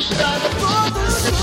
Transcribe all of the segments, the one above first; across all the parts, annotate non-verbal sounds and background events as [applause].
是大的，我的时光。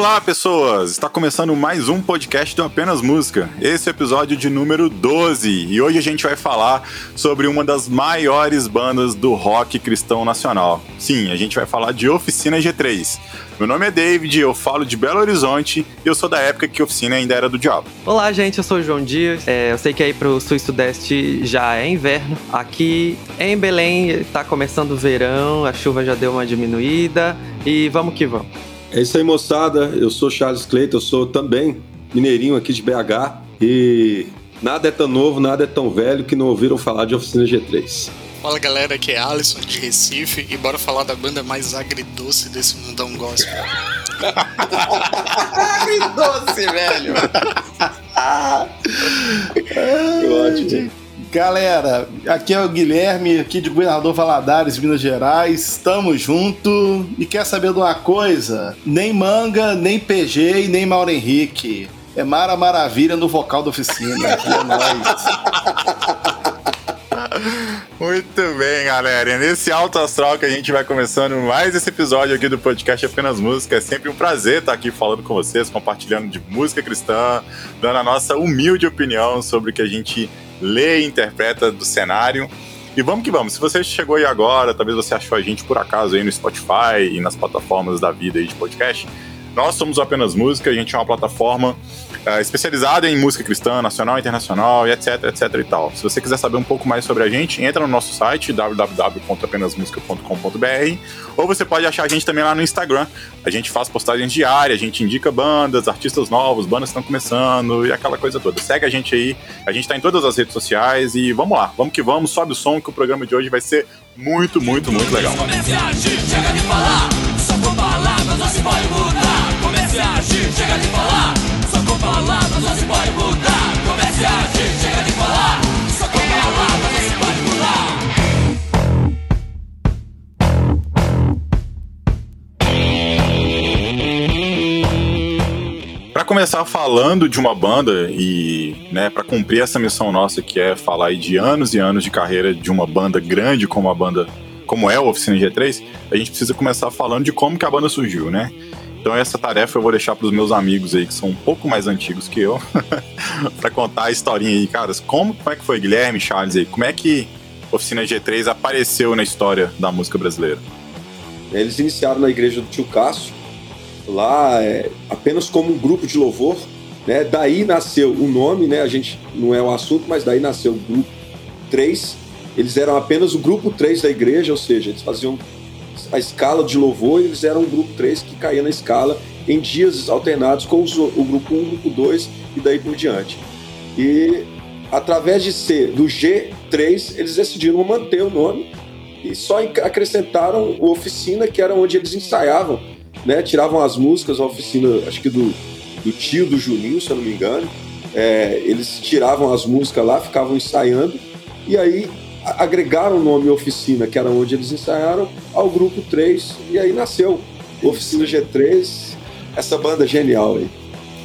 Olá, pessoas! Está começando mais um podcast do Apenas Música. Esse é o episódio de número 12 e hoje a gente vai falar sobre uma das maiores bandas do rock cristão nacional. Sim, a gente vai falar de Oficina G3. Meu nome é David, eu falo de Belo Horizonte e eu sou da época que oficina ainda era do diabo. Olá, gente, eu sou o João Dias. É, eu sei que aí pro sul e sudeste já é inverno. Aqui em Belém está começando o verão, a chuva já deu uma diminuída e vamos que vamos. É isso aí, moçada. Eu sou Charles Cleiton, eu sou também mineirinho aqui de BH e nada é tão novo, nada é tão velho que não ouviram falar de Oficina G3. Fala galera, aqui é Alisson de Recife e bora falar da banda mais agridoce desse mundão gospel. [laughs] agridoce, velho! [laughs] Ótimo. Galera, aqui é o Guilherme, aqui de Governador Valadares, Minas Gerais. Estamos junto e quer saber de uma coisa? Nem Manga, nem PG e nem Mauro Henrique. É Mara Maravilha no vocal da oficina. É nóis. [laughs] Muito bem, galera. E nesse alto astral que a gente vai começando mais esse episódio aqui do podcast Apenas Música. É sempre um prazer estar aqui falando com vocês, compartilhando de música cristã, dando a nossa humilde opinião sobre o que a gente lê e interpreta do cenário. E vamos que vamos. Se você chegou aí agora, talvez você achou a gente por acaso aí no Spotify e nas plataformas da vida aí de podcast. Nós somos apenas música, a gente é uma plataforma uh, especializada em música cristã, nacional, internacional e etc, etc e tal. Se você quiser saber um pouco mais sobre a gente, entra no nosso site www.apenasmusica.com.br ou você pode achar a gente também lá no Instagram. A gente faz postagens diárias, a gente indica bandas, artistas novos, bandas que estão começando e aquela coisa toda. Segue a gente aí, a gente está em todas as redes sociais e vamos lá, vamos que vamos, sobe o som que o programa de hoje vai ser muito, muito, muito legal. Chega de falar, só com palavras não se pode mudar. Comece a agir, chega de falar palavras não se pode mudar. Comece a agir, chega de falar. Só com palavras se pode mudar. Para começar falando de uma banda e, né, para cumprir essa missão nossa que é falar de anos e anos de carreira de uma banda grande como a banda como é a Oficina G3, a gente precisa começar falando de como que a banda surgiu, né? Então essa tarefa eu vou deixar para os meus amigos aí que são um pouco mais antigos que eu, [laughs] para contar a historinha aí, caras. Como, como é que foi Guilherme, Charles aí? Como é que Oficina G3 apareceu na história da música brasileira? Eles iniciaram na igreja do Tio Cássio, lá é, apenas como um grupo de louvor, né? Daí nasceu o nome, né? A gente não é o assunto, mas daí nasceu o grupo 3. Eles eram apenas o grupo 3 da igreja, ou seja, eles faziam a escala de louvor, eles eram um grupo 3 que caía na escala em dias alternados com os, o grupo 1, o grupo 2 e daí por diante. E através de ser do G3, eles decidiram manter o nome e só acrescentaram o oficina, que era onde eles ensaiavam, né? Tiravam as músicas, a oficina, acho que do, do tio do Juninho, se eu não me engano. É, eles tiravam as músicas lá, ficavam ensaiando, e aí agregaram o nome Oficina, que era onde eles ensaiaram, ao grupo 3, e aí nasceu Oficina G3, essa banda genial aí.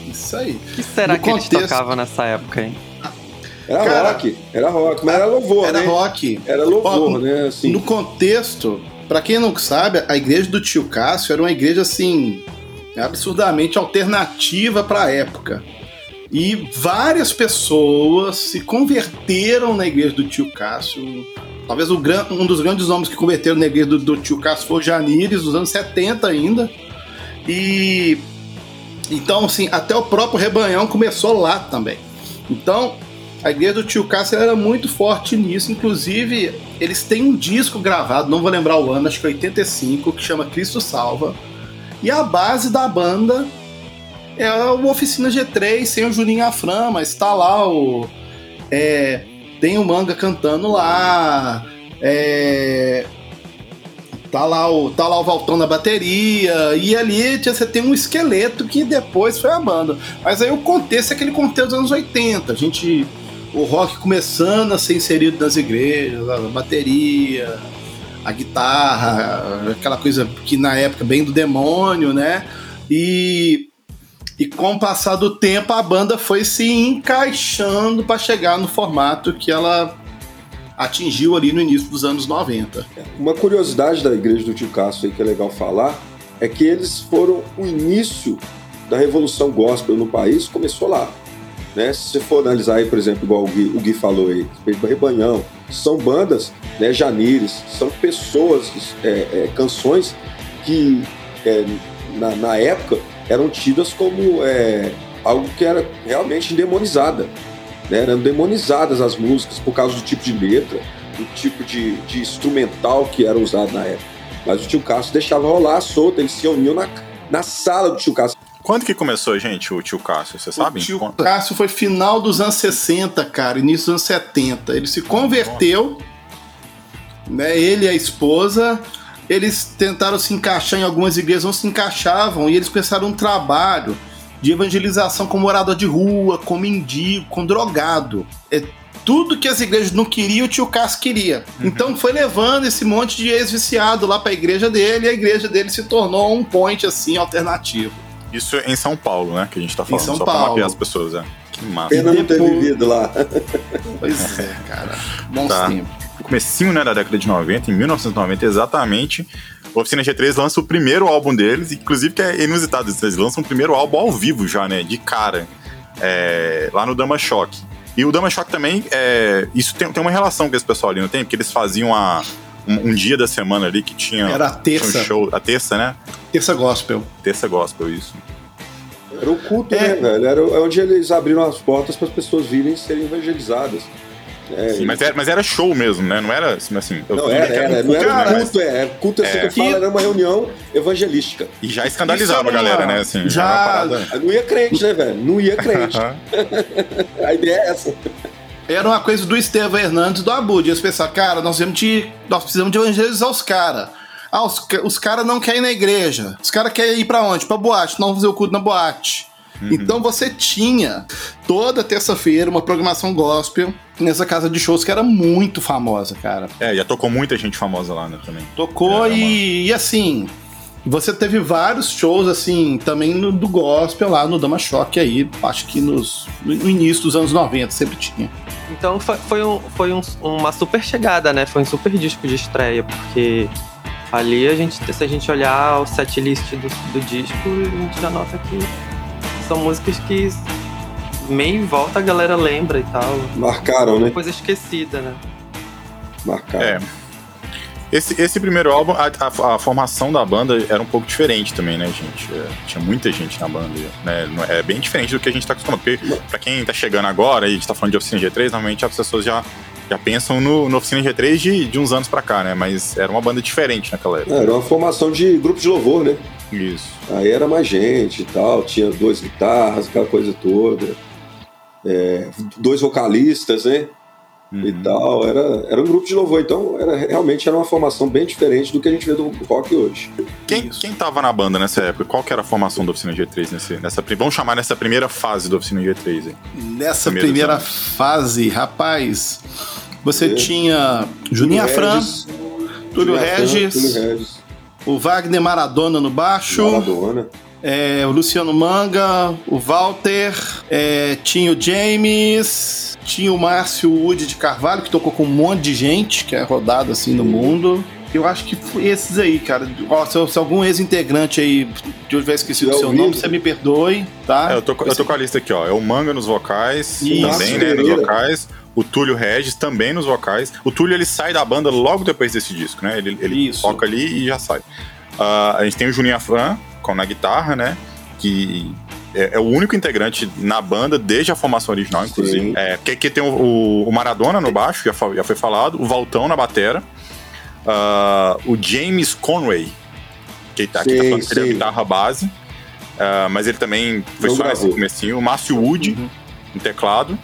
Isso aí. O que será no que contexto... eles tocavam nessa época, hein? Era Cara, rock, era rock, mas era louvor, era né? Era rock. Era louvor, né? Assim. No contexto, para quem não sabe, a igreja do tio Cássio era uma igreja assim absurdamente alternativa para a época. E várias pessoas se converteram na igreja do tio Cássio. Talvez o, um dos grandes nomes que converteram na igreja do, do tio Cássio foi Janires, dos anos 70 ainda. E então, assim, até o próprio Rebanhão começou lá também. Então, a igreja do tio Cássio era muito forte nisso. Inclusive, eles têm um disco gravado, não vou lembrar o ano, acho que 85, que chama Cristo Salva. E a base da banda é o Oficina G3 sem o Juninho Afran, mas tá lá o. É, tem o Manga cantando lá, é, tá lá o tá lá o Valtão na bateria e ali você tem um esqueleto que depois foi a banda. Mas aí o contexto é aquele contexto dos anos 80, a gente o rock começando a ser inserido nas igrejas, a bateria, a guitarra, aquela coisa que na época bem do demônio, né? E e com o passar do tempo a banda foi se encaixando para chegar no formato que ela atingiu ali no início dos anos 90. Uma curiosidade da igreja do Tio Cássio aí que é legal falar é que eles foram o início da revolução gospel no país, começou lá. Né? Se você for analisar aí, por exemplo, igual o Gui, o Gui falou aí, Rebanhão, são bandas, né, Janires, são pessoas, é, é, canções que é, na, na, época eram tidas como é, algo que era realmente demonizada. Né? Eram demonizadas as músicas por causa do tipo de letra, do tipo de, de instrumental que era usado na época. Mas o tio Cássio deixava rolar solto, eles se uniam na, na sala do tio Cássio. Quando que começou, gente, o tio Cássio? Você sabe? O tio Quando? Cássio foi final dos anos 60, cara, início dos anos 70. Ele se converteu, né? Ele e a esposa. Eles tentaram se encaixar em algumas igrejas, não se encaixavam, e eles começaram um trabalho de evangelização com morador de rua, com mendigo, com drogado. É tudo que as igrejas não queriam, o tio Cássio queria. Uhum. Então foi levando esse monte de ex-viciado lá para a igreja dele, e a igreja dele se tornou um point assim alternativo. Isso em São Paulo, né? Que a gente tá falando, em São só Paulo. pra mapear as pessoas, né? Que massa. Pena não ter vivido lá. Pois é, cara. Bons tá. tempos. No comecinho, né, da década de 90, em 1990 exatamente, o Oficina G3 lança o primeiro álbum deles, inclusive que é inusitado, eles lançam o primeiro álbum ao vivo já, né, de cara, é, lá no Dama Shock. E o Dama Shock também, é, isso tem, tem uma relação com esse pessoal ali, não tem? Porque eles faziam a, um, um, dia da semana ali que tinha, Era a terça. tinha um show, a terça, né? Terça gospel. Terça gospel, isso. Era o culto, é. né, velho? Era onde eles abriram as portas para as pessoas virem serem evangelizadas. É, Sim, mas, era, mas era show mesmo, né? Não era assim. não, era, era, era, não era um culto, é. Culto assim é. que fala, era uma reunião evangelística. E já escandalizava a galera, né? Assim, já. Não ia crente, né, velho? Não ia crente. [laughs] a ideia é essa. Era uma coisa do Estevão Hernandes do Abud. Eles pensaram, cara, nós, de, nós precisamos de evangelizar os caras. Ah, os, os caras não querem ir na igreja. Os caras querem ir pra onde? Pra boate. Não fazer o culto na boate. Uhum. Então você tinha toda terça-feira uma programação gospel nessa casa de shows que era muito famosa, cara. É, já tocou muita gente famosa lá, né, também. Tocou e, e, assim, você teve vários shows, assim, também no, do gospel lá no Dama Choque aí, acho que nos, no início dos anos 90 sempre tinha. Então foi, foi, um, foi um, uma super chegada, né? Foi um super disco de estreia, porque ali a gente, se a gente olhar o setlist do, do disco, a gente já nota que são músicas que meio em volta a galera lembra e tal. Marcaram, né? Coisa esquecida, né? Marcaram. É. Esse, esse primeiro álbum, a, a, a, formação da banda era um pouco diferente também, né, gente? É, tinha muita gente na banda, né? É bem diferente do que a gente tá acostumado. Porque, pra quem tá chegando agora e a gente tá falando de Oficina G3, normalmente as pessoas já, já pensam no, no Oficina G3 de, de uns anos pra cá, né? Mas era uma banda diferente naquela época. É, era uma formação de grupo de louvor, né? Isso. Aí era mais gente e tal, tinha duas guitarras, aquela coisa toda. É, dois vocalistas, né? Uhum. E tal. Era, era um grupo de louvor, então era, realmente era uma formação bem diferente do que a gente vê do rock hoje. Quem, quem tava na banda nessa época? Qual que era a formação da Oficina G3 nesse, nessa Vamos chamar nessa primeira fase da Oficina G3 aí. Nessa primeira fase, rapaz, você é. tinha Juninho Afran, Túlio Regis, Túlio Regis o Wagner Maradona no baixo. Maradona. É, o Luciano Manga, o Walter, é, tinha o James, tinha o Márcio Wood de Carvalho, que tocou com um monte de gente, que é rodado assim no mundo. Eu acho que foi esses aí, cara. Ó, se, se algum ex-integrante aí de eu tiver esquecido o seu nome, você me perdoe, tá? É, eu, tô, eu tô com a lista aqui, ó. É o Manga nos vocais, Isso. também, né? Nos vocais o Túlio Regis também nos vocais. O Túlio ele sai da banda logo depois desse disco, né? Ele, ele toca ali e já sai. Uh, a gente tem o Juninho Afran com na guitarra, né? Que é, é, o único integrante na banda desde a formação original, inclusive. É, que, que tem o, o, Maradona no baixo, já foi, já foi falado, o Valtão na batera, uh, o James Conway, que tá, sim, que tá falando que ele é a guitarra base, uh, mas ele também foi Não só nesse comecinho, o Márcio Wood uhum. no teclado,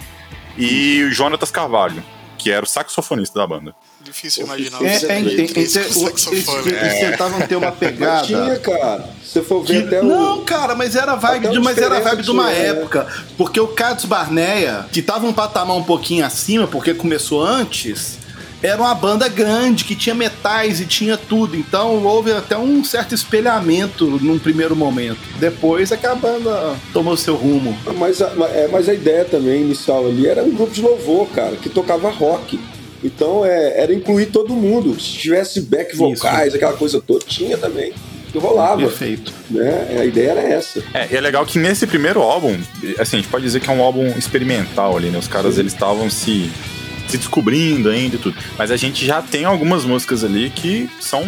e o Jonatas Carvalho. que era o saxofonista da banda. Difícil imaginar É, é, é, é, esse é, o- saxofone. eles, tentavam ter uma pegada. tinha, cara. Se você for ver Que- até o. não, cara, mas era vibe, de, mas era vibe de uma né? época. Porque o Carlos Barneia, que tava um patamar um pouquinho acima, porque começou antes, era uma banda grande, que tinha metais e tinha tudo. Então houve até um certo espelhamento num primeiro momento. Depois é que a banda tomou seu rumo. Mas a, é, mas a ideia também inicial ali era um grupo de louvor, cara, que tocava rock. Então é, era incluir todo mundo. Se tivesse back vocais, aquela coisa toda, tinha também. Que rolava. Perfeito. Né? A ideia era essa. É, e é legal que nesse primeiro álbum, assim, a gente pode dizer que é um álbum experimental ali, né? Os caras, eles estavam se, se descobrindo ainda e tudo. Mas a gente já tem algumas músicas ali que são,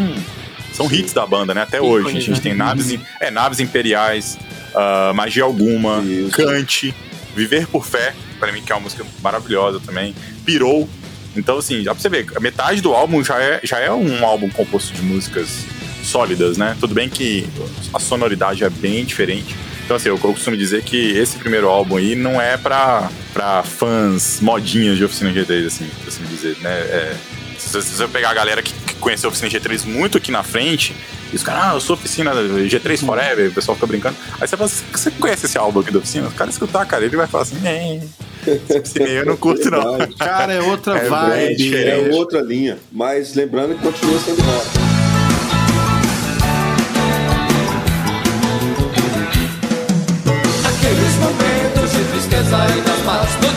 são hits da banda, né? Até hoje. A gente né? tem Naves, é, Naves Imperiais, ah, Magia Alguma, Isso. Cante, Viver por Fé, pra mim que é uma música maravilhosa também, Pirou. Então, assim, dá pra você ver, a metade do álbum já é, já é um álbum composto de músicas sólidas, né? Tudo bem que a sonoridade é bem diferente. Então, assim, eu, eu costumo dizer que esse primeiro álbum aí não é pra, pra fãs modinhas de Oficina G3, assim, por assim dizer, né? É, se, você- se você pegar a galera que, que conheceu a Oficina G3 muito aqui na frente, e os caras, ah, eu sou Oficina G3 Forever, o pessoal fica brincando. Aí você fala assim, você conhece esse álbum aqui da Oficina? O cara escutar, cara, ele vai falar assim, é, esse meio eu não curto, não. Cara, é outra É vibe. diferente. É outra linha. Mas lembrando que continua sendo rock.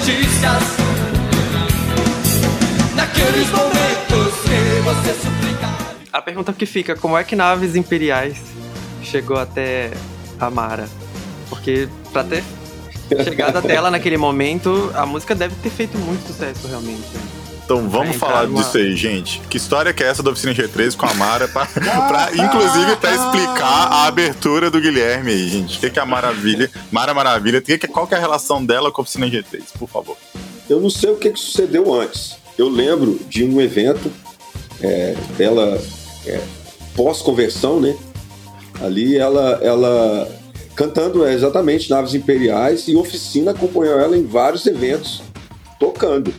Notícias. Naqueles momentos que você suplica. A pergunta que fica, como é que naves imperiais chegou até a Mara? Porque pra ter chegado até ela naquele momento, a música deve ter feito muito sucesso realmente. Então vamos falar disso aí, gente. Que história que é essa da Oficina G3 com a Mara? Pra, pra- inclusive pra explicar a abertura do Guilherme aí, gente. O que, que é a Maravilha? Mara Maravilha, que que- qual que é a relação dela com a Oficina G3, por favor? Eu não sei o que, que sucedeu antes. Eu lembro de um evento é, dela é, pós-conversão, né? Ali ela, ela cantando é, exatamente Naves Imperiais e Oficina acompanhou ela em vários eventos tocando.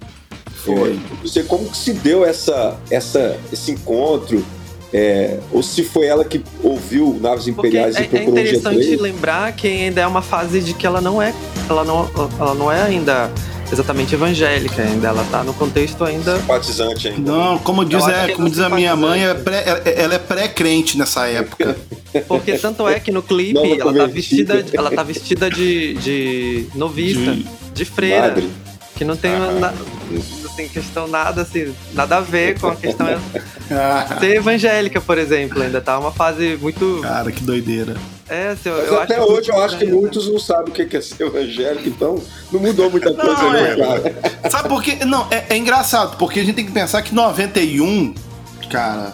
Foi. É, não sei como que se deu essa, essa, esse encontro, é, ou se foi ela que ouviu Naves Porque Imperiais é, e é procurou um interessante G3. lembrar que ainda é uma fase de que ela não é, ela não, ela não é ainda exatamente evangélica ainda, ela tá no contexto ainda Simpatizante ainda. Não, como diz, é, como diz a minha mãe, é pré- é- ela é pré-crente nessa época. [laughs] Porque tanto é que no clipe ela tá vestida, ela tá vestida de, de novista, De- de, freira, Madre. que não tem Ah. na, assim, questão nada assim, nada a ver com a questão [laughs] ser evangélica, por exemplo, ainda tá uma fase muito cara, que doideira. é, assim, Mas eu até acho hoje eu acho que estranho, muitos não sabem o que é ser evangélico, então não mudou muita coisa Não, não, é. cara. Sabe por quê? Não, é, é engraçado, porque a gente tem que pensar que 91, cara,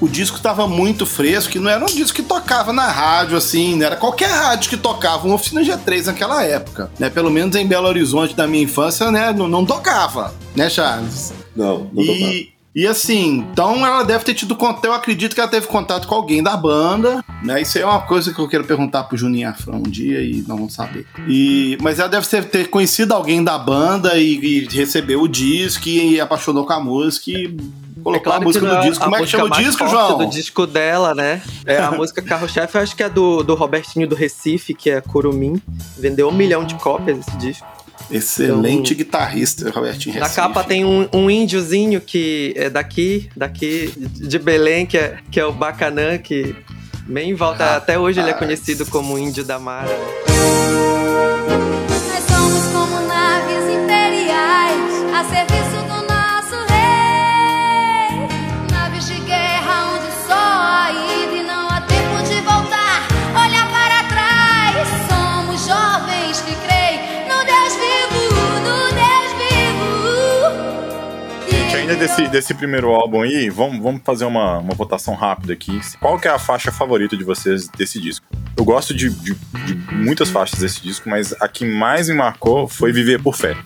o disco tava muito fresco, que não era um disco que tocava na rádio, assim, não era qualquer rádio que tocava uma oficina G3 naquela época, né? Pelo menos em Belo Horizonte, da minha infância, né? Não, não tocava, né, Charles? Não, não tocava. E, e assim, então ela deve ter tido contato, eu acredito que ela teve contato com alguém da banda, né? Isso aí é uma coisa que eu quero perguntar pro Juninho Afrão um dia e não vamos saber. E, mas ela deve ter, ter conhecido alguém da banda e, e recebeu o disco e apaixonou com a música e colocou É claro a música do é disco. a Como é que música chama o disco, João? do disco dela, né? É a música carro-chefe, eu acho que é do, do Robertinho do Recife, que é Curumim. Vendeu um milhão de cópias esse disco. Excelente guitarrista, Robertinho Na Recife. capa tem um, um índiozinho que é daqui, daqui de Belém, que é, que é o Bacanã, que bem em volta. Até hoje ele é Rapaz. conhecido como Índio da Mara. né? Nós somos como naves imperiais a serviço ainda desse, desse primeiro álbum aí, vamos, vamos fazer uma, uma votação rápida aqui. Qual que é a faixa favorita de vocês desse disco? Eu gosto de, de- de muitas faixas desse disco, mas a que mais me marcou foi Viver por Fé.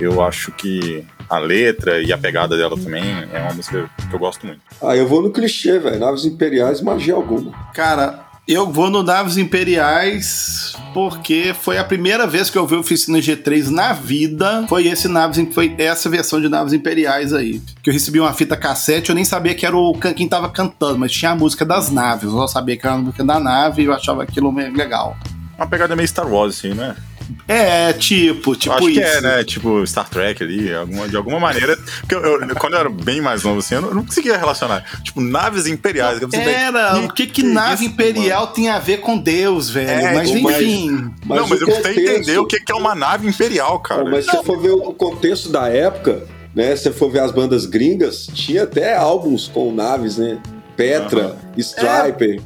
Eu acho que a letra e a pegada dela também é uma música que eu gosto muito. Ah, eu vou no clichê, velho. Naves Imperiais, magia alguma. Cara, Eu vou no Naves Imperiais porque foi a primeira vez que eu vi Oficina G3 na vida. Foi esse Naves, foi essa versão de Naves Imperiais aí. Que eu recebi uma fita cassete, eu nem sabia que era o quem tava cantando, mas tinha a música das naves. Eu só sabia que era a música da nave e eu achava aquilo meio legal. Uma pegada meio Star Wars, assim, né? É, tipo, tipo Acho isso. que é, né? Tipo Star Trek ali, alguma, de alguma maneira. Porque eu, eu- quando eu era bem mais novo, assim, eu não, eu não conseguia relacionar. Tipo, naves imperiais. eu não sei- Era, o que que nave isso, imperial tem a ver com Deus, velho? É, mas tipo, enfim. não, mas eu contexto- entender o que que é uma nave imperial, cara. Pô, mas se você for ver o contexto da época, né? Se você for ver as bandas gringas, tinha até álbuns com naves, né? Petra, Striper.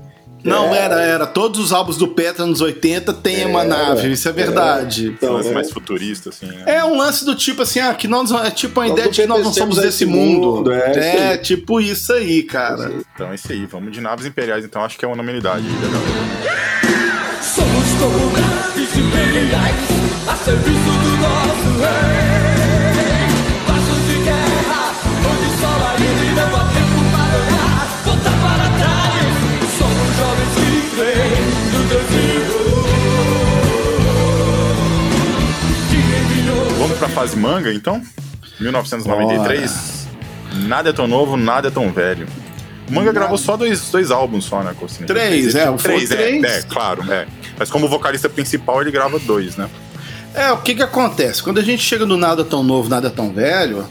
Não, É. era, era. Todos os álbuns do Petra nos 80 tem uma Era, nave, isso é verdade. Esse Então, lance é. mais futurista, assim, né? É um lance do tipo assim, ah, que nós, é tipo a Nós ideia de que nós não somos desse esse mundo. mundo, é, É, tipo isso aí, cara. Então é isso aí, vamos de naves imperiais, então acho que é uma da galera. Somos como naves imperiais a serviço do nosso rei. Pra fase manga, então? 1993. Nada é tão novo, nada é tão velho. O manga gravou só dois, dois álbuns só, né, Cocina? Três, é, três, é, três. é, claro, é. Mas como vocalista principal, ele grava dois, né? É, o que que acontece? Quando a gente chega no Nada Tão Novo, Nada Tão Velho,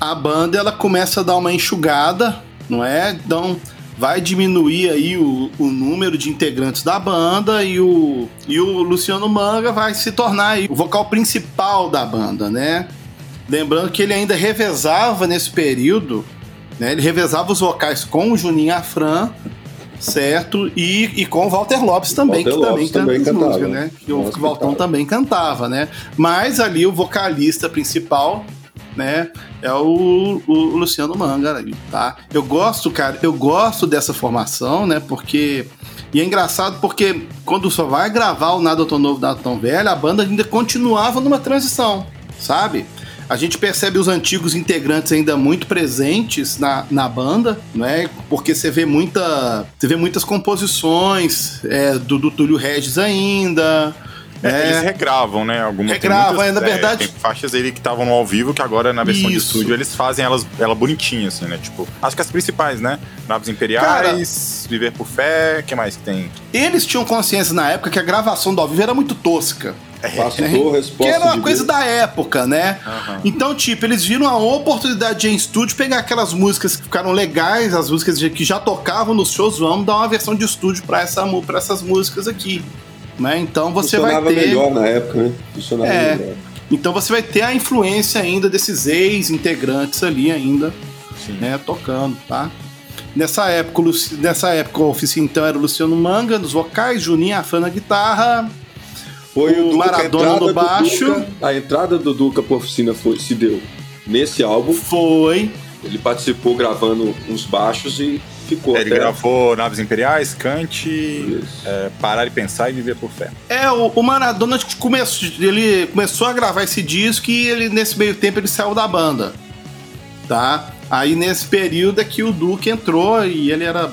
a banda ela começa a dar uma enxugada, não é? Então vai diminuir aí o, o número de integrantes da banda e o, e o Luciano Manga vai se tornar aí o vocal principal da banda, né? Lembrando que ele ainda revezava nesse período, né? Ele revezava os vocais com o Juninho Afran, certo? E, e com o Walter Lopes também, Walter que também Lopes canta também cantava, músicas, né? Que o Valtão também cantava, né? Mas ali o vocalista principal, né? É o, o Luciano Manga, tá? Eu gosto, cara, eu gosto dessa formação, né? Porque. E é engraçado porque quando só vai gravar o Nada Tão Novo, Nada Tão Velho, a banda ainda continuava numa transição, sabe? A gente percebe os antigos integrantes ainda muito presentes na, na banda, né? Porque você vê muita. Você vê muitas composições é, do, do Túlio Regis ainda. É, né? Eles regravam, né? Algumas Regravam, muitas, é, na verdade- tem faixas aí que estavam no ao vivo, que agora na versão de Isso. estúdio eles fazem elas ela bonitinha, assim, né? Tipo, acho que as principais, né? Naves Imperiais, Viver por Fé, o que mais que tem? Eles tinham consciência na época que a gravação do ao vivo era muito tosca. Passo né? Que era uma de coisa Deus. da época, né? Aham. Então, tipo, eles viram a oportunidade de em estúdio pegar aquelas músicas que ficaram legais, as músicas que já tocavam nos shows, vamos dar uma versão de estúdio pra, essa, pra essas músicas aqui. Né? Então você vai Funcionava ter. melhor na época, né? Funcionava É. melhor. Então você vai ter a influência ainda desses ex-integrantes ali ainda, Sim. né, tocando, tá? Nessa época, o Luci- nessa época, a oficina então era o Luciano Manga nos vocais, Juninho Afran na guitarra, Foi O o, Duca, Maradona no do baixo. Duca- a entrada do Duca pra oficina foi, se deu nesse álbum. foi. Ele participou gravando uns baixos e ficou Ele até... gravou Naves Imperiais, Kant, é, Parar e Pensar e Viver por Fé. É, o, o Maradona começou, ele começou a gravar esse disco e ele, nesse meio tempo ele saiu da banda, tá? Aí nesse período é que o Duque entrou e ele era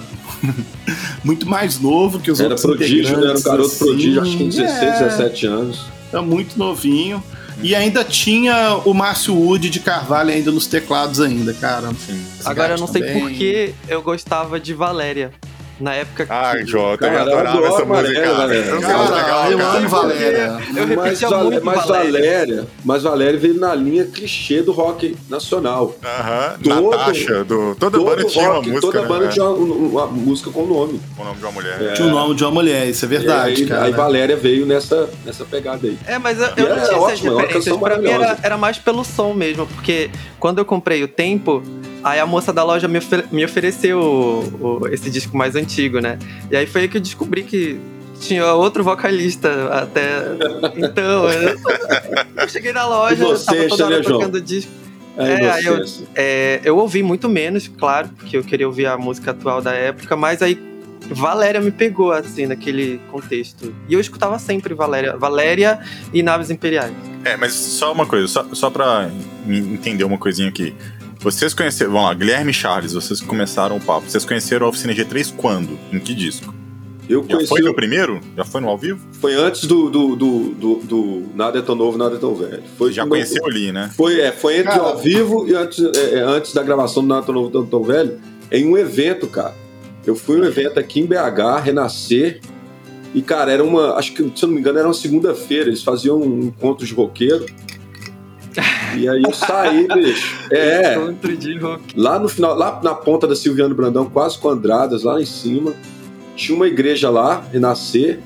[laughs] muito mais novo que os Era outros prodígio, né? Era um garoto assim. prodígio, acho que com 16, É. 17 anos. Era muito novinho. E ainda tinha o Márcio Wood de Carvalho ainda nos teclados ainda, cara. Sim. Agora eu não sei também. por que eu gostava de Valéria. Na época que. Ah, Jota, eu eu adorava adoro essa música, Valéria, cara. Eu eu amo Valéria. Eu mas, muito mas Valéria. Valéria, mas Valéria veio na linha clichê do rock nacional. Aham, Todo- Natasha, do, toda Todo banda tinha uma rock, música, toda né? banda É, tinha uma, uma música com nome. o nome de uma mulher. É. Tinha o nome de uma mulher, isso é verdade, aí, cara. aí Valéria veio nessa, nessa pegada aí. É, mas eu, eu não é tinha ótimo, essas é referências. Pra mim era mais pelo som mesmo, porque quando eu comprei o Tempo, aí a moça da loja me, ofe- me ofereceu o- o- esse disco mais antigo, né? E aí foi aí que eu descobri que tinha outro vocalista até então. Eu, eu cheguei na loja, você, tava toda tocando disco. Aí É, aí eu- É, eu ouvi muito menos, claro, porque eu queria ouvir a música atual da época, mas aí Valéria me pegou, assim, naquele contexto. E eu escutava sempre Valéria. Valéria e Naves Imperiais. É, mas só uma coisa, só, só pra entender uma coisinha aqui. Vocês conheceram, vamos lá, Guilherme e Charles, vocês começaram o papo. Vocês conheceram a Oficina G3 quando? Em que disco? Eu Já conheci. foi no primeiro? Já foi no ao vivo? Foi antes do, do, do, do- do Nada é tão novo, nada é tão velho. Foi Já no- conheceu ali, né? Foi, é, foi entre Cara. ao vivo e antes, é, é, antes da gravação do Nada é tão novo, tão, tão velho, em um evento, cara. Eu fui um evento aqui em BH, Renascer. E, cara, era uma. Acho que, se eu não me engano, era uma segunda-feira. Eles faziam um encontro de roqueiro. E aí eu saí, [laughs] bicho. É. Encontro de rock. Lá no final, lá na ponta da Silviano Brandão, quase com Andradas, lá em cima, tinha uma igreja lá, Renascer.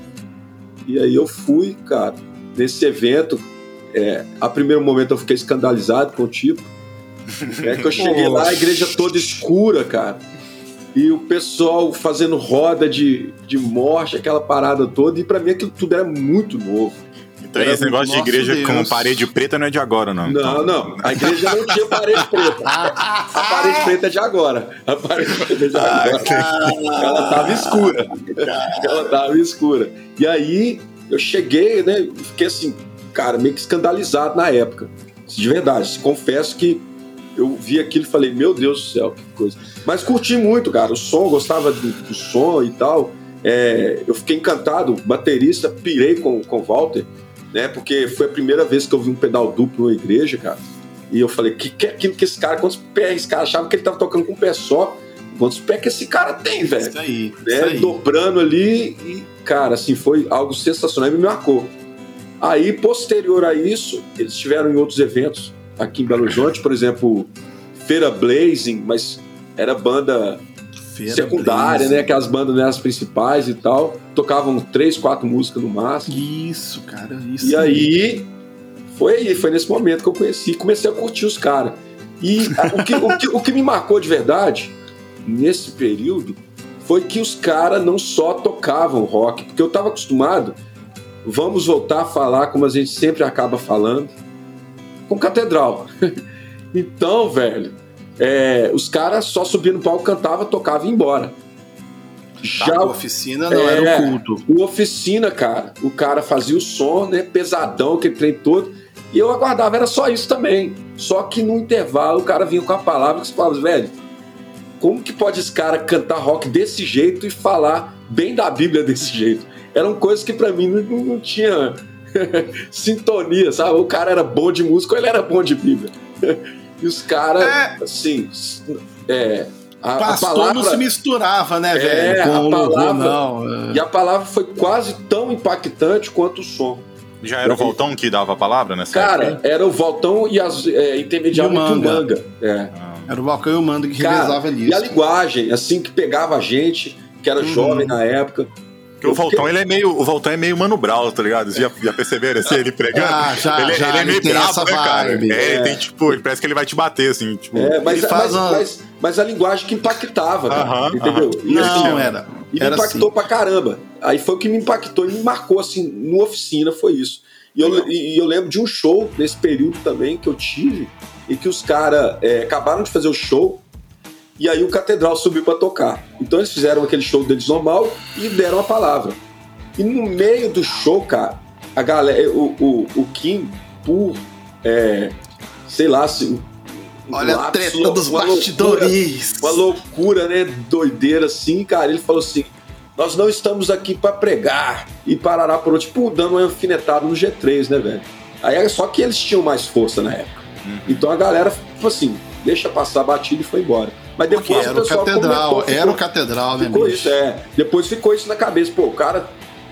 E aí eu fui, cara, nesse evento. É, a primeiro momento eu fiquei escandalizado com o tipo. É que eu cheguei lá, a igreja toda escura, cara. E o pessoal fazendo roda de, de morte, aquela parada toda. E pra mim aquilo tudo era muito novo. Então Era esse negócio de igreja com Deus. parede preta não é de agora, não. Não, não. A igreja não tinha parede preta. [laughs] A parede preta é de agora. A parede preta é de agora. Ela tava escura. Ela tava escura. E aí eu cheguei, né? Fiquei assim, cara, meio que escandalizado na época. De verdade. Confesso que eu vi aquilo e falei, meu Deus do céu, que coisa. Mas curti muito, cara. O som, gostava do, do som e tal. É, eu fiquei encantado, baterista, pirei com, com o Walter, né? Porque foi a primeira vez que eu vi um pedal duplo na igreja, cara. E eu falei, que que é aquilo que esse cara, quantos pés esse cara achava que ele tava tocando com um pé só? Quantos pés que esse cara tem, velho? Isso aí, né, isso aí. dobrando ali e, cara, assim, foi algo sensacional e me marcou. Aí, posterior a isso, eles estiveram em outros eventos aqui em Belo Horizonte, por exemplo, Feira Blazing, mas era banda Feira secundária, Blaze. né? Aquelas bandas né, as principais e tal. Tocavam três, quatro músicas no máximo. Isso, cara, isso. E aí, foi aí, foi nesse momento que eu conheci, comecei a curtir os caras. E a- o que, o, que, o que me marcou de verdade, nesse período, foi que os caras não só tocavam rock, porque eu tava acostumado, vamos voltar a falar como a gente sempre acaba falando, com catedral. [laughs] então, velho, é, os caras só subiam no palco, cantava, tocava e ia embora. Já a o oficina não É. era o culto. o oficina, cara, o cara fazia o som, né? Pesadão, aquele trem todo. E eu aguardava, era só isso também. Só que no intervalo o cara vinha com a palavra que você falava, velho, como que pode esse cara cantar rock desse jeito e falar bem da Bíblia desse jeito? Eram coisas que pra mim não, não- não tinha [laughs] sintonia, sabe? O cara era bom de música ou ele era bom de Bíblia. [laughs] e os caras, É. assim, é, a, a Pastor palavra... não se misturava, né, É, velho? a Com o louvor, palavra- não. é. E a palavra foi quase tão impactante quanto o som. Já era o Voltão que dava a palavra nessa Cara, época? era o Valtão e as é, intermediário E o muito Manga. manga. É. Ah, Era o Balcão e o Mando que Cara, revezava e nisso. a linguagem, assim, que pegava a gente, que era Uhum. jovem na época. Porque o Voltão, ele é meio. O Voltão é meio Mano Brown, tá ligado? Vocês já, já perceberam assim, ele pregando? Ah, já, ele, já, ele é ele meio tem brabo, né, cara? vibe. É, ele É. tem, tipo, ele parece que ele vai te bater, assim, tipo. É, mas, Ele faz mas, uma- mas, mas a linguagem que impactava, cara, Aham, entendeu? E, Não, assim, era. E me Era impactou assim. pra caramba. Aí foi o que me impactou e me marcou, assim, no oficina, foi isso. E eu, e- e eu lembro de um show nesse período também que eu tive, e que os caras acabaram de fazer o show, e aí o Catedral subiu pra tocar. Então eles fizeram aquele show deles normal e deram a palavra. E no meio do show, cara, a galera, o, o, o Kim, por, é, sei lá, se. um Olha a treta dos uma loucura- bastidores. uma loucura, né? Doideira assim, cara. Ele falou assim: nós não estamos aqui pra pregar e parará por outro, tipo, dando uma alfinetada no G3, né, velho? Aí é só que eles tinham mais força na época. Uhum. Então a galera, tipo assim, deixa passar a batida e foi embora. Mas Porque depois era o pessoal catedral, comentou, era ficou- o catedral, né, Ficou bicho? isso, é. Depois ficou isso na cabeça. Pô, o cara,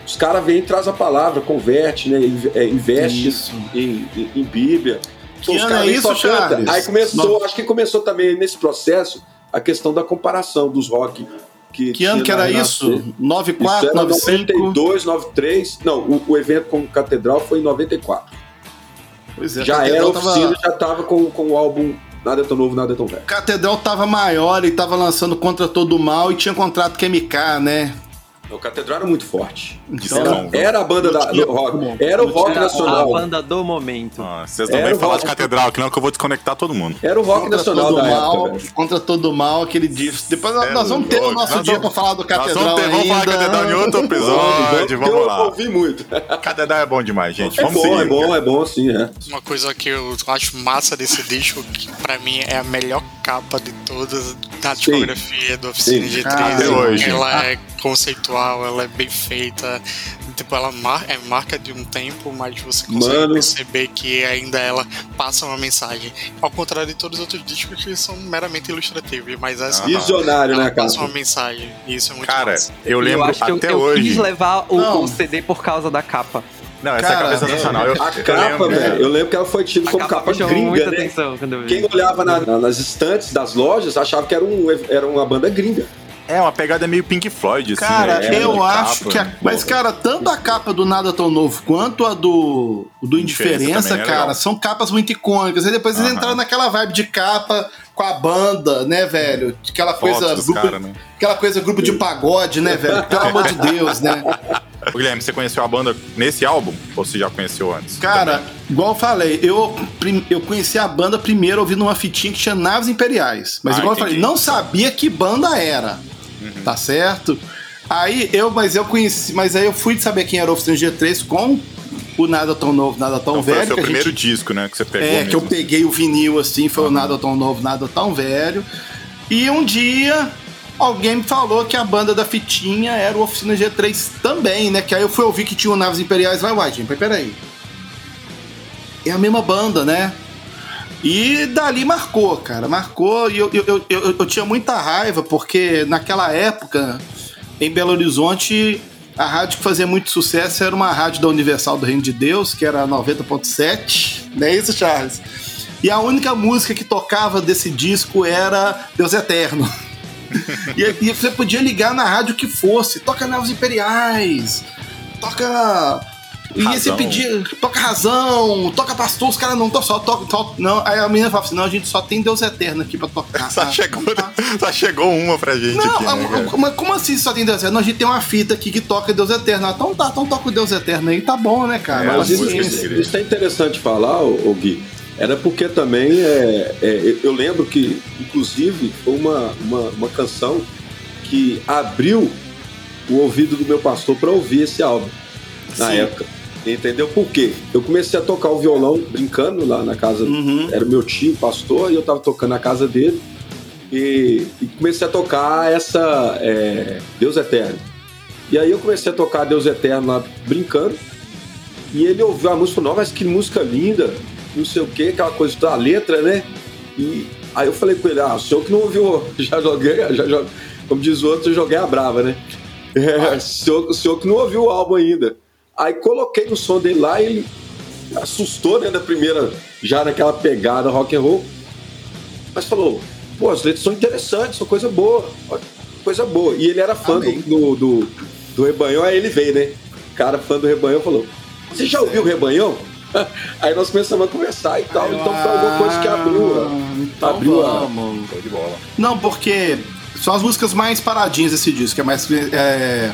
os caras vêm e traz a palavra, converte, né? é, Investe Isso. em, em, em Bíblia. Que os é isso. Charles? Aí começou, acho que começou também nesse processo a questão da comparação dos rock. Que, Que ano que era isso? Renascer. Isso 94, era 95? 92, 93. Não, o, o evento com Catedral foi em 94. Pois é, já era tava- oficina, já tava com, com o álbum Nada é tão novo, nada é tão velho. Catedral tava maior e tava lançando contra todo mal e tinha contrato com MK, né? O Catedral era muito forte. Então, Era, era a banda da, do rock. Era o rock Era a nacional. banda do momento. Ah, vocês não Era vêm o falar rock- de catedral, que não, que eu vou desconectar todo mundo. Era o rock contra nacional todo da mal, época, contra todo mal, aquele disco. Depois nós- É nós vamos ter o nosso Nós dia vamos- pra falar do Nós Catedral vamos, ter, vamos falar ainda. catedral em outro [laughs] episódio, eu vamos lá. ouvi muito. Catedral é bom demais, gente. É Vamos bom, seguir. é bom, é bom sim, é. Uma coisa que eu acho massa desse disco, que pra mim é a melhor capa de todas na discografia do Oficina Sim. G3. Cara, até hoje. Ela é conceitual, ela é bem feita. Tipo, ela mar é marca de um tempo, mas você consegue Mano. perceber que ainda ela passa uma mensagem. Ao contrário de todos os outros discos que são meramente ilustrativos, mas essa Aham. Visionário, ela né, cara? passa uma mensagem. E isso é muito Cara, massa. eu lembro eu acho que eu, até eu hoje. quis levar o, o CD por causa da capa. Não, essa Cara, capa é sensacional. Eu, A eu capa, lembro, velho, eu lembro que ela foi tida como capa capa gringa, muita né? atenção quando eu vi. Quem olhava na- na- nas estantes das lojas achava que era, um, era uma banda gringa. É uma pegada meio Pink Floyd, assim. Cara, né? eu acho capa. que. A... Mas, cara, tanto a capa do Nada Tão Novo quanto a do, do Indiferença é cara, legal. são capas muito icônicas. Aí depois eles Aham. entraram naquela vibe de capa com a banda, né, velho? Aquela Fotos coisa. Grupo, cara, né? Aquela coisa, grupo de pagode, né, velho? Pelo amor de Deus, né? [laughs] Ô, Guilherme, você conheceu a banda nesse álbum? Ou você já conheceu antes? Cara, igual eu falei, eu, eu conheci a banda primeiro ouvindo uma fitinha que tinha Naves Imperiais. Mas Ah, igual entendi. eu falei, não sabia que banda era. Uhum. Tá certo? Aí eu, mas eu conheci, mas aí eu fui saber quem era o Oficina G3 com o Nada Tão Novo, Nada Tão Então foi Velho. o seu primeiro gente- disco, né? Que você pegou é, que eu mesmo. peguei o vinil assim, foi o Nada Tão Novo, Nada Tão Velho. E um dia alguém me falou que a banda da Fitinha era o Oficina G3 também, né? Que aí eu fui ouvir que tinha o Naves Imperiais. Vai, uai, gente, peraí. É a mesma banda, né? E dali marcou, cara. Marcou e eu, eu, eu, eu, eu tinha muita raiva, porque naquela época, em Belo Horizonte, a rádio que fazia muito sucesso era uma rádio da Universal do Reino de Deus, que era 90.7. Não é isso, Charles? E a única música que tocava desse disco era Deus Eterno. E, e você podia ligar na rádio que fosse, toca Naves Imperiais, toca. E aí você Razão. pedia, toca razão, toca pastor, os caras não, to- só toca. to- não. Aí a menina fala assim: não, a gente só tem Deus Eterno aqui pra tocar. Só chegou, só chegou uma pra gente Não, aqui, né, a- cara? a- mas como assim só tem Deus Eterno? Não, a gente tem uma fita aqui que toca Deus Eterno. Ah, Então tá, então toca o Deus Eterno aí, tá bom, né, cara? É, Mas isso, Paciência. de isso é interessante falar, ô, ô Gui. Era porque também é, é, eu lembro que, inclusive, foi uma, uma, uma canção que abriu o ouvido do meu pastor para ouvir esse álbum na Sim. época. Entendeu? Por quê? Eu comecei a tocar o violão brincando lá na casa. Uhum. Era meu tio, pastor, e eu tava tocando na casa dele. E, e comecei a tocar essa é, Deus Eterno. E aí eu comecei a tocar Deus Eterno lá brincando. E ele ouviu a música e falou, "Não, mas que música linda, não sei o que, aquela coisa da letra, né? E aí eu falei com ele, ah, o senhor que não ouviu, [laughs] já joguei, já joguei, como diz o outro, eu joguei a brava, né? É, o, senhor, o senhor que não ouviu o álbum ainda. Aí coloquei no som dele lá e ele assustou, né, da primeira, já naquela pegada rock and roll. Mas falou, pô, as letras são interessantes, são coisa boa, coisa boa. E ele era fã do, Amém. do, do, do Rebanhão, aí ele veio, né? O cara fã do Rebanhão falou, você já ouviu o Rebanhão? [laughs] Aí nós começamos a conversar e tal, então foi alguma coisa que abriu, a- Ah, então abriu a- vamos. Show de bola. Não, porque são as músicas mais paradinhas desse disco, que é mais. É...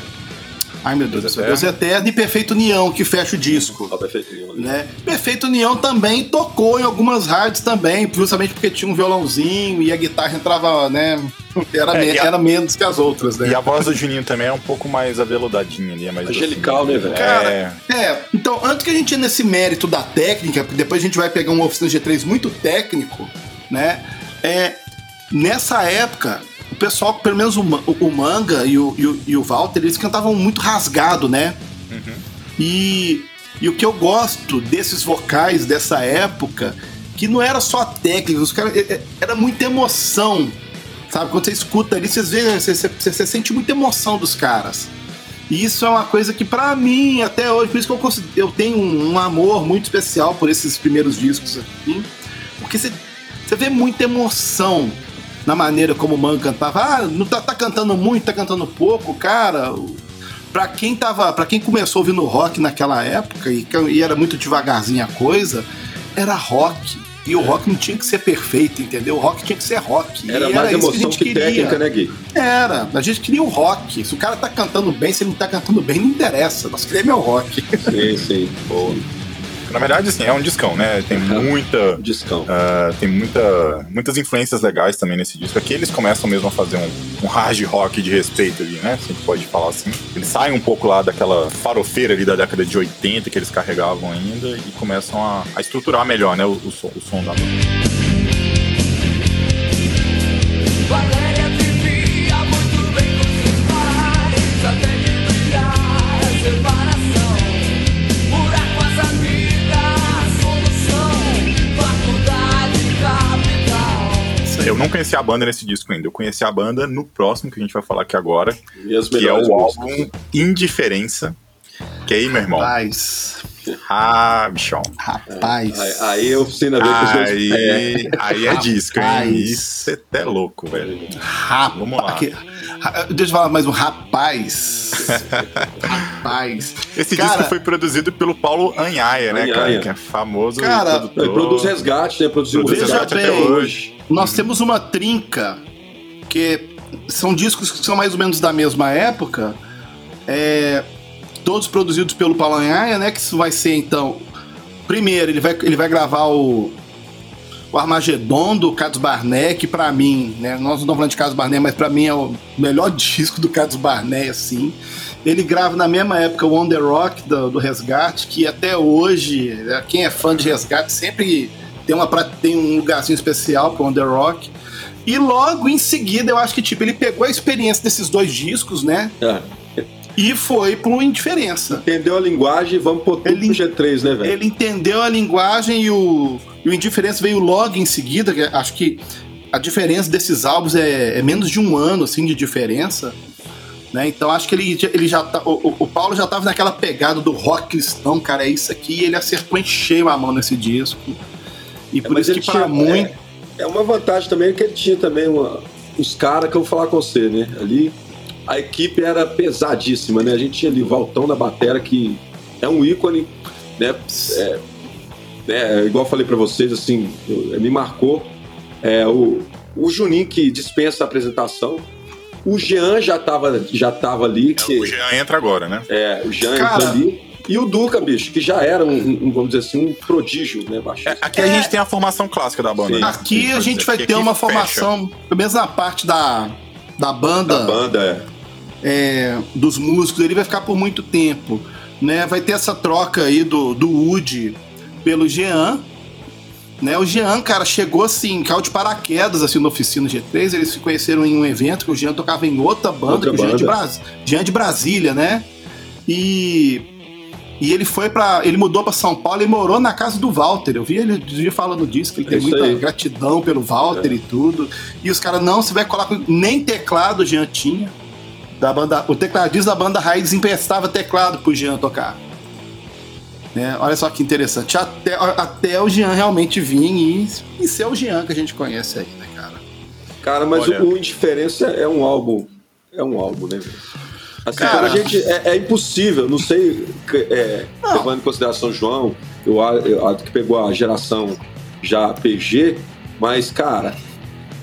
Ai meu Deus do Deus céu. Eterno. Deus Eterno e Perfeito União, que fecha o disco. Ó, perfeitinho, né? Né? Perfeito União também tocou em algumas rádios também, justamente porque tinha um violãozinho e a guitarra entrava, né? Era, É, me- a- era menos que as outras, né? E a voz do Juninho também é um pouco mais aveludadinha ali, é mais Angelical, docinha. né, velho? Cara, É, É, então, antes que a gente ir nesse mérito da técnica, porque depois a gente vai pegar um Oficina G3 muito técnico, né? É, nessa época, o pessoal, pelo menos o, o Manga e o, e, o, e o Walter, eles cantavam muito rasgado, né? E, e o que eu gosto desses vocais dessa época, que não era só a técnica, os caras. é- é- Era muita emoção. Sabe? Quando você escuta ali, vocês vê, você, você, você sente muita emoção dos caras. E isso é uma coisa que, pra mim, até hoje, por isso que eu, eu tenho um, um amor muito especial por esses primeiros discos aqui. Porque você, você vê muita emoção na maneira como o Man cantava. Ah, não tá, tá cantando muito, tá cantando pouco, cara. Pra quem tava. para quem começou ouvindo rock naquela época e, que- e era muito devagarzinho a coisa, era rock. E o rock não tinha que ser perfeito, entendeu? O rock tinha que ser rock. Era e mais isso emoção que queria. técnica, né, Gui? Era, a gente queria o rock. Se o cara tá cantando bem, se ele não tá cantando bem, não interessa. Nós queremos é o rock. Sim, sim. boa. Na verdade, assim, é um discão, né? Tem muita. Discão. ah, tem muita, muitas influências legais também nesse disco. Aqui eles começam mesmo a fazer um, um hard rock de respeito ali, né? Se a gente pode falar assim. Eles saem um pouco lá daquela farofeira ali da década de 80 que eles carregavam ainda e começam a, a estruturar melhor, né? O, o som, o som da banda. Eu não conhecia a banda nesse disco ainda. Eu conheci a banda no próximo que a gente vai falar aqui agora, E as que é o músicas. álbum Indiferença. Que aí, meu irmão? Rapaz, Ah, bichão. rapaz. Aí, aí eu oficina ver com os dois. Aí, É, aí é disco, hein? Isso é até louco, velho. Rapaz. Vamos lá. que- Deixa eu falar mais um rapaz. [laughs] rapaz. Esse Cara, disco foi produzido pelo Paulo Anhaia, né, cara? Anhaia. Que é famoso Cara, produtor. ele produz resgate, né? Produziu Produz resgate até bem. hoje. Nós temos uma trinca que são discos que são mais ou menos da mesma época, é, todos produzidos pelo Palanhaia, né? Que isso vai ser então. Primeiro, ele vai, ele vai gravar o, o Armagedon do Carlos Barnet, que pra mim, né? Nós não estamos falando de Carlos Barnet, mas pra mim é o melhor [laughs] disco do Carlos Barnet, assim. Ele grava na mesma época o On The Rock do, do Resgate, que até hoje, né, quem é fã de Resgate sempre tem, uma, tem um lugarzinho especial pro On The Rock. E logo em seguida, eu acho que tipo, ele pegou a experiência desses dois discos, né? É. E foi pro Indiferença. Entendeu a linguagem, vamos pôr tudo Ele- pro G3, né, velho? Ele entendeu a linguagem e o, e o Indiferença veio logo em seguida. que acho que a diferença desses álbuns é, é menos de um ano assim de diferença. Né? Então acho que ele, ele já tá, o, o- Paulo já tava naquela pegada do rock cristão, cara, é isso aqui, e ele acertou em cheio a mão nesse disco. E por É, isso que para muito. É, é uma vantagem também que ele tinha também uma, os caras que eu vou falar com você, né? Ali a equipe era pesadíssima, né? A gente tinha ali o Valtão na batera, que é um ícone, né? É, né, igual eu falei pra vocês, assim, me marcou. É, o, o Juninho que dispensa a apresentação. O Jean já tava, já tava ali, que, O Jean entra agora, né? é, o Jean Cara- entra ali. E o Duca, bicho, que já era um, um, vamos dizer assim, um prodígio, né, baixista. É, aqui a gente tem a formação clássica da banda. Sim. né? Aqui a gente dizer, vai ter uma fecha. formação, pelo menos na parte da, da banda. da banda, é. É, dos músicos, ele vai ficar por muito tempo. Né? Vai ter essa troca aí do, do Woody pelo Jean. Né? O Jean, cara, chegou assim, caiu de paraquedas assim, na oficina G3. Eles se conheceram em um evento que o Jean tocava em outra banda, Outra que o Jean, é de. Jean de Brasília, né? E. E ele foi para Ele mudou para São Paulo e morou na casa do Walter. Eu vi ele dia falando disso, que ele É tem muita aí. gratidão pelo Walter e tudo. E os caras, não, você vai colar com... Nem teclado o Jean tinha da banda, o tecladista da banda Raiz emprestava teclado pro Jean tocar. Né? Olha só que interessante. Até, até o Jean realmente vir e, e ser o Jean que a gente conhece aí, né, cara? Cara, mas Olha. o, Indiferença é um álbum. É um álbum, né, velho? Assim, Cara- a gente. É, é impossível, não sei, é, Não. levando em consideração o João, eu, a- eu, a- que pegou a geração já PG, mas, cara,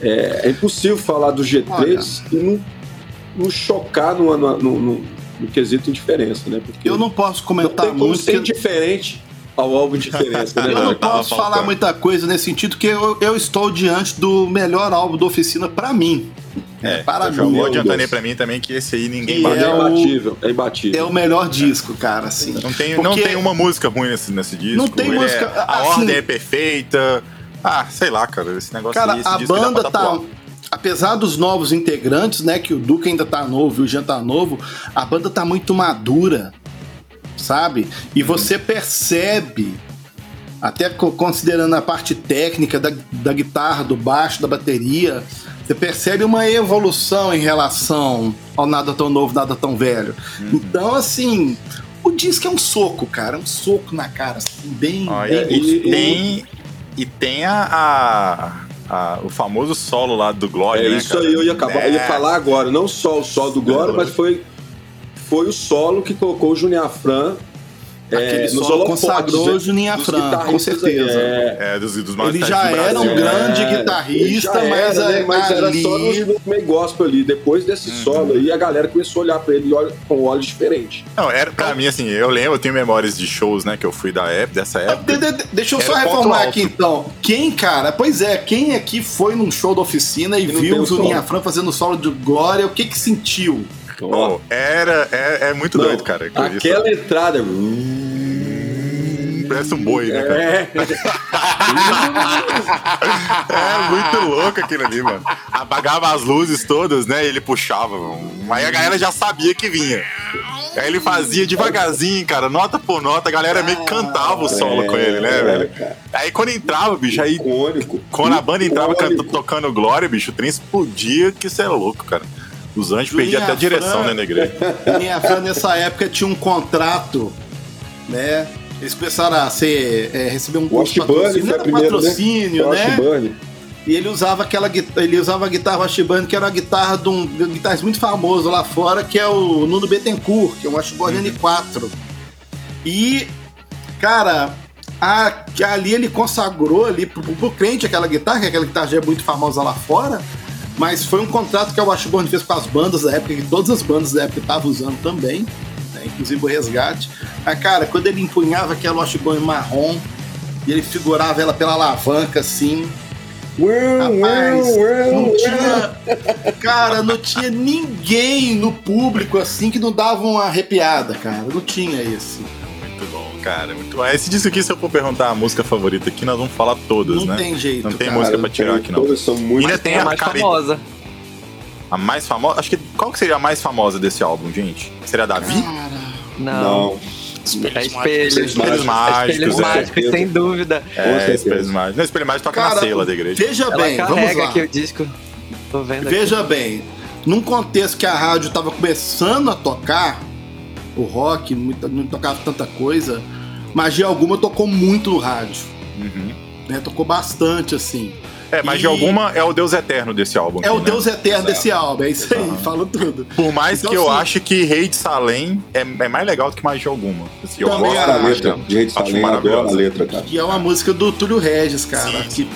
é, é impossível falar do G3 e não, não chocar no, no, no, no- no quesito indiferença, né? Porque Eu não posso não comentar tem como muito. ser que- indiferente ao álbum Indiferença, né? Eu não posso faltando. falar muita coisa nesse sentido, que eu, eu estou diante do melhor álbum da oficina pra mim. É, para eu já mim. vou adiantando aí pra mim também que esse aí ninguém bate. É, é o- imbatível, é imbatível. É o melhor disco, cara, assim. Não tem, não tem uma música ruim nesse, nesse disco. Não tem é- música- a assim- ordem é perfeita. Ah, sei lá, cara. Esse negócio Cara, aí, esse a banda tá. Apesar dos novos integrantes, né? Que o Duca ainda tá novo e o Jean tá novo, a banda tá muito madura, sabe? E você percebe, até co- considerando a parte técnica da, da guitarra, do baixo, da bateria, você percebe uma evolução em relação ao Nada Tão Novo, Nada Tão Velho. Então, assim. O disco é um soco, cara. Um soco na cara, assim, bem, Olha, bem e tem, e tem a, a- a- o famoso solo lá do Glória. É né, isso cara? aí, eu ia, acabar, eu ia É. falar agora. Não só o solo do Glória, mas foi, foi o solo que colocou o Junior Afran Aquele é, solo consagrou o Juninho Afran, com certeza. É, É, dos, dos Ele já do era um grande É, guitarrista, já mas, era, né, mas era ali... só no meio gospel ali. Depois desse Uhum. solo aí, a galera começou a olhar pra ele com olhos diferentes. Não, era pra mim, assim, eu lembro, eu tenho memórias de shows, né, que eu fui da época, dessa De- época. de- de- Deixa eu Era só reformar aqui então. Quem, cara? Pois é, quem aqui foi num show da oficina e E viu o Juninho. Afran fazendo solo de glória? O que que sentiu? Pô, era, é, é muito Não, doido, cara. Aquela entrada. Parece um boi, né, cara? É, [laughs] É muito louco aquilo ali, mano. Apagava as luzes todas, né? E ele puxava. mano. Aí a galera já sabia que vinha. Aí ele fazia devagarzinho, cara, nota por nota, a galera meio que cantava o solo com ele, né, É, velho? cara. Aí quando entrava, bicho, aí Icônico. quando a banda entrava canta- tocando Glória, bicho, o trem explodia, que isso é louco, cara. Os anjos perdiam até a Julinha direção Fran. dentro da igreja. [laughs] Minha Fran, nessa época, tinha um contrato, né? Eles começaram a ser, é, receber um Wash patrocínio, era primeira, patrocínio, né? né? E ele usava aquela guitarra, ele usava a guitarra Washburn, que era a guitarra de um, de um guitarrista muito famoso lá fora, que é o Nuno Bettencourt, que é um Washburn N4. E, cara, a- ali ele consagrou ali pro, pro crente aquela guitarra, que aquela guitarra já é muito famosa lá fora, mas foi um contrato que a Washburn fez com as bandas da época, que todas as bandas da época estavam usando também, né, inclusive o Resgate. Ah, cara, quando ele empunhava aquela Washburn marrom, e ele figurava ela pela alavanca assim, Rapaz, não tinha. Cara, não tinha ninguém no público assim que não dava uma arrepiada, cara. Não tinha isso. Cara. Muito bom. Esse disco aqui, se eu for perguntar a música favorita aqui, nós vamos falar todas, não né? tem jeito. Não tem cara. música pra tirar aqui, não. Todas são muito. Ainda tem a a mais cara- famosa. A mais famosa. Acho que. Qual que seria a mais famosa desse álbum, gente? Seria a Davi? Não. Não. Espelhos É espelhos. Espelhos Espelhos mágicos, Espelhos é. mágicos, sem dúvida. É. Espelhos Mágicos. Não, Espelho Mágico toca na Cara, ceia lá da igreja. Veja Ela bem, vamos carrega lá. aqui o disco. Tô vendo aqui. Veja bem, num contexto que a rádio tava começando a tocar, o rock, muito- não tocava tanta coisa, Magia Alguma tocou muito no rádio. Uhum. Né? Tocou bastante, assim. É, mas E- de alguma é o Deus Eterno desse álbum. É aqui, o né? Deus eterno desse álbum, é isso aí, falo tudo. Por mais Então, que eu assim- ache que Rei de Salem é, é mais legal do que Magia Alguma. Assim, eu Também gosto Adoro a acho. letra. Gente, Acho Salem, adoro a letra, cara. Que é uma música do Túlio Regis, cara, que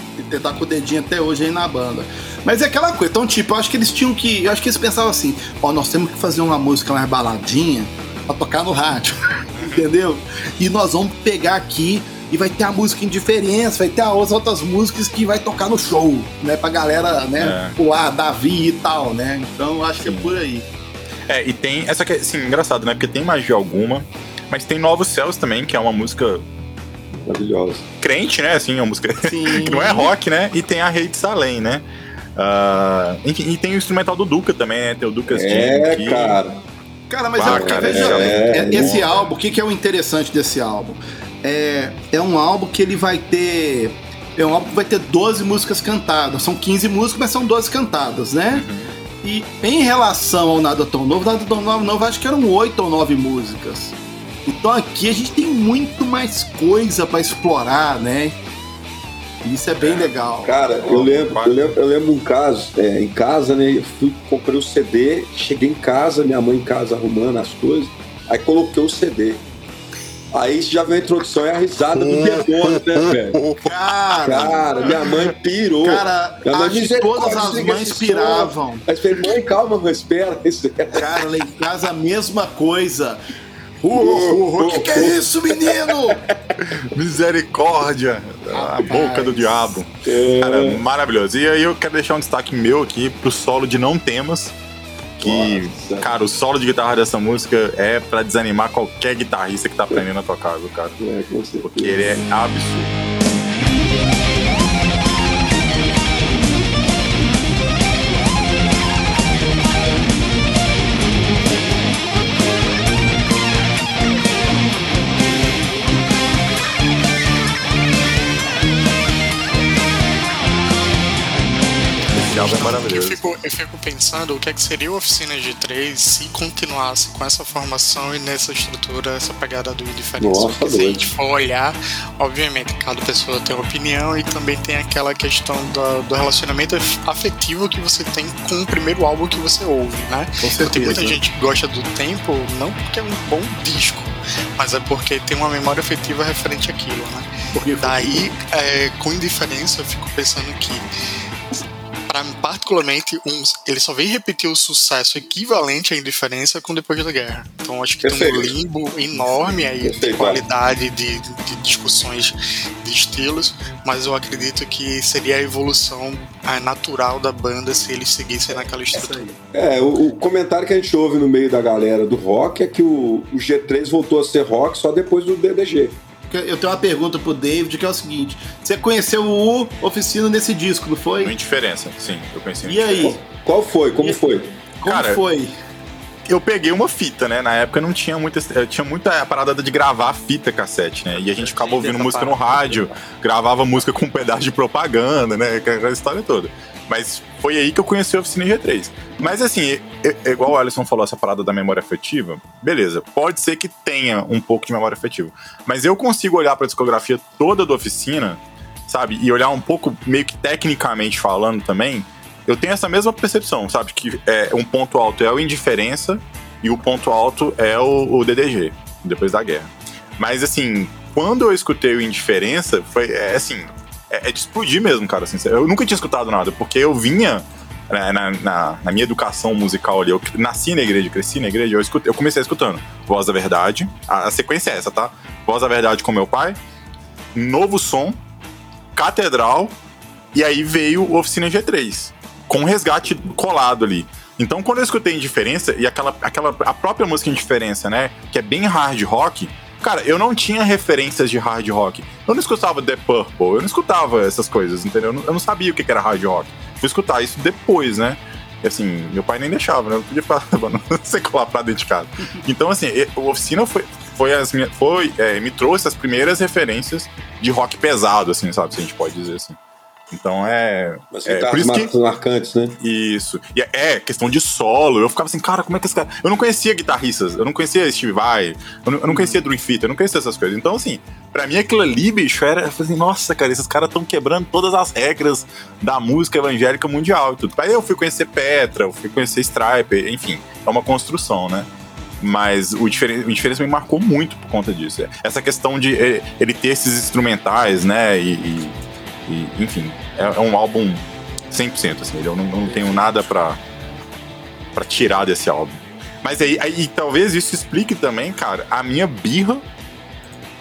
tá com o dedinho até hoje aí na banda. Mas é aquela coisa, então, tipo, eu acho que eles tinham que. Eu acho que eles pensavam assim, ó, nós temos que fazer uma música mais baladinha pra tocar no rádio. [laughs] Entendeu? E nós vamos pegar aqui e vai ter a música Indiferença, vai ter as outras músicas que vai tocar no show, né? Pra galera, né, É. pular, Davi e tal, né? Então acho que é por aí. É, e tem. Essa que é, assim, engraçado, né? Porque tem Magia Alguma, mas tem Novos Céus também, que é uma música Maravilhosa. crente, né? Assim, uma música Sim. [laughs] que não é rock, né? E tem a Rei de Salem, né? Ah, enfim, e tem o instrumental do Duca também, né? Tem o Lucas É, Jim, que- cara. Cara, mas Ah, é, cara, veja é, bem, é- esse nossa. álbum, o que, que é o interessante desse álbum? É, é um álbum que ele vai ter. É um álbum que vai ter 12 músicas cantadas. São 15 músicas, mas são 12 cantadas, né? E em relação ao Nada Tão Novo, Nada Tão Novo, novo acho que eram 8 ou 9 músicas. Então aqui a gente tem muito mais coisa pra explorar, né? E Isso é bem legal. Cara, eu lembro, eu lembro, eu lembro um caso, é, em casa, né? Eu fui, comprei o CD, cheguei em casa, minha mãe em casa arrumando as coisas, aí coloquei o CD. Aí já veio a introdução e a risada do [laughs] demônio, né, velho? Cara, Cara, minha mãe pirou. cara Minha mãe, acho que misericórdia, todas as mães piravam. Aí eu falei, mãe, calma, mãe, espera. É Cara, lá em casa a mesma coisa. O que, que é isso, menino? [laughs] Misericórdia! A boca do diabo. Cara, maravilhoso. E aí eu quero deixar um destaque meu aqui pro solo de Não Temas. Que, Nossa. cara, o solo de guitarra dessa música é pra desanimar qualquer guitarrista que tá aprendendo a tocar, viu, cara? É. Porque ele é absurdo. É Eu maravilhoso. fico, eu fico pensando o que é que seria o Oficina de 3 se continuasse com essa formação e nessa estrutura, essa pegada do indiferença. Nossa, se a gente for olhar, obviamente, cada pessoa tem uma opinião e também tem aquela questão do, do relacionamento afetivo que você tem com o primeiro álbum que você ouve, né? Com Então, tem muita certeza. gente que gosta do tempo, não porque é um bom disco, mas é porque tem uma memória afetiva referente àquilo, né? Porque Daí, é, com indiferença, eu fico pensando que, para mim, particularmente, um, ele só vem repetir o sucesso equivalente à indiferença com Depois da Guerra. Então, acho que tem um Perfeito. limbo enorme aí de Perfeito, qualidade, de, de discussões de estilos, mas eu acredito que seria a evolução natural da banda se eles seguissem naquela estrutura. É, o, o comentário que a gente ouve no meio da galera do rock é que o, o G3 voltou a ser rock só depois do DDG. Eu tenho uma pergunta pro David, que é o seguinte: você conheceu o Oficina nesse disco, não foi? Indiferença, sim, eu pensei no E aí? Qual foi? Como E- foi? Como Cara, foi? Eu peguei uma fita, né? Na época não tinha muita. eh, Tinha muita parada de gravar fita cassete, né? E a gente ficava ouvindo música no rádio, gravava música com um pedaço de propaganda, né? Aquela história toda. Mas foi aí que eu conheci a oficina G3. Mas assim, igual o Alisson falou, essa parada da memória afetiva, beleza, pode ser que tenha um pouco de memória afetiva. Mas eu consigo olhar pra discografia toda da oficina, sabe? E olhar um pouco, meio que tecnicamente falando também, eu tenho essa mesma percepção, sabe? Que é, um ponto alto é o Indiferença e o ponto alto é o, o DDG, depois da guerra. Mas assim, quando eu escutei o Indiferença, foi é, assim, é, é de explodir mesmo, cara. Assim, eu nunca tinha escutado nada, porque eu vinha né, na, na- na minha educação musical ali, eu nasci na igreja, cresci na igreja, eu, eu comecei escutando Voz da Verdade, a, a sequência é essa, tá? Voz da Verdade com meu pai, Novo Som, Catedral, e aí veio Oficina G3, com resgate colado ali. Então, quando eu escutei Indiferença, e aquela, aquela a própria música Indiferença, né, que é bem hard rock, cara, eu não tinha referências de hard rock. Eu não escutava The Purple, eu não escutava essas coisas, entendeu? Eu não, eu não sabia o que era hard rock. Fui escutar isso depois, né? E assim, meu pai nem deixava, né? Eu podia ficar levando [laughs] secular pra dentro de casa. Então, assim, o Oficina foi, foi, as minhas, foi é, me trouxe as primeiras referências de rock pesado, assim, sabe? Se a gente pode dizer assim. Então é. Mas é por isso que. mar- marcantes, né? Isso. E é, é, questão de solo. Eu ficava assim, cara, como é que esse cara. Eu não conhecia guitarristas, eu não conhecia Steve Vai, eu não, eu não conhecia Dream Theater, eu não conhecia essas coisas. Então, assim, pra mim aquilo ali, bicho, era. Eu falei assim, nossa, cara, esses caras estão quebrando todas as regras da música evangélica mundial e tudo. Aí eu fui conhecer Petra, eu fui conhecer Stripe, enfim, é uma construção, né? Mas o, diferen o diferença me marcou muito por conta disso. Essa questão de ele, ele ter esses instrumentais, né? E, e- e, enfim, é, é um álbum 100%, assim. Eu não, não tenho nada pra tirar desse álbum. Mas aí, aí talvez isso explique também, cara, a minha birra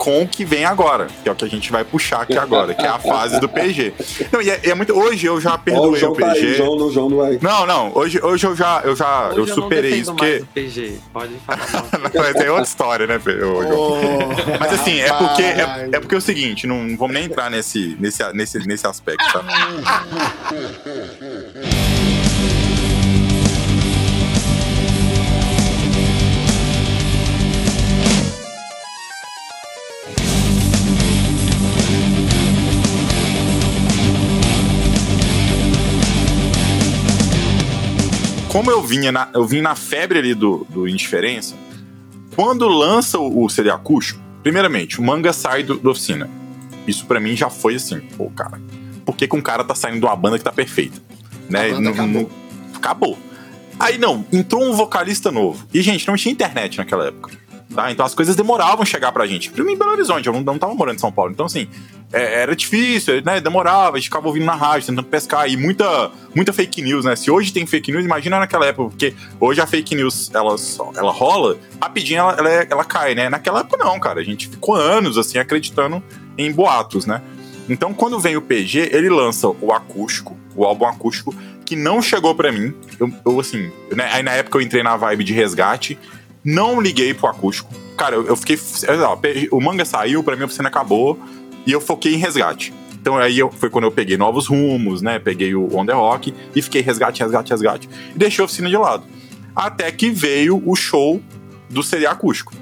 com o que vem agora, que é o que a gente vai puxar aqui agora, que é a fase do PG. Não, e é, é muito. Hoje eu já Ó, o perdoei o João tá aí, PG. o João, não- o João não vai. Não, não, hoje, hoje eu já, eu já Hoje eu superei defendo isso, mais porque. o PG. Pode falar. [laughs] Mas é outra história, né, João? Ô, Mas assim, é porque, é, é porque é o seguinte, não, não vamos nem entrar nesse, nesse, nesse, nesse aspecto, tá? [laughs] Como eu vinha na, eu vim na febre ali do, do Indiferença, quando lança o, o CD acústico, primeiramente, o manga sai do, da oficina. Isso pra mim já foi assim, pô, cara. Por que, que um cara tá saindo de uma banda que tá perfeita? Né? Não- acabou. não- acabou. Aí não, entrou um vocalista novo. E, gente, não tinha internet naquela época. Tá? Então as coisas demoravam chegar pra gente. Primeiro em Belo Horizonte, eu não, não tava morando em São Paulo. Então, assim, é, era difícil, né? Demorava, a gente ficava ouvindo na rádio, tentando pescar. E muita, muita fake news, né? Se hoje tem fake news, imagina naquela época, porque hoje a fake news ela, ela rola, rapidinho ela, ela, é- ela cai, né? Naquela época não, cara. A gente ficou anos, assim, acreditando em boatos, né? Então, quando vem o PG, ele lança o acústico, o álbum acústico, que não chegou pra mim. Eu, eu, assim, né? aí na época eu entrei na vibe de resgate, não liguei pro acústico. Cara, eu, fiquei. o manga saiu, pra mim a oficina acabou, e eu foquei em resgate. Então aí eu- foi quando eu peguei novos rumos, né? Peguei o On The Rock e fiquei resgate, resgate, resgate. E deixei a oficina de lado. Até que veio o show do CD acústico.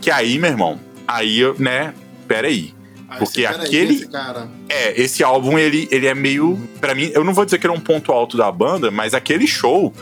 Que aí, meu irmão, aí, eu, né? Peraí. Ah, Porque esse aí, aquele- esse cara. É, esse álbum, ele, ele é meio. Pra mim, eu não vou dizer que ele é um ponto alto da banda, mas aquele show,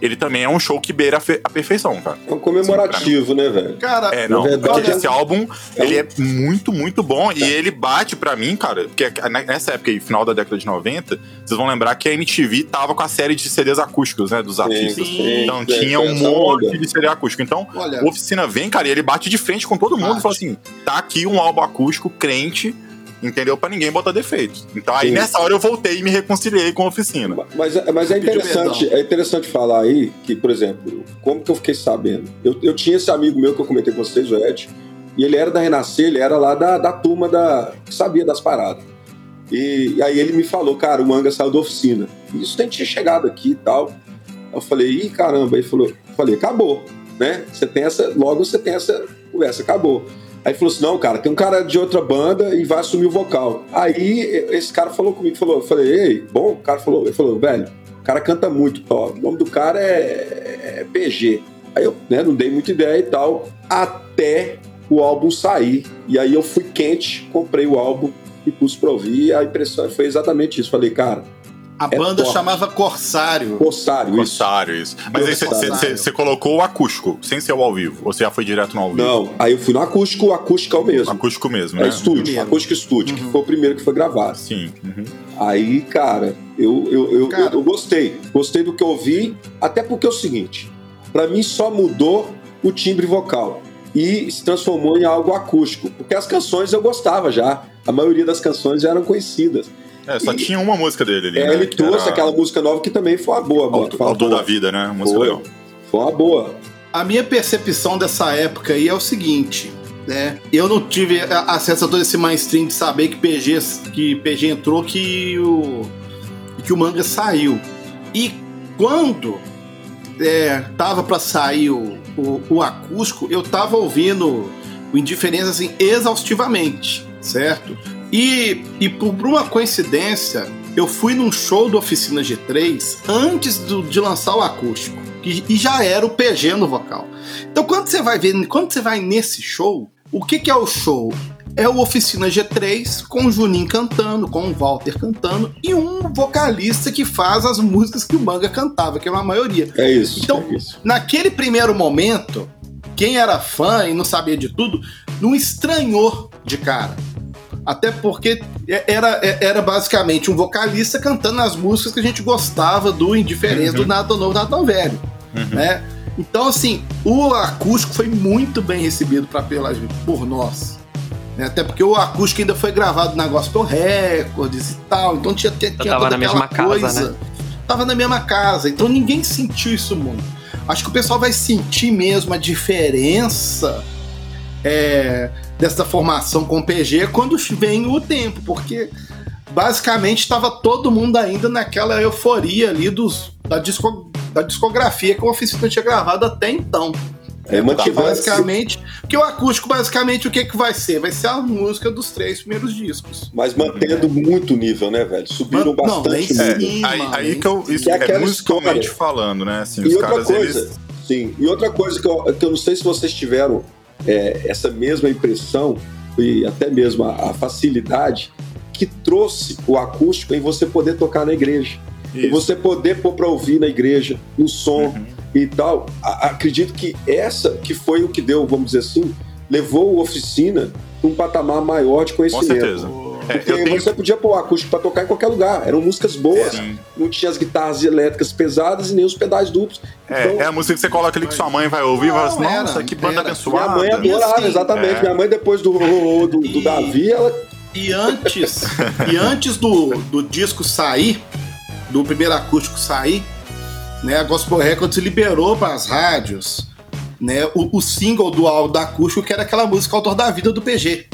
ele também é um show que beira a, fe- a perfeição, cara. É um comemorativo, né, velho? Cara, É, não. Verdade, porque esse álbum, é ele é muito, muito bom. E ele bate pra mim, cara, porque nessa época aí, final da década de 90, vocês vão lembrar que a MTV tava com a série de CDs acústicos, né, dos artistas. sim, Então é, tinha um essa monte onda. de CD acústico. Então, olha, o Oficina vem, cara, e ele bate de frente com todo mundo Bate. e fala assim: tá aqui um álbum acústico crente, entendeu? Pra ninguém botar defeito. Então aí Sim. nessa hora eu voltei e me reconciliei com a oficina. Mas, mas é Pediu interessante, é interessante falar aí que, por exemplo, como que eu fiquei sabendo? Eu, eu tinha esse amigo meu que eu comentei com vocês, o Ed, e ele era da Renascer, ele era lá da, da turma da, que sabia das paradas. E, e aí ele me falou, cara, o manga saiu da oficina. E Isso tem tinha chegado aqui e tal. Eu falei, ih, caramba. Aí ele falou, falei, acabou, né? Você tem essa, logo você tem essa conversa, acabou. Aí falou assim: não, cara, tem um cara de outra banda e vai assumir o vocal. Aí esse cara falou comigo, falou, eu falei, ei, bom, o cara falou, ele falou, velho, o cara canta muito, ó, o nome do cara é, é PG. Aí eu né, não dei muita ideia e tal, até o álbum sair. E aí eu fui quente, comprei o álbum e pus pra ouvir. E a impressão foi exatamente isso. Falei, cara, A É banda top. chamava Corsário. Corsário, isso. Corsário, isso. Mas aí você- colocou o acústico, sem ser o ao vivo. Ou você já foi direto no ao vivo? Não, aí eu fui no acústico, o acústico é o mesmo. Acústico mesmo, É né? estúdio, Primeiro. acústico estúdio, que foi o primeiro que foi gravado. Sim. uhum. Aí, cara, eu, eu, eu, Cara. eu- eu gostei. Gostei do que eu ouvi, até porque é o seguinte: pra mim só mudou o timbre vocal e se transformou em algo acústico. Porque as canções eu gostava já. A maioria das canções já eram conhecidas. É, só E- tinha uma música dele ali. É, né, ele trouxe era aquela música nova que também foi uma boa, mano. Autor, Autor boa. da Vida, né? Música Foi. legal. Foi uma boa. A minha percepção dessa época aí é o seguinte, né? Eu não tive a- acesso a todo esse mainstream de saber que PG, que PG entrou, que o, que o manga saiu. E quando é, tava pra sair o, o, o acústico, eu tava ouvindo o Indiferença assim, exaustivamente, certo? E, e por uma coincidência, eu fui num show do Oficina G3 antes do- de lançar o acústico. E, e já era o PG no vocal. Então quando você vai ver, quando você vai nesse show, o que, que é o show? É o Oficina G3 com o Juninho cantando, com o Walter cantando e um vocalista que faz as músicas que o Manga cantava, que é uma maioria. É isso. Então, é isso. Naquele primeiro momento, quem era fã e não sabia de tudo, não estranhou de cara. Até porque era, era basicamente um vocalista cantando as músicas que a gente gostava do Indiferença, do Nada Novo, Nada Velho. Né? Então, assim, o acústico foi muito bem recebido pra, pela, por nós. né? Até porque o acústico ainda foi gravado na Gospel Records e tal. Então tinha, tinha, tinha tava na mesma casa, coisa. né? Tava na mesma casa. Então ninguém sentiu isso muito. Acho que o pessoal vai sentir mesmo a diferença é, dessa formação com o PG quando vem o tempo, porque basicamente estava todo mundo ainda naquela euforia ali dos, da, disco- da discografia que o Oficina tinha gravado até então. É, mantiveram- basicamente, porque o acústico basicamente o que que vai ser? Vai ser a música dos três primeiros discos. Mas mantendo muito nível, né, velho? Subiram Mas- não, bastante lá em o nível. cima. Aí, aí que eu. Isso E é aquela musicalmente história. falando, né? Assim, E os outra caras, coisa, eles. sim. E outra coisa que eu, que eu não sei se vocês tiveram é, essa mesma impressão e até mesmo a, a facilidade que trouxe o acústico em você poder tocar na igreja. E Isso. você poder pôr para ouvir na igreja, no som Uhum. e tal. A- acredito que essa que foi o que deu, vamos dizer assim, levou o oficina para um patamar maior de Com conhecimento. certeza. É, Porque eu tenho. você podia pôr o acústico para tocar em qualquer lugar. Eram músicas boas. Sim. Não tinha as guitarras elétricas pesadas e nem os pedais duplos. É, Então, é a música que você coloca ali que sua mãe vai ouvir e fala assim, Não, nossa, era, que banda era. Minha abençoada. mãe adorava, assim, exatamente. é. Minha mãe, depois do, do, do E- Davi, ela. E antes, e antes do, do disco sair, do primeiro acústico sair, né, a Gospel Records liberou para as rádios né, o, o single do álbum da acústico, que era aquela música Autor da Vida do PG.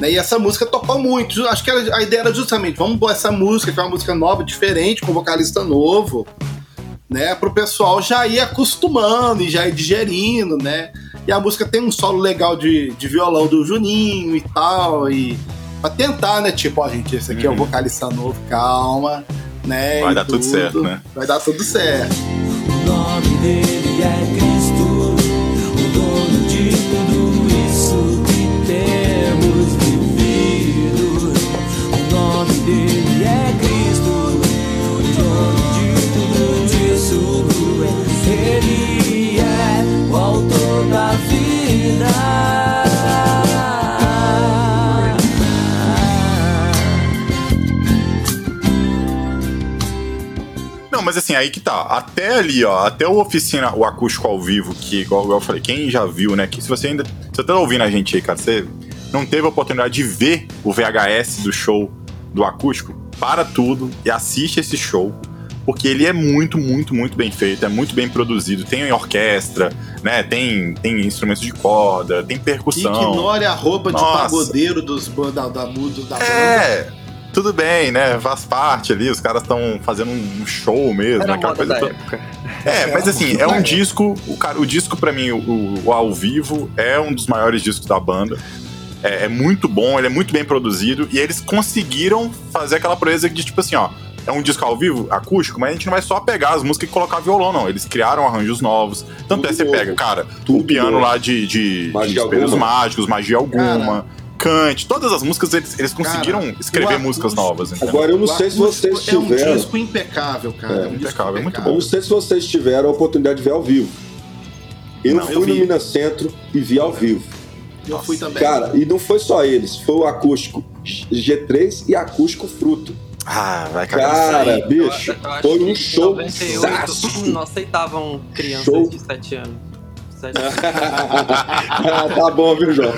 Né, e essa música tocou muito. Acho que a ideia era justamente, vamos pôr essa música, que é uma música nova, diferente, com vocalista novo, né, pro pessoal já ir acostumando e já ir digerindo, né? E a música tem um solo legal de, de violão do Juninho e tal, e pra tentar, né? Tipo, ó, gente, esse aqui é o Uhum. vocalista novo, calma, né? Vai e dar tudo certo, né? Vai dar tudo certo. O nome dele é Ele é o autor da vida. Mas assim, aí que tá. Até ali, ó, até o oficina, o acústico ao vivo, que, igual, eu falei, quem já viu, né? Que se você ainda. Você tá ouvindo a gente aí, cara, você não teve a oportunidade de ver o VHS do show do acústico, para tudo e assiste esse show. Porque ele é muito, muito, muito bem feito, é muito bem produzido. Tem orquestra, né? Tem, tem instrumentos de corda, tem percussão. Ignore a roupa de Nossa. pagodeiro dos, da, da, do- da banda. É, tudo bem, né? Faz parte ali, os caras estão fazendo um show mesmo, Era a aquela coisa da toda. época. É, mas assim, é um disco. O, cara, o disco, pra mim, o, o ao vivo, é um dos maiores discos da banda. É, é muito bom, ele é muito bem produzido. E eles conseguiram fazer aquela proeza de, tipo assim, ó. É um disco ao vivo, acústico, mas a gente não vai só pegar as músicas e colocar violão, não. Eles criaram arranjos novos. Tanto Tudo é, você novo. pega, cara, Tudo o piano novo. lá de, de, Magia de Espelhos Alguma. Mágicos, Magia Alguma, Cante, todas as músicas eles, eles conseguiram Cara, escrever músicas novas. Entendeu? Agora, eu não O sei se vocês É um tiveram. disco impecável, cara. É, É, um disco impecável, é muito Eu não sei se vocês tiveram a oportunidade de ver ao vivo. Eu Não, fui eu no. Minas Centro e vi ao vivo. Eu fui também. Cara, e não foi só eles, foi o acústico G3 e acústico Fruto. Ah, vai cagar. Cara, Eu- bicho, eu acho foi um show 98 não aceitavam crianças Show. de 7 anos. Sete [laughs] tá bom, viu, João?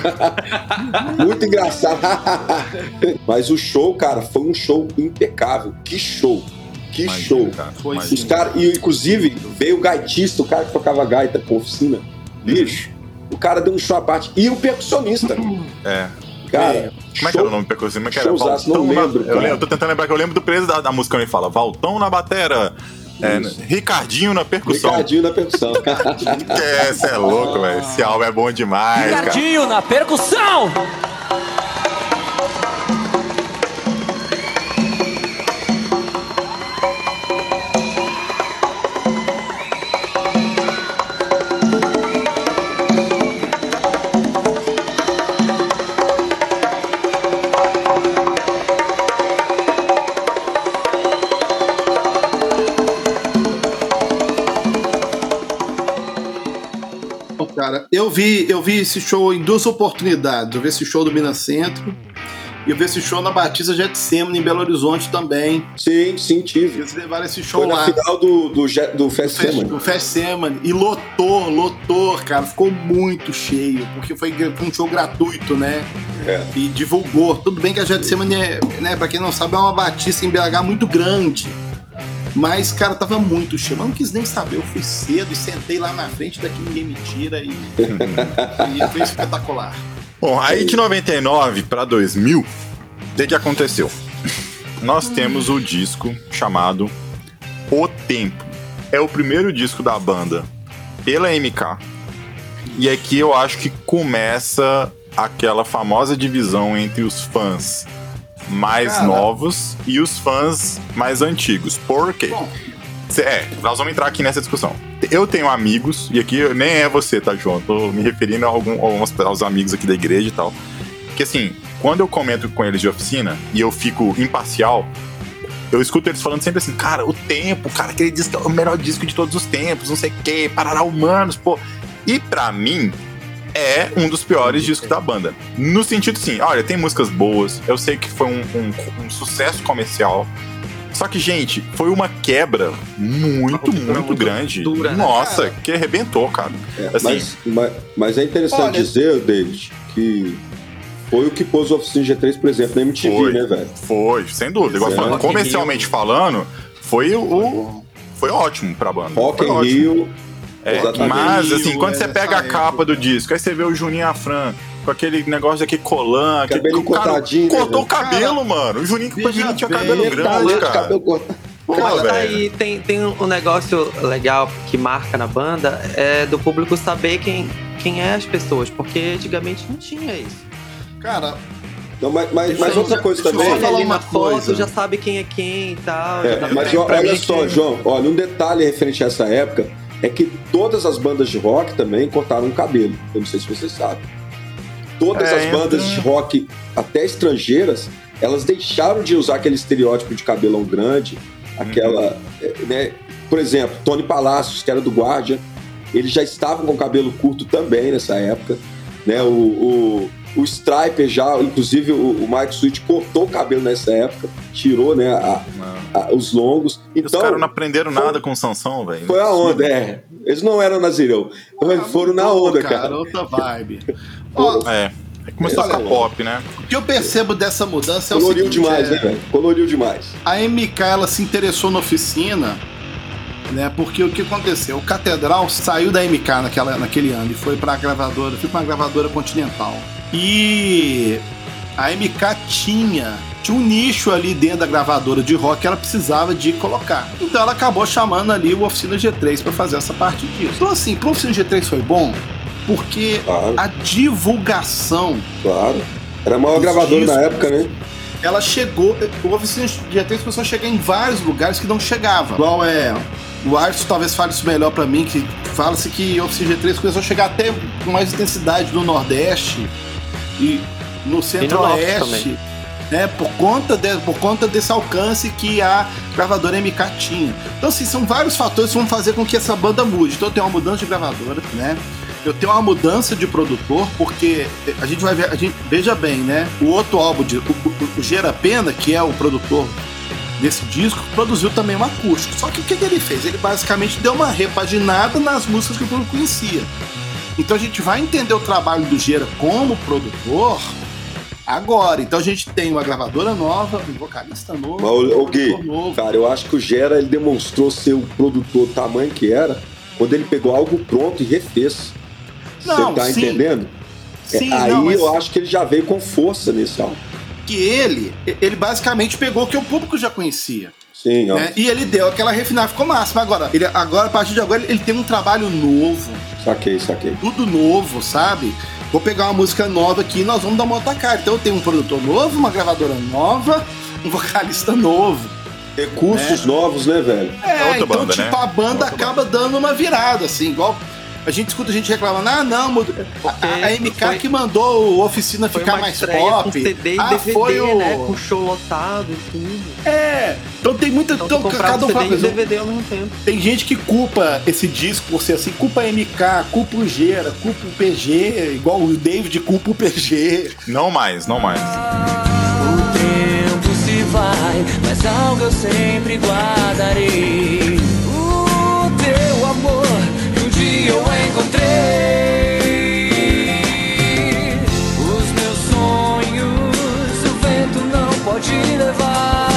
Muito engraçado. Mas o show, cara, foi um show impecável. Que show! Que Imagina, show! cara. Os caras, e inclusive, veio o gaitista, o cara que tocava gaita com oficina. Bicho, o cara deu um show à parte. E o percussionista. É. Cara, Como é que era o nome do percussor? Como é que era? Showzaço, não na- lembro, eu, cara. lembro, eu tô tentando lembrar que eu lembro do preço da, da música onde ele fala Valtão na batera, é. Ricardinho na percussão. Ricardinho na percussão. [laughs] É, você é louco, velho. Esse álbum é bom demais, cara. Ricardinho na percussão! Eu vi, eu vi esse show em duas oportunidades. Eu vi esse show do Minas Centro e eu vi esse show na Batista Getsemane em Belo Horizonte também. sim, sim, tive. Eles levaram esse show Foi lá. final do, do, do Fest Fest- Semana. O Fest Semana. E lotou, lotou, cara. Ficou muito cheio. Porque foi foi um show gratuito, né? É. E divulgou. Tudo bem que a Getsemane é, né? Pra quem não sabe, é uma batista em BH muito grande. Mas, cara, tava muito. Eu não quis nem saber. Eu fui cedo e sentei lá na frente, daqui ninguém me tira. E, e foi espetacular. Bom, aí de 99 pra 2000, o que, que aconteceu? Nós temos o disco chamado O Tempo. É o primeiro disco da banda pela MK. E aqui eu acho que começa aquela famosa divisão entre os fãs mais Cara. novos e os fãs mais antigos. Por quê? Bom, É, nós vamos entrar aqui nessa discussão. Eu tenho amigos, e aqui nem é você, tá, João? Tô me referindo a algum, alguns, aos amigos aqui da igreja e tal. Que assim, quando eu comento com eles de oficina e eu fico imparcial, eu escuto eles falando sempre assim, cara, o tempo, cara, aquele disco é o melhor disco de todos os tempos, não sei o quê, Parará Humanos, pô. E pra mim, é um dos piores discos da banda. No sentido sim, olha, tem músicas boas, eu sei que foi um, um- um sucesso comercial. Só que, gente, foi uma quebra muito, muito, muito grande. dura, né, Nossa, cara? que arrebentou, cara. É, Assim- mas, mas, mas é interessante Olha- dizer, David, que foi o que pôs o Oficina G3, por exemplo, na MTV, Foi. né, velho? Foi, sem dúvida. Igual é. falando, comercialmente falando, foi o. Foi ótimo pra banda. Rock foi in ótimo. Rio. É, mas, assim, quando você essa pega a capa do disco, aí você vê o Juninho Afran com aquele negócio daquele colan, aquele Cabelinho cara cortadinho, né, cortou o velho? cabelo, mano. O Juninho que tinha bem, cabelo grande, cara. cabelo cortado. Pô, Mas velho. aí tem, tem um negócio legal que marca na banda é do público saber quem, quem é as pessoas, porque antigamente não tinha isso. cara, Não, mas, mas, mas outra coisa também. só falar ali uma na foto coisa. já sabe quem é quem e tal. É, mas olha só, que- João, olha, um detalhe referente a essa época é que todas as bandas de rock também cortaram o cabelo. Eu não sei se vocês sabem. Todas É, as bandas de rock, até estrangeiras, elas deixaram de usar aquele estereótipo de cabelão grande, aquela, é, né? Por exemplo, Tony Palacios, que era do Guardian, eles já estavam com cabelo curto também nessa época, né? O, o, o Striper já, inclusive o, o Mike Sweet cortou o cabelo nessa época, tirou, né, a- a- os longos. E os Então, caras não aprenderam foi- nada com o Sansão, velho. foi a onda, é. Eles não eram nazirão, mas foram na onda, cara. Outra vibe. [laughs] Ó, É. Aí Começou a pop, né? o que eu percebo dessa mudança é o Coloriu seguinte, demais, é, né, velho? Coloriu demais. a MK ela se interessou na oficina, né? Porque o que aconteceu? O Catedral saiu da MK naquela, naquele ano e foi pra gravadora, foi pra uma gravadora continental. E a MK tinha, tinha um nicho ali dentro da gravadora de rock que ela precisava de colocar. Então ela acabou chamando ali o Oficina G3 para fazer essa parte disso. Então assim, pro Oficina G3 foi bom porque Claro. a divulgação Claro. Era a maior gravadora discos. na época, né? ela chegou, o Oficina G3 começou a chegar em vários lugares que não chegava. Igual é, o Arthur talvez fale isso melhor pra mim, que fala-se que o Oficina G3 começou a chegar até com mais intensidade no Nordeste e no Centro-Oeste, né, por conta, de- por conta desse alcance que a gravadora MK tinha. Então, assim, são vários fatores que vão fazer com que essa banda mude. Então, tem uma mudança de gravadora, né? Eu tenho uma mudança de produtor, porque a gente vai ver, a gente, veja bem, né? O outro álbum, de, o, o, o Gera Pena, que é o produtor desse disco, produziu também um acústico. Só que o que, que ele fez? Ele basicamente deu uma repaginada nas músicas que o público conhecia. Então a gente vai entender o trabalho do Gera como produtor agora. Então a gente tem uma gravadora nova, um vocalista novo, Mas, um Gui, produtor novo. Cara, eu acho que o Gera ele demonstrou ser o produtor do tamanho que era quando ele pegou algo pronto e refez. Você Não, tá sim. entendendo? É, Sim, aí não, mas eu acho que ele já veio com força nesse álbum. que ele, ele basicamente pegou o que o público já conhecia. Sim, ó. né? E ele deu aquela refinada, ficou massa. Mas agora, ele, agora, a partir de agora, ele tem um trabalho novo, Saquei, saquei. tudo novo, sabe? Vou pegar uma música nova aqui e nós vamos dar uma outra cara. Então eu tenho um produtor novo, uma gravadora nova, um vocalista novo. Recursos novos, né, velho? É, outra então, banda, tipo, né? a banda acaba dando uma virada, assim, igual. A gente escuta a gente reclamando, ah, não, muda- a, a MK foi- que mandou o Oficina Foi ficar uma mais pop. com CD e ah, DVD, foi o... né? Com show lotado e tudo. É, então tem muita. Então, Então, cada um fala CD e uma coisa. DVD ao mesmo tempo. Tem gente que culpa esse disco por ser assim, culpa a MK, culpa o Gera, culpa o PG, igual o David culpa o PG. Não mais, não mais. O tempo se vai, mas algo eu sempre guardarei. Eu encontrei. Os meus sonhos, o vento não pode levar.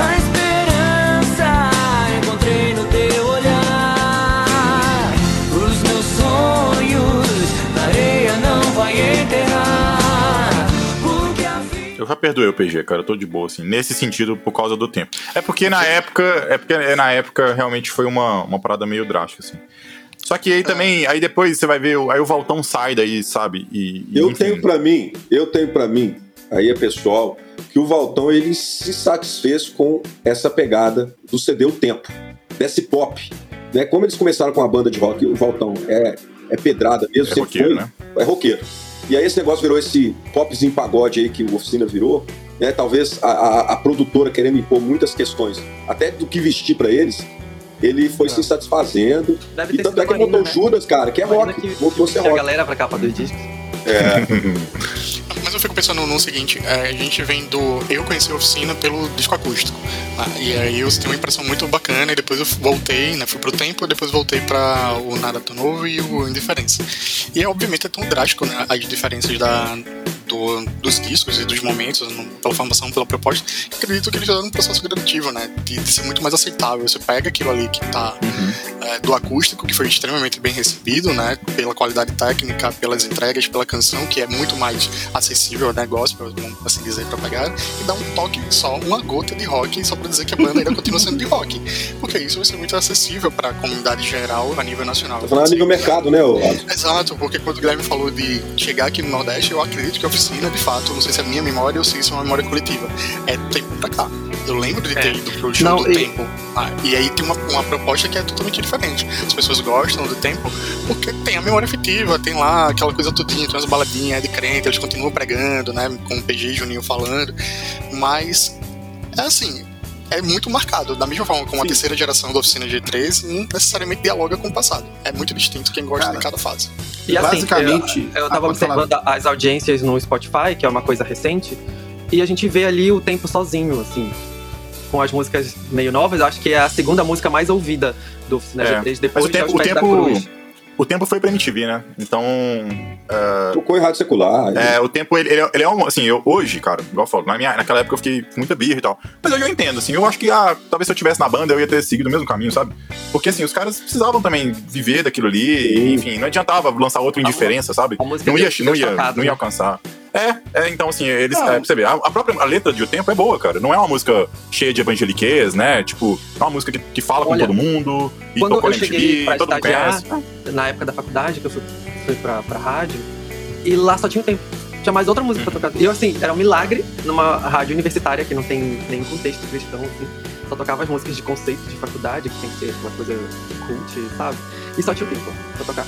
A esperança encontrei no teu olhar. Os meus sonhos, na areia não vai enterrar. Porque a vida. Eu já perdoei o PG, cara. Eu tô de boa, assim. Nesse sentido, por causa do tempo. É porque na época. É porque na época realmente foi uma, uma parada meio drástica, assim. Só que aí também. Aí depois você vai ver. Aí o Valtão sai daí, sabe? E, e, Eu enfim. tenho pra mim, eu tenho pra mim, aí é pessoal, que o Valtão ele se satisfez com essa pegada do CD O Tempo, desse pop. Né? Como eles começaram com a banda de rock, o Valtão é, é pedrada mesmo, É sempre roqueiro, foi, né? é roqueiro. E aí esse negócio virou esse popzinho pagode aí que o Oficina virou, né? Talvez a, a- a produtora querendo impor muitas questões, até do que vestir pra eles, ele foi se satisfazendo. Deve E tanto é que Marina, botou né? Judas, cara, que é Marina rock. que, Voltou que a rock. galera pra capa dos discos. Mas eu fico pensando no seguinte, é, a gente vem do. Eu conheci a oficina pelo disco acústico. Né? E aí eu tenho uma impressão muito bacana, e depois eu voltei, né? Fui pro tempo, depois voltei pra o Nada Tão Novo e o Indiferença. E obviamente é tão drástico, né? As diferenças da. do- dos discos e dos momentos, no- pela formação, pela proposta, acredito que eles fizeram um processo gradativo, né? De, de ser muito mais aceitável. Você pega aquilo ali que tá é, do acústico, que foi extremamente bem recebido, né? Pela qualidade técnica, pelas entregas, pela canção, que é muito mais acessível ao negócio, assim dizer, pra pegar, e dá um toque só, uma gota de rock, só pra dizer que a banda ainda continua sendo de rock. Porque isso vai ser muito acessível pra comunidade geral a nível nacional. Tá falando a nível mercado, né, Alisson? Exato, porque quando o Guilherme falou de chegar aqui no Nordeste, eu acredito que a oficina, de fato, não sei se é a minha memória ou se isso é uma memória coletiva, é tempo pra cá. Eu lembro de ter É. ido pro show Não, do e- tempo. Ah, e aí tem uma, uma proposta que é totalmente diferente. As pessoas gostam do tempo porque tem a memória afetiva, tem lá aquela coisa tudinha, tem umas baladinhas de crente, eles continuam pregando, né? Com o PG e Juninho falando. Mas é assim. É muito marcado, da mesma forma como a Sim. terceira geração da oficina G3 não necessariamente dialoga com o passado. É muito distinto quem gosta Cara, de cada fase. E assim, Basicamente, eu, eu ah, tava falar. observando as audiências no Spotify, que é uma coisa recente, e a gente vê ali o tempo sozinho, assim. Com as músicas meio novas, acho que é a segunda música mais ouvida do Oficina É. G3, depois Mas o de tempo- o tempo- Cruz. O tempo foi pra MTV, né? Então. Tocou em rádio secular. É, o tempo, ele, ele é- ele é um. Assim, eu, hoje, cara, igual eu falo, na minha, naquela época eu fiquei com muita birra e tal. Mas hoje eu entendo, assim, eu acho que ah, talvez se eu tivesse na banda eu ia ter seguido o mesmo caminho, sabe? Porque, assim, os caras precisavam também viver daquilo ali, e, enfim, não adiantava lançar outro indiferença, sabe? Não ia, não de ia, não ia né? alcançar. É, é, então assim, eles. É, você ver, a, a própria a letra de O Tempo é boa, cara. Não é uma música cheia de evangeliquez, né? Tipo, é uma música que, que fala Olha, com todo mundo. E Quando tocou eu cheguei MTV, pra todo mundo conhece. na época da faculdade, que eu fui, fui pra, pra rádio, e lá só tinha um tempo. Tinha mais outra música pra tocar. E eu, assim, era um milagre numa rádio universitária que não tem nenhum contexto cristão, assim. Só tocava as músicas de conceito de faculdade, que tem que ser uma coisa cult, sabe? E só tinha um tempo pra tocar.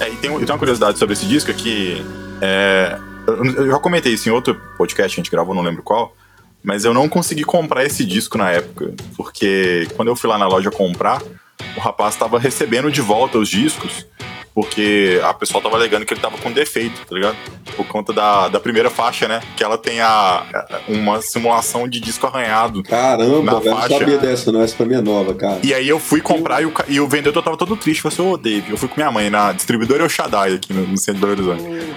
É, e tem, tem uma curiosidade sobre esse disco é que. É, eu, já comentei isso em outro podcast que a gente gravou, não lembro qual. Mas eu não consegui comprar esse disco na época. Porque quando eu fui lá na loja comprar, o rapaz tava recebendo de volta os discos. Porque a pessoa tava alegando que ele tava com defeito, tá ligado? Por conta da, da primeira faixa, né? Que ela tem a, uma simulação de disco arranhado. Caramba, velho, não faixa. sabia dessa, não. Essa pra mim é nova, cara. E aí eu fui comprar e o, e o vendedor tava todo triste. Falei assim, ô Dave, eu fui com minha mãe na distribuidora El Shaddai aqui no, no centro de Belo Horizonte.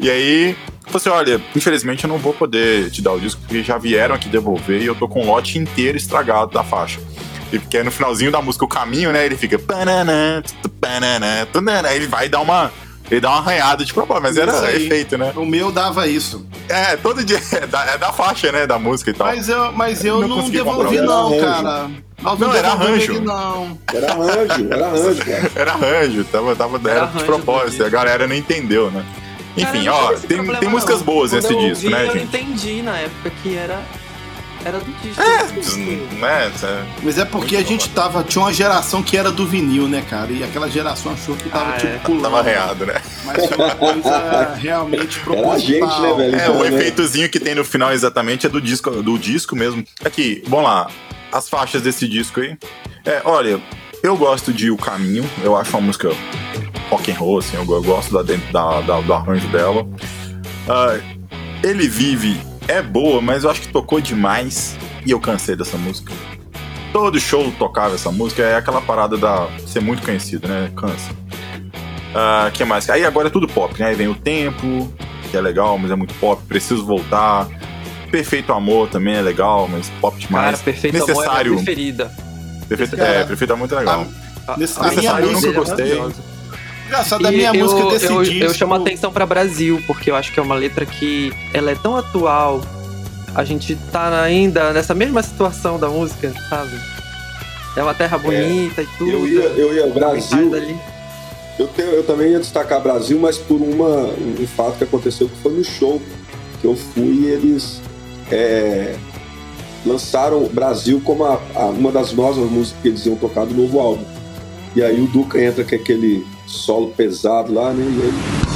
E aí, eu falei assim, olha, infelizmente eu não vou poder te dar o disco, porque já vieram aqui devolver e eu tô com o lote inteiro estragado da faixa. E porque aí no finalzinho da música, o caminho, né, ele fica... aí ele vai dar uma... Ele dá uma arranhada de propósito, mas era aí. efeito, né? O meu dava isso. É, todo dia, [laughs] é da, é da faixa, né, da música e tal. Mas eu, mas eu Não não, consegui devolvi, não, Era cara. Nós não, Não, era arranjo. ele, não. Era arranjo, era [laughs] arranjo, cara. Era arranjo, tava, tava, era, de arranjo propósito, do a galera não entendeu, né? Enfim, Cara, ó, tem, problema, tem músicas não. boas Quando nesse eu disco, ouvi, né, Eu gente? entendi na época que era, era do disco. É, né? é- Mas é porque a gente tava. Tinha uma geração que era do vinil, né, cara? E aquela geração achou que tava Ah, tipo é. pulando. Tava arreado, né? Mas foi uma coisa realmente [laughs] Era proposital. a gente, né, velho? É, Então, o né? efeitozinho que tem no final exatamente é do disco, do disco mesmo. Aqui, vamos lá. As faixas desse disco aí. É, olha, eu gosto de O Caminho, eu acho uma música rock and roll, assim, eu, eu gosto da, da- da- do arranjo dela. Ah, Ele Vive é boa, mas eu acho que tocou demais e eu cansei dessa música. Todo show tocava essa música, é aquela parada da ser muito conhecido, né? Cansa. Ah, que mais? Aí agora é tudo pop, né? Aí vem o tempo, que é legal, mas é muito pop. Preciso voltar. Perfeito Amor também é legal, mas pop Cara, demais. Perfeito Amor é a Necessário. minha preferida. Perfeito, Cara, é, Perfeito Amor é legal. A- a a minha mensagem música dele é eu gostei. maravilhosa. Engraçado, a E minha eu, música desse eu, disco. eu chamo atenção pra Brasil, porque eu acho que é uma letra que ela é tão atual. A gente tá ainda nessa mesma situação da música, sabe? É uma terra bonita e tudo. Eu ia, eu ia Brasil, eu, tenho- eu também ia destacar Brasil, mas por uma, um, fato que aconteceu que foi no show que eu fui e eles é, lançaram Brasil como a- a- uma das novas músicas que eles iam tocar do novo álbum. E aí o Duca entra com aquele solo pesado lá, né? E aí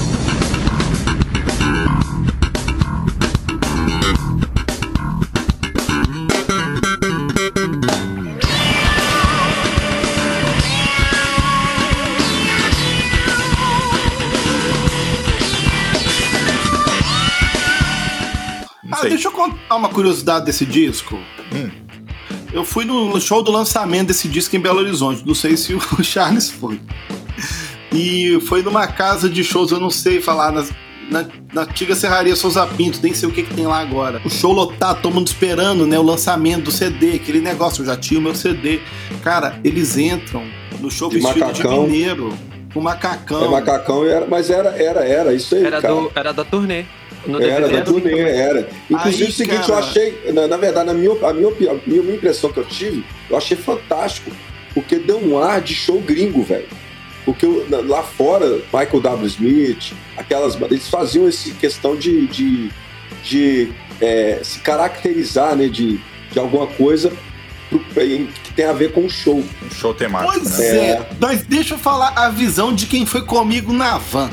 Ah, deixa eu contar uma curiosidade desse disco. Hum. Eu fui no show do lançamento desse disco em Belo Horizonte. Não sei se o [laughs] Charles foi. E foi numa casa de shows, eu não sei falar, nas- na, na antiga Serraria Souza Pinto, nem sei o que, que tem lá agora. O show lotado, todo mundo esperando, né? O lançamento do CD, aquele negócio, eu já tinha o meu CD. Cara, eles entram no show De vestido macacão. de mineiro, com macacão. é macacão, era, mas era, era, era, isso aí, Era, cara. do, era da turnê. No Era da turnê, era. Inclusive Aí, o seguinte, cara- eu achei, na, na verdade, na minha, a minha, a minha, minha impressão que eu tive, eu achei fantástico, porque deu um ar de show gringo, velho. Porque lá fora, Michael W. Smith, aquelas eles faziam essa questão de, de, de, é, se caracterizar, né, de, de alguma coisa pro- em- que tem a ver com o show. Um show temático, Pois né? é. É. mas deixa eu falar a visão de quem foi comigo na van.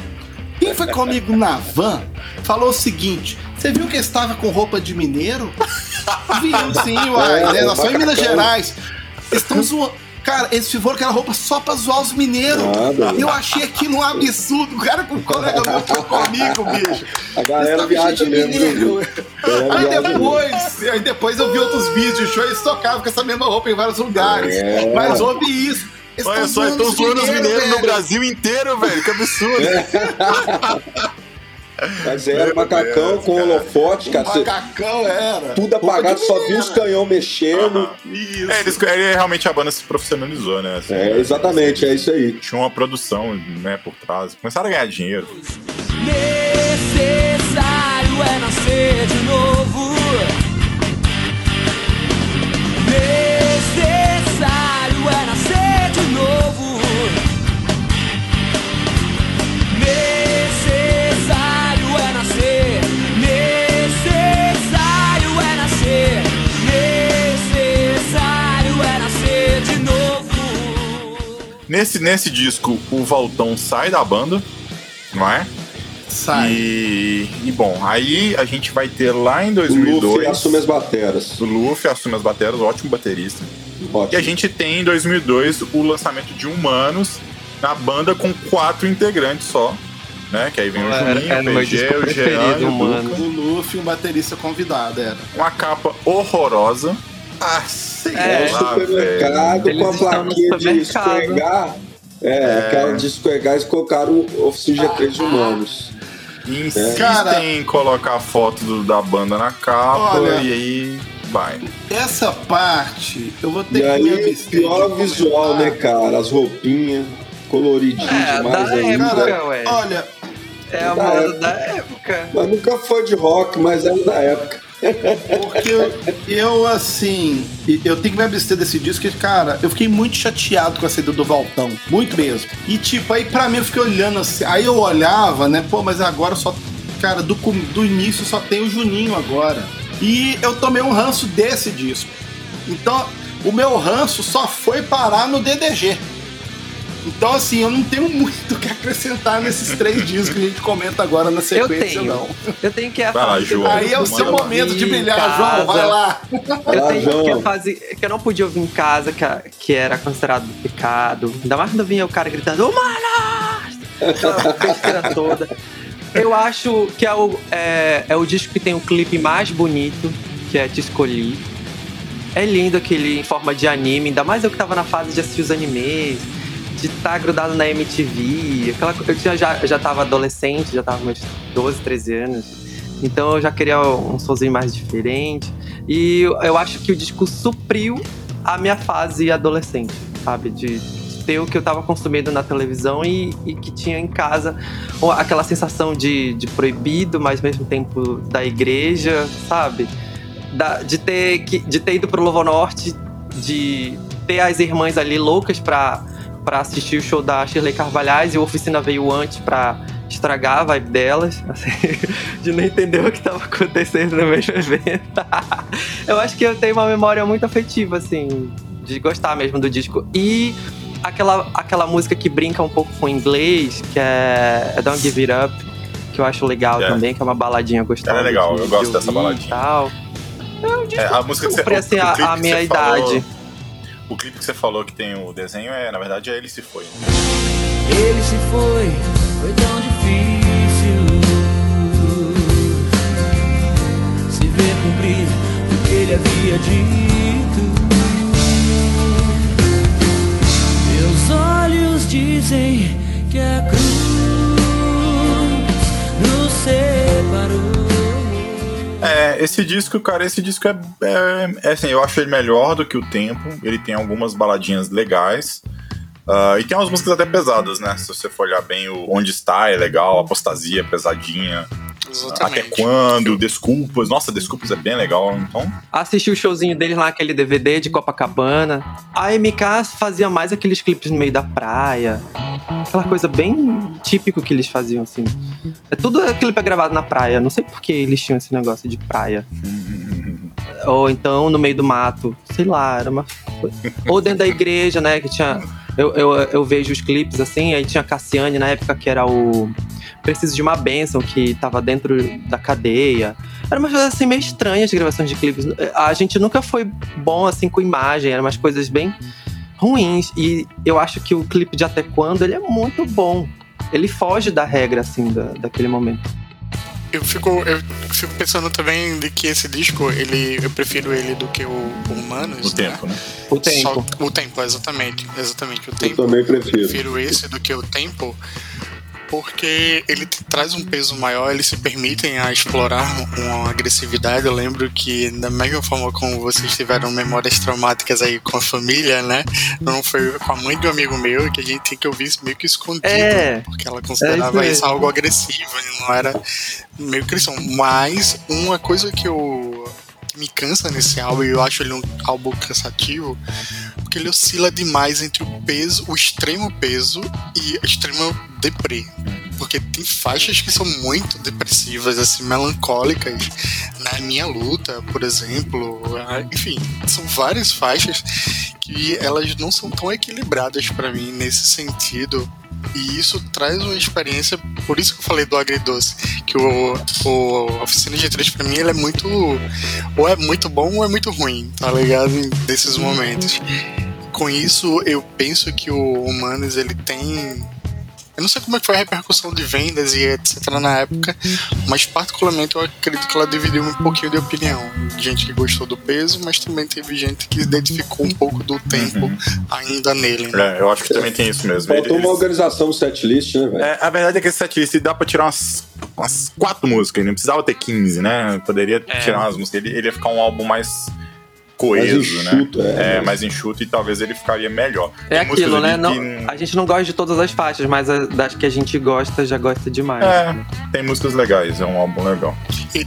Quem foi comigo na van falou o seguinte: você viu que eu estava com roupa de mineiro? [laughs] Viu sim, uai, É, né? Nós somos em Minas. Gerais. Estão zoando. Cara, eles fizeram aquela roupa só pra zoar os mineiros. Nada. Eu achei aquilo um absurdo. O cara com o colega meu foi comigo, bicho. A galera Eles tavam viaja mesmo. Galera Aí depois, aí depois eu vi outros vídeos de show e eles tocavam com essa mesma roupa em vários lugares. É. Mas ouve isso. Eles Olha só, estão zoando os mineiros no. Brasil inteiro, velho. Que absurdo. [laughs] Mas era macacão com Deus, cara. holofote, cara. Macacão era. tudo apagado, só vi os canhão mexendo. Isso. É, eles, ele, realmente a banda se profissionalizou, né? assim, É, exatamente, é isso aí. Tinha uma produção, né, por trás. Começaram a ganhar dinheiro. Necessário é nascer de novo. Necessário Nesse, nesse disco, o Valtão sai da banda, não é? Sai. E, e bom, aí a gente vai ter lá em O 2002. Luffy assume as bateras. O Luffy assume as bateras, ótimo baterista. E Ótimo. a gente tem em 2002 o lançamento de Humanos na banda com quatro integrantes só, né? Que aí vem o Era- Juninho, era o PG, o Jean e o. O Luffy, um baterista convidado, era. Uma capa horrorosa. Ah, sei É, É, lá, o supermercado velho. com a Eles plaquinha de escorregar. É, aquela de escorregar, eles colocaram o Oficina G3 de Humanos. E insistem Cara- em colocar a foto do- da banda na capa Olha. e aí vai. Essa parte, eu vou ter E que me aí, abster pior visual, né, cara? As roupinhas coloridinhas É, demais da ainda. época. Ué. olha, É a Da moda da época. Mas nunca foi de rock, mas era da época. Porque eu, eu, assim, eu tenho que me abster desse disco, porque, cara, eu fiquei muito chateado com a saída do Valtão. Muito mesmo. E, tipo, aí pra mim eu fiquei olhando assim. Aí eu olhava, né? Pô, mas agora só. Cara, do, do início só tem o Juninho agora. E eu tomei um ranço desse disco. Então, o meu ranço só foi parar no DDG. Então, assim, eu não tenho [laughs] muito o que acrescentar nesses três discos que a gente comenta agora na Eu sequência, tenho. não. Eu tenho que ir a Vai lá, fase João. Aí é o seu momento de brilhar, casa. João. Vai lá. Eu lá, tenho que João. a fase que eu não podia ouvir em casa, que, que era considerado pecado. Ainda mais quando vinha o cara gritando, humanas! Aquela besteira toda. Eu acho que é o, é, é o disco que tem o clipe mais bonito, que é Te Escolhi. É lindo aquele em forma de anime, ainda mais eu que tava na fase de assistir os animes, de estar grudado na MTV. Aquela, eu tinha, já, já tava adolescente, já tava com meus 12, 13 anos. Então eu já queria um somzinho mais diferente. E eu, acho que o disco supriu a minha fase adolescente, sabe? De ter o que eu tava consumindo na televisão e, e que tinha em casa aquela sensação de, de proibido, mas ao mesmo tempo da igreja, sabe? Da- de, ter, de ter ido pro Lovo Norte, de ter as irmãs ali loucas pra, pra assistir o show da Shirley Carvalhais e a oficina veio antes pra estragar a vibe delas, [laughs] assim, de não entender o que tava acontecendo no mesmo evento. [laughs] eu acho que eu tenho uma memória muito afetiva, assim, de gostar mesmo do disco. E aquela, aquela música que brinca um pouco com o inglês, que é é Don't Give It Up, que eu acho legal É. também, que é uma baladinha gostosa. Ela é legal, de- eu de gosto dessa ouvir baladinha. Tal. É, a música que você assim, o a- clipe a que minha você falou- idade. O clipe que você falou que tem o desenho é, na verdade, é Ele Se Foi. né? Ele se foi, foi tão difícil se ver cumprir o que ele havia dito. Meus olhos dizem que a cruz nos separou. É, esse disco, cara, esse disco é, é, é assim, eu acho ele melhor do que o tempo. Ele tem algumas baladinhas legais. Ah, e tem umas músicas até pesadas, né? Se você for olhar bem, o Onde Está é legal, Apostasia é pesadinha. Exatamente. Até quando? Desculpas. Nossa, Desculpas é bem legal. Então, Assisti o showzinho deles lá, aquele DVD de Copacabana. A MK fazia mais aqueles clipes no meio da praia. Aquela coisa bem típico que eles faziam, assim. É tudo clipe gravado na praia. Não sei por que eles tinham esse negócio de praia. [laughs] Ou então no meio do mato. Sei lá, era uma. Ou dentro da igreja, né? Que tinha. Eu, eu, eu vejo os clipes assim, aí tinha Cassiane na época que era o. Preciso de uma bênção, que tava dentro da cadeia. Era umas coisas assim meio estranhas de gravações de clipes. A gente nunca foi bom assim com imagem, eram umas coisas bem ruins. E eu acho que o clipe de Até Quando ele é muito bom. Ele foge da regra, assim, da, daquele momento. Eu fico, eu fico pensando também de que esse disco, ele, eu prefiro ele do que o, o Humanos. o tempo, né? O tempo. Só- o tempo, exatamente. Exatamente, o Eu tempo. também prefiro. prefiro esse do que o tempo. Porque ele traz um peso maior, eles se permitem a explorar uma agressividade. Eu lembro que, da mesma forma como vocês tiveram memórias traumáticas aí com a família, né? Não foi com a mãe de um amigo meu que a gente tem que ouvir isso meio que escondido. É. Porque ela considerava É isso isso algo agressivo, não era meio cristão. Mas uma coisa que eu me cansa nesse álbum, e eu acho ele um álbum cansativo, porque ele oscila demais entre o peso, o extremo peso e a extrema deprê. Porque tem faixas que são muito depressivas, assim, melancólicas. Na minha luta, por exemplo. ah, Enfim, são várias faixas que elas não são tão equilibradas pra mim nesse sentido. E isso traz uma experiência, por isso que eu falei do agridoce, que o, o Oficina de Três pra mim ele é muito. Ou é muito bom ou é muito ruim, tá ligado? Nesses momentos. Com isso, eu penso que o Humanos ele tem. Eu não sei como é que foi a repercussão de vendas e etc na época, mas particularmente eu acredito que ela dividiu um pouquinho de opinião. Gente que gostou do peso, mas também teve gente que identificou um pouco do tempo ainda nele. Né? É, eu acho que também tem isso mesmo. Faltou uma organização setlist, né, velho? É, a verdade é que esse setlist dá pra tirar umas, umas quatro músicas, não precisava ter 15, né? Poderia É. tirar umas músicas. Ele, ele ia ficar um álbum mais coeso, enxuto, né? é. mais enxuto e talvez ele ficaria melhor. É Tem aquilo, né? Não, que- a gente não gosta de todas as faixas, mas a- das que a gente gosta, já gosta demais. É, tem músicas legais, é um álbum legal. E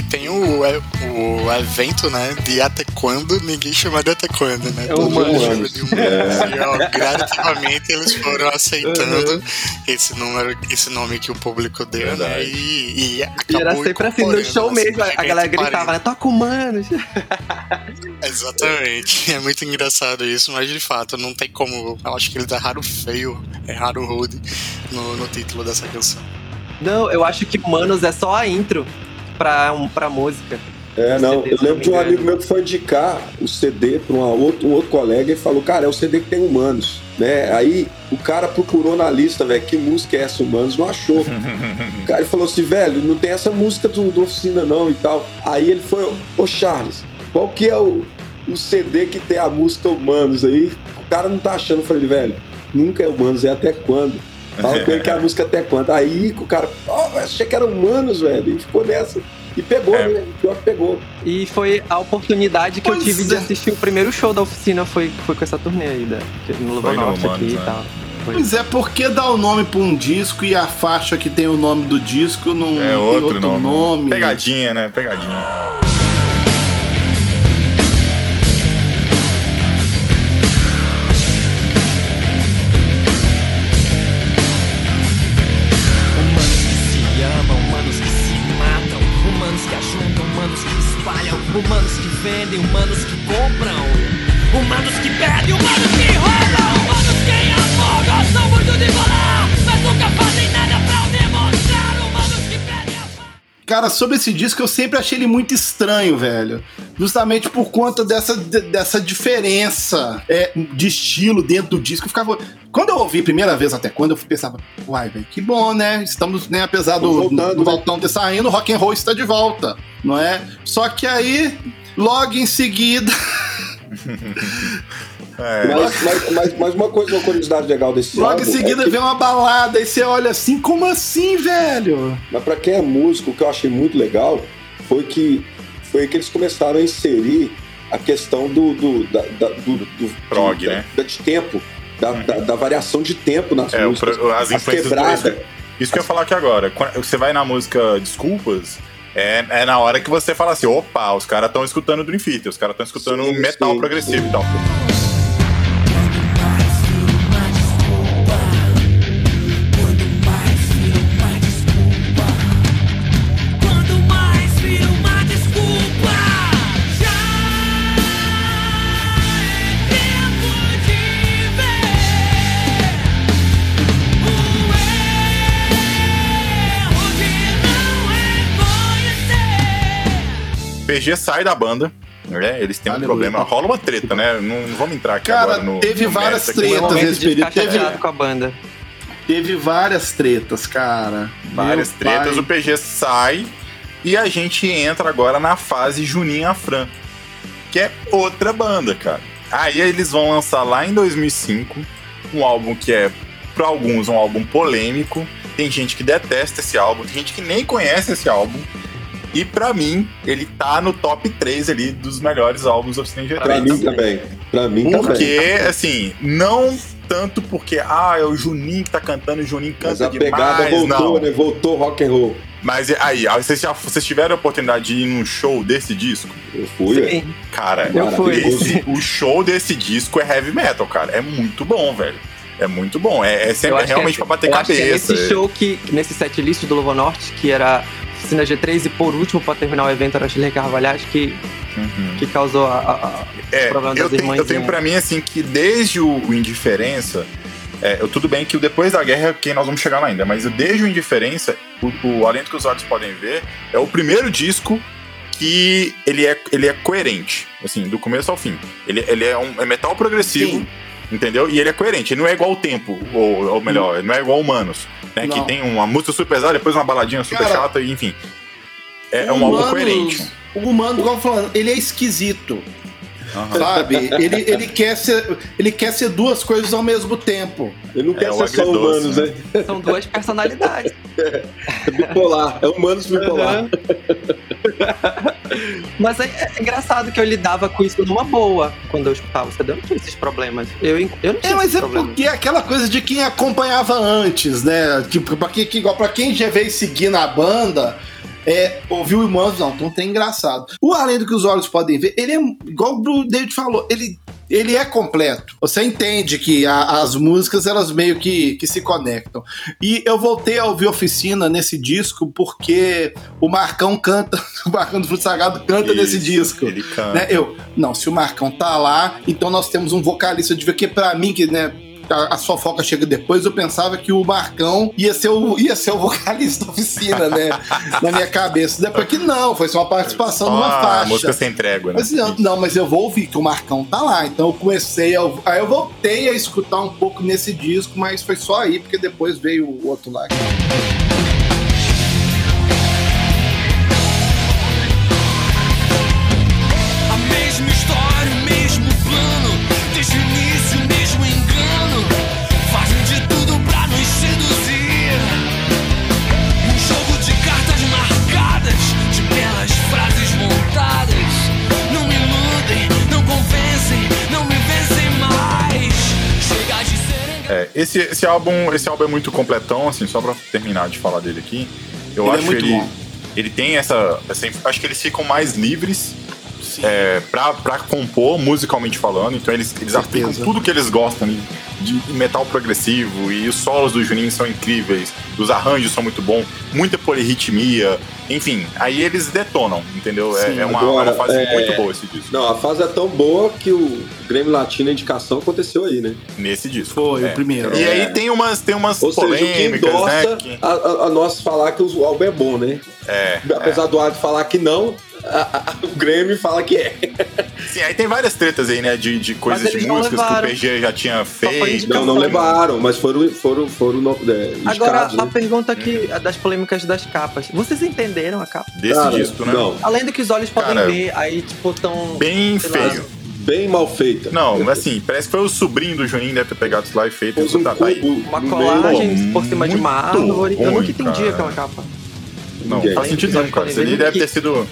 tem o, é, o evento, né? De até quando ninguém chama de até quando, né? É Todo mundo chama de humanos. E, ó, gradativamente eles foram aceitando esse número, esse nome que o público deu, né? Verdade. E, e E acabou era sempre assim, no show assim, mesmo, a galera parede. gritava, né? Toca humanos. [laughs] [laughs] Exatamente. É muito engraçado isso, mas de fato não tem como. Eu acho que ele dá raro feio, é raro rude no, no título dessa canção. Não, eu acho que humanos é só a intro pra, um, pra música. É, não. CD, Eu não lembro de um engano. amigo meu que foi indicar o CD para outro, um outro colega e falou, cara, é o CD que tem humanos. Né? Aí o cara procurou na lista, velho, que música é essa, humanos, não achou. o cara falou assim, velho, não tem essa música do, do Oficina não e tal. Aí ele foi, ô Charles, qual que é o, o CD que tem a música Humanos aí? O cara não tá achando, eu falei, velho, nunca é Humanos, é até quando? Fala com ele que é a música até quando. Aí o cara, ó, oh, achei que era Humanos, velho, e ficou nessa. E pegou, É. né? Pior que pegou. E foi a oportunidade que eu Pois tive de é. assistir o primeiro show da oficina, foi, foi com essa turnê aí, da, que- no Luva no Norte Humanos, aqui né? e tal. Foi. Pois é, por que dar o nome pra um disco e a faixa que tem o nome do disco não É tem outro, nome. nome? Pegadinha, né? Pegadinha. Cara, sobre esse disco eu sempre achei ele muito estranho, velho. Justamente por conta dessa, de- dessa diferença é, de estilo dentro do disco. Eu ficava. Quando eu ouvi a primeira vez, até quando, eu pensava, uai, velho, que bom, né? Estamos, né, apesar do, Voltando, do né? Valtão ter saindo, o rock and roll está de volta, não é? Só que aí, logo em seguida. [laughs] É, Mas, mas, mas, mas uma coisa, uma curiosidade legal desse Logo álbum em seguida é que, vem uma balada e você olha assim, como assim, velho? mas pra quem é músico, o que eu achei muito legal foi que foi que eles começaram a inserir a questão do do da, da- do, do- Prog, de, né? da, de tempo, da, da, da variação de tempo nas É, músicas, pro- as influências do- quebradas. Isso que eu ia falar aqui agora. Quando você vai na música Desculpas, é, é na hora que você fala assim: opa, os caras estão escutando Dream Theater, os caras estão escutando Sim, metal sim, progressivo e tal. PG sai da banda. Né? Eles têm um Aleluia. problema. Rola uma treta, né? Não, não vamos entrar aqui Cara, agora no. teve no várias mérito tretas nesse período. Teve, com a banda. teve várias tretas, cara. Várias Meu tretas, pai. o PG sai e a gente entra agora na fase Juninho Afran, que é outra banda, cara. Aí eles vão lançar lá em 2005 um álbum que é pra alguns, um álbum polêmico. Tem gente que detesta esse álbum, tem gente que nem conhece esse álbum. E pra mim, ele tá no top 3 ali dos melhores álbuns do Oficina Pra G3. mim também. Pra mim também. Porque, assim, não tanto porque, ah, é o Juninho que tá cantando, o Juninho Mas canta a pegada demais, voltou, não. né? Voltou rock and roll. Mas aí, aí, vocês, já, vocês tiveram a oportunidade de ir num show desse disco? Eu fui, é. Sim, Cara, eu fui. esse- o show desse disco é heavy metal, cara. É muito bom, velho. É muito bom. É, é sempre que realmente é- pra bater eu acho que é cabeça. nesse show que, nesse setlist do Lobo Norte, que era Oficina G3 e por último, pra terminar o evento, era Chile Carvalhais, que, Uhum. que causou a, a- a- É, problema eu das tenho, eu tenho pra mim, assim, que desde o, o Indiferença, é, eu- tudo bem que o Depois da Guerra é quem nós vamos chegar lá ainda, mas desde o Indiferença, o, o Alento que os Olhos Podem Ver, é o primeiro disco que ele é, ele é coerente, assim, do começo ao fim. Ele, ele é um é metal progressivo, Sim. Entendeu? E ele é coerente, ele não é igual o Tempo, ou, ou melhor, ele não é igual Humanos, né? Que Não. tem uma música super pesada, depois uma baladinha super Cara, chata, enfim. É, é O um álbum Humanos- coerente. O humano, igual eu falando, ele é esquisito. Aham. Sabe? ele, ele, quer ser, ele quer ser duas coisas ao mesmo tempo. Ele não É, quer ser só humanos, né? né? São duas personalidades. É bipolar. É humanos bipolar. Mas é, é engraçado que eu lidava com isso numa boa quando eu escutava o CD. Eu não tinha esses problemas. Eu, eu não tinha É, mas esses é problemas. porque é aquela coisa de quem acompanhava antes, né? Tipo, pra quem, que- igual pra quem já veio seguir na banda, é, ouviu o Irmãos, não, não tem engraçado. O Além do que os olhos podem ver, ele é, igual o David falou, ele, ele é completo. Você entende que a- as músicas, elas meio que, que se conectam. E eu voltei a ouvir Oficina nesse disco porque o Marcão canta, [laughs] o Marcão do Fruto Sagrado canta nesse Isso, disco. Ele canta. Né? Eu, não, se o Marcão tá lá, então nós temos um vocalista de ver que pra mim, que né, a, a fofoca chega depois, eu pensava que o Marcão ia ser o, ia ser o vocalista da oficina, né? na minha cabeça. Depois que não, foi só uma participação Só numa a faixa. música sem trégua, né? Mas não, não, mas eu vou ouvir que o Marcão tá lá. Então eu comecei a. Aí eu voltei a escutar um pouco nesse disco, mas foi só aí, porque depois veio o outro lá. Esse, esse, álbum, esse álbum é muito completão, assim, só pra terminar de falar dele aqui. Eu Ele é acho muito ele. bom. Ele tem essa, essa. Acho que eles ficam mais livres é, pra, pra compor, musicalmente falando. Então eles, eles aplicam tudo que eles gostam de, de metal progressivo. E os solos do Juninho são incríveis. Os arranjos são muito bons. Muita polirritmia. Enfim, aí eles detonam, entendeu? É- Sim, é, uma, agora, uma fase é- muito boa esse disco. Não, a fase é tão boa que o Grêmio Latino a indicação aconteceu aí, né? Nesse disco. Foi É. o primeiro. E É. aí tem umas, tem umas Ou seja, o que polêmicas, endossa né? a, a- a nós falar que o álbum é bom, né? é, Apesar do Ado falar que não, a- [laughs] a- o Grêmio fala que é. Sim, aí tem várias tretas aí, né? De, de coisas de músicas que o PG já tinha feito. Não, não levaram, mas foram, foram, foram no- é, Agora, a né? pergunta aqui a das polêmicas das capas. Vocês entenderam a capa? Desse Cara, disco, né? Não, Além do que os olhos podem Cara, ver, aí, tipo, tão. Bem Sei lá. feio. bem mal feita. Não, assim, parece que foi o sobrinho do Juninho deve ter pegado isso lá e feito. Um tá, tá aí. cubo Uma colagem meio. por cima de uma árvore. eu ruim, nunca entendi cara. aquela capa. Não, Ninguém. faz sentido não, cara. Isso ali deve ter sido.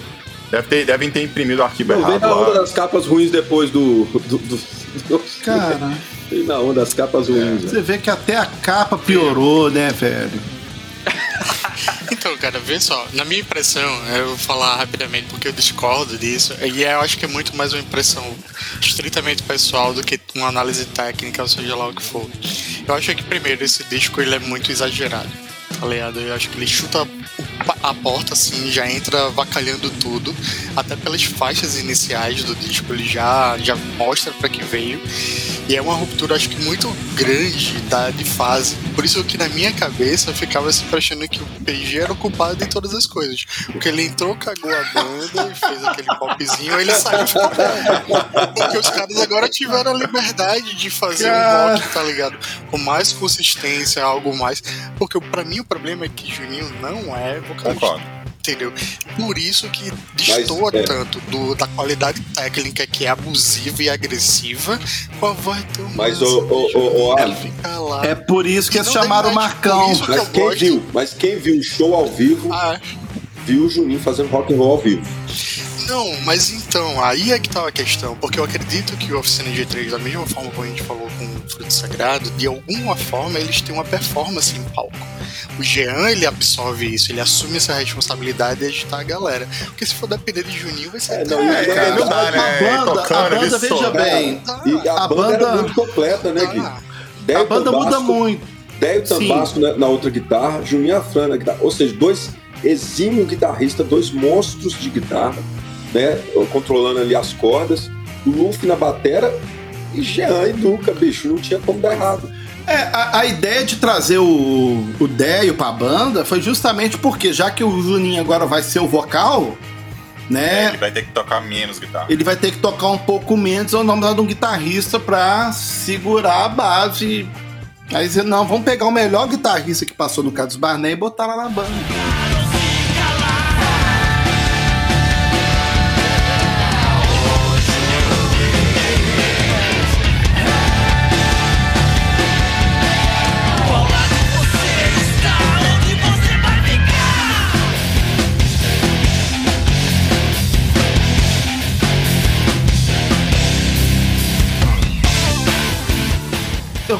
Deve ter, devem ter imprimido o arquivo Não, vem errado na onda lá. das capas ruins depois do. do, do- do- Cara, Vem na onda das capas ruins. né? você vê que até a capa piorou, né, velho? [laughs] Então, cara, vê só, na minha impressão, eu vou falar rapidamente porque eu discordo disso, e eu acho que é muito mais uma impressão estritamente pessoal do que uma análise técnica, ou seja lá o que for. Eu acho que, primeiro, esse disco ele é muito exagerado, tá ligado? Eu acho que ele chuta a porta, assim, já entra vacalhando tudo, até pelas faixas iniciais do disco, ele já, já mostra pra que veio. E é uma ruptura, acho que muito grande da, de fase. Por isso que na minha cabeça eu ficava sempre achando que o PG era o culpado de todas as coisas. Porque ele entrou, cagou a banda e fez aquele popzinho, aí ele saiu. Porque os caras agora tiveram a liberdade de fazer Cara. um rock, tá ligado? Com mais consistência, algo mais. Porque pra mim o problema é que Juninho não é vocalista. Concordo. Entendeu? Por isso que destoa é. tanto do, da qualidade técnica que é abusiva e agressiva com a voz do Mas, ô, ô, ô, ô, Ele Alan, fica lá. É por isso que eles chamaram o Marcão. que mas quem gosto. viu? Mas quem viu o show ao vivo, Ah, viu o Juninho fazendo rock and roll ao vivo. Não, mas então, aí é que tá a questão, porque eu acredito que o Oficina G3, da mesma forma como a gente falou com o Fruto Sagrado, de alguma forma eles têm uma performance em palco. O Jean, ele absorve isso, ele assume essa responsabilidade de agitar a galera. Porque se for depender de Juninho, vai ser... É, não, É, isso é cara, não dá, né? A banda, Tocando, a banda veja bem, E a, A banda, era banda- muito completa, né, Gui? ah, a banda muda muito. Sim. Tambasco na, na outra guitarra, Juninho Afran na guitarra. Ou seja, dois exímios guitarristas, dois monstros de guitarra, né? Controlando ali as cordas. O Luffy na batera e Jean e Duca, bicho, não tinha como dar errado. É, a, a ideia de trazer o, o Déio pra banda foi justamente porque, já que o Juninho agora vai ser o vocal, É, né? ele vai ter que tocar menos guitarra. Ele vai ter que tocar um pouco menos ou não de um guitarrista pra segurar a base. Aí você, não, vamos pegar o melhor guitarrista que passou no Carlos Barnet e botar lá na banda.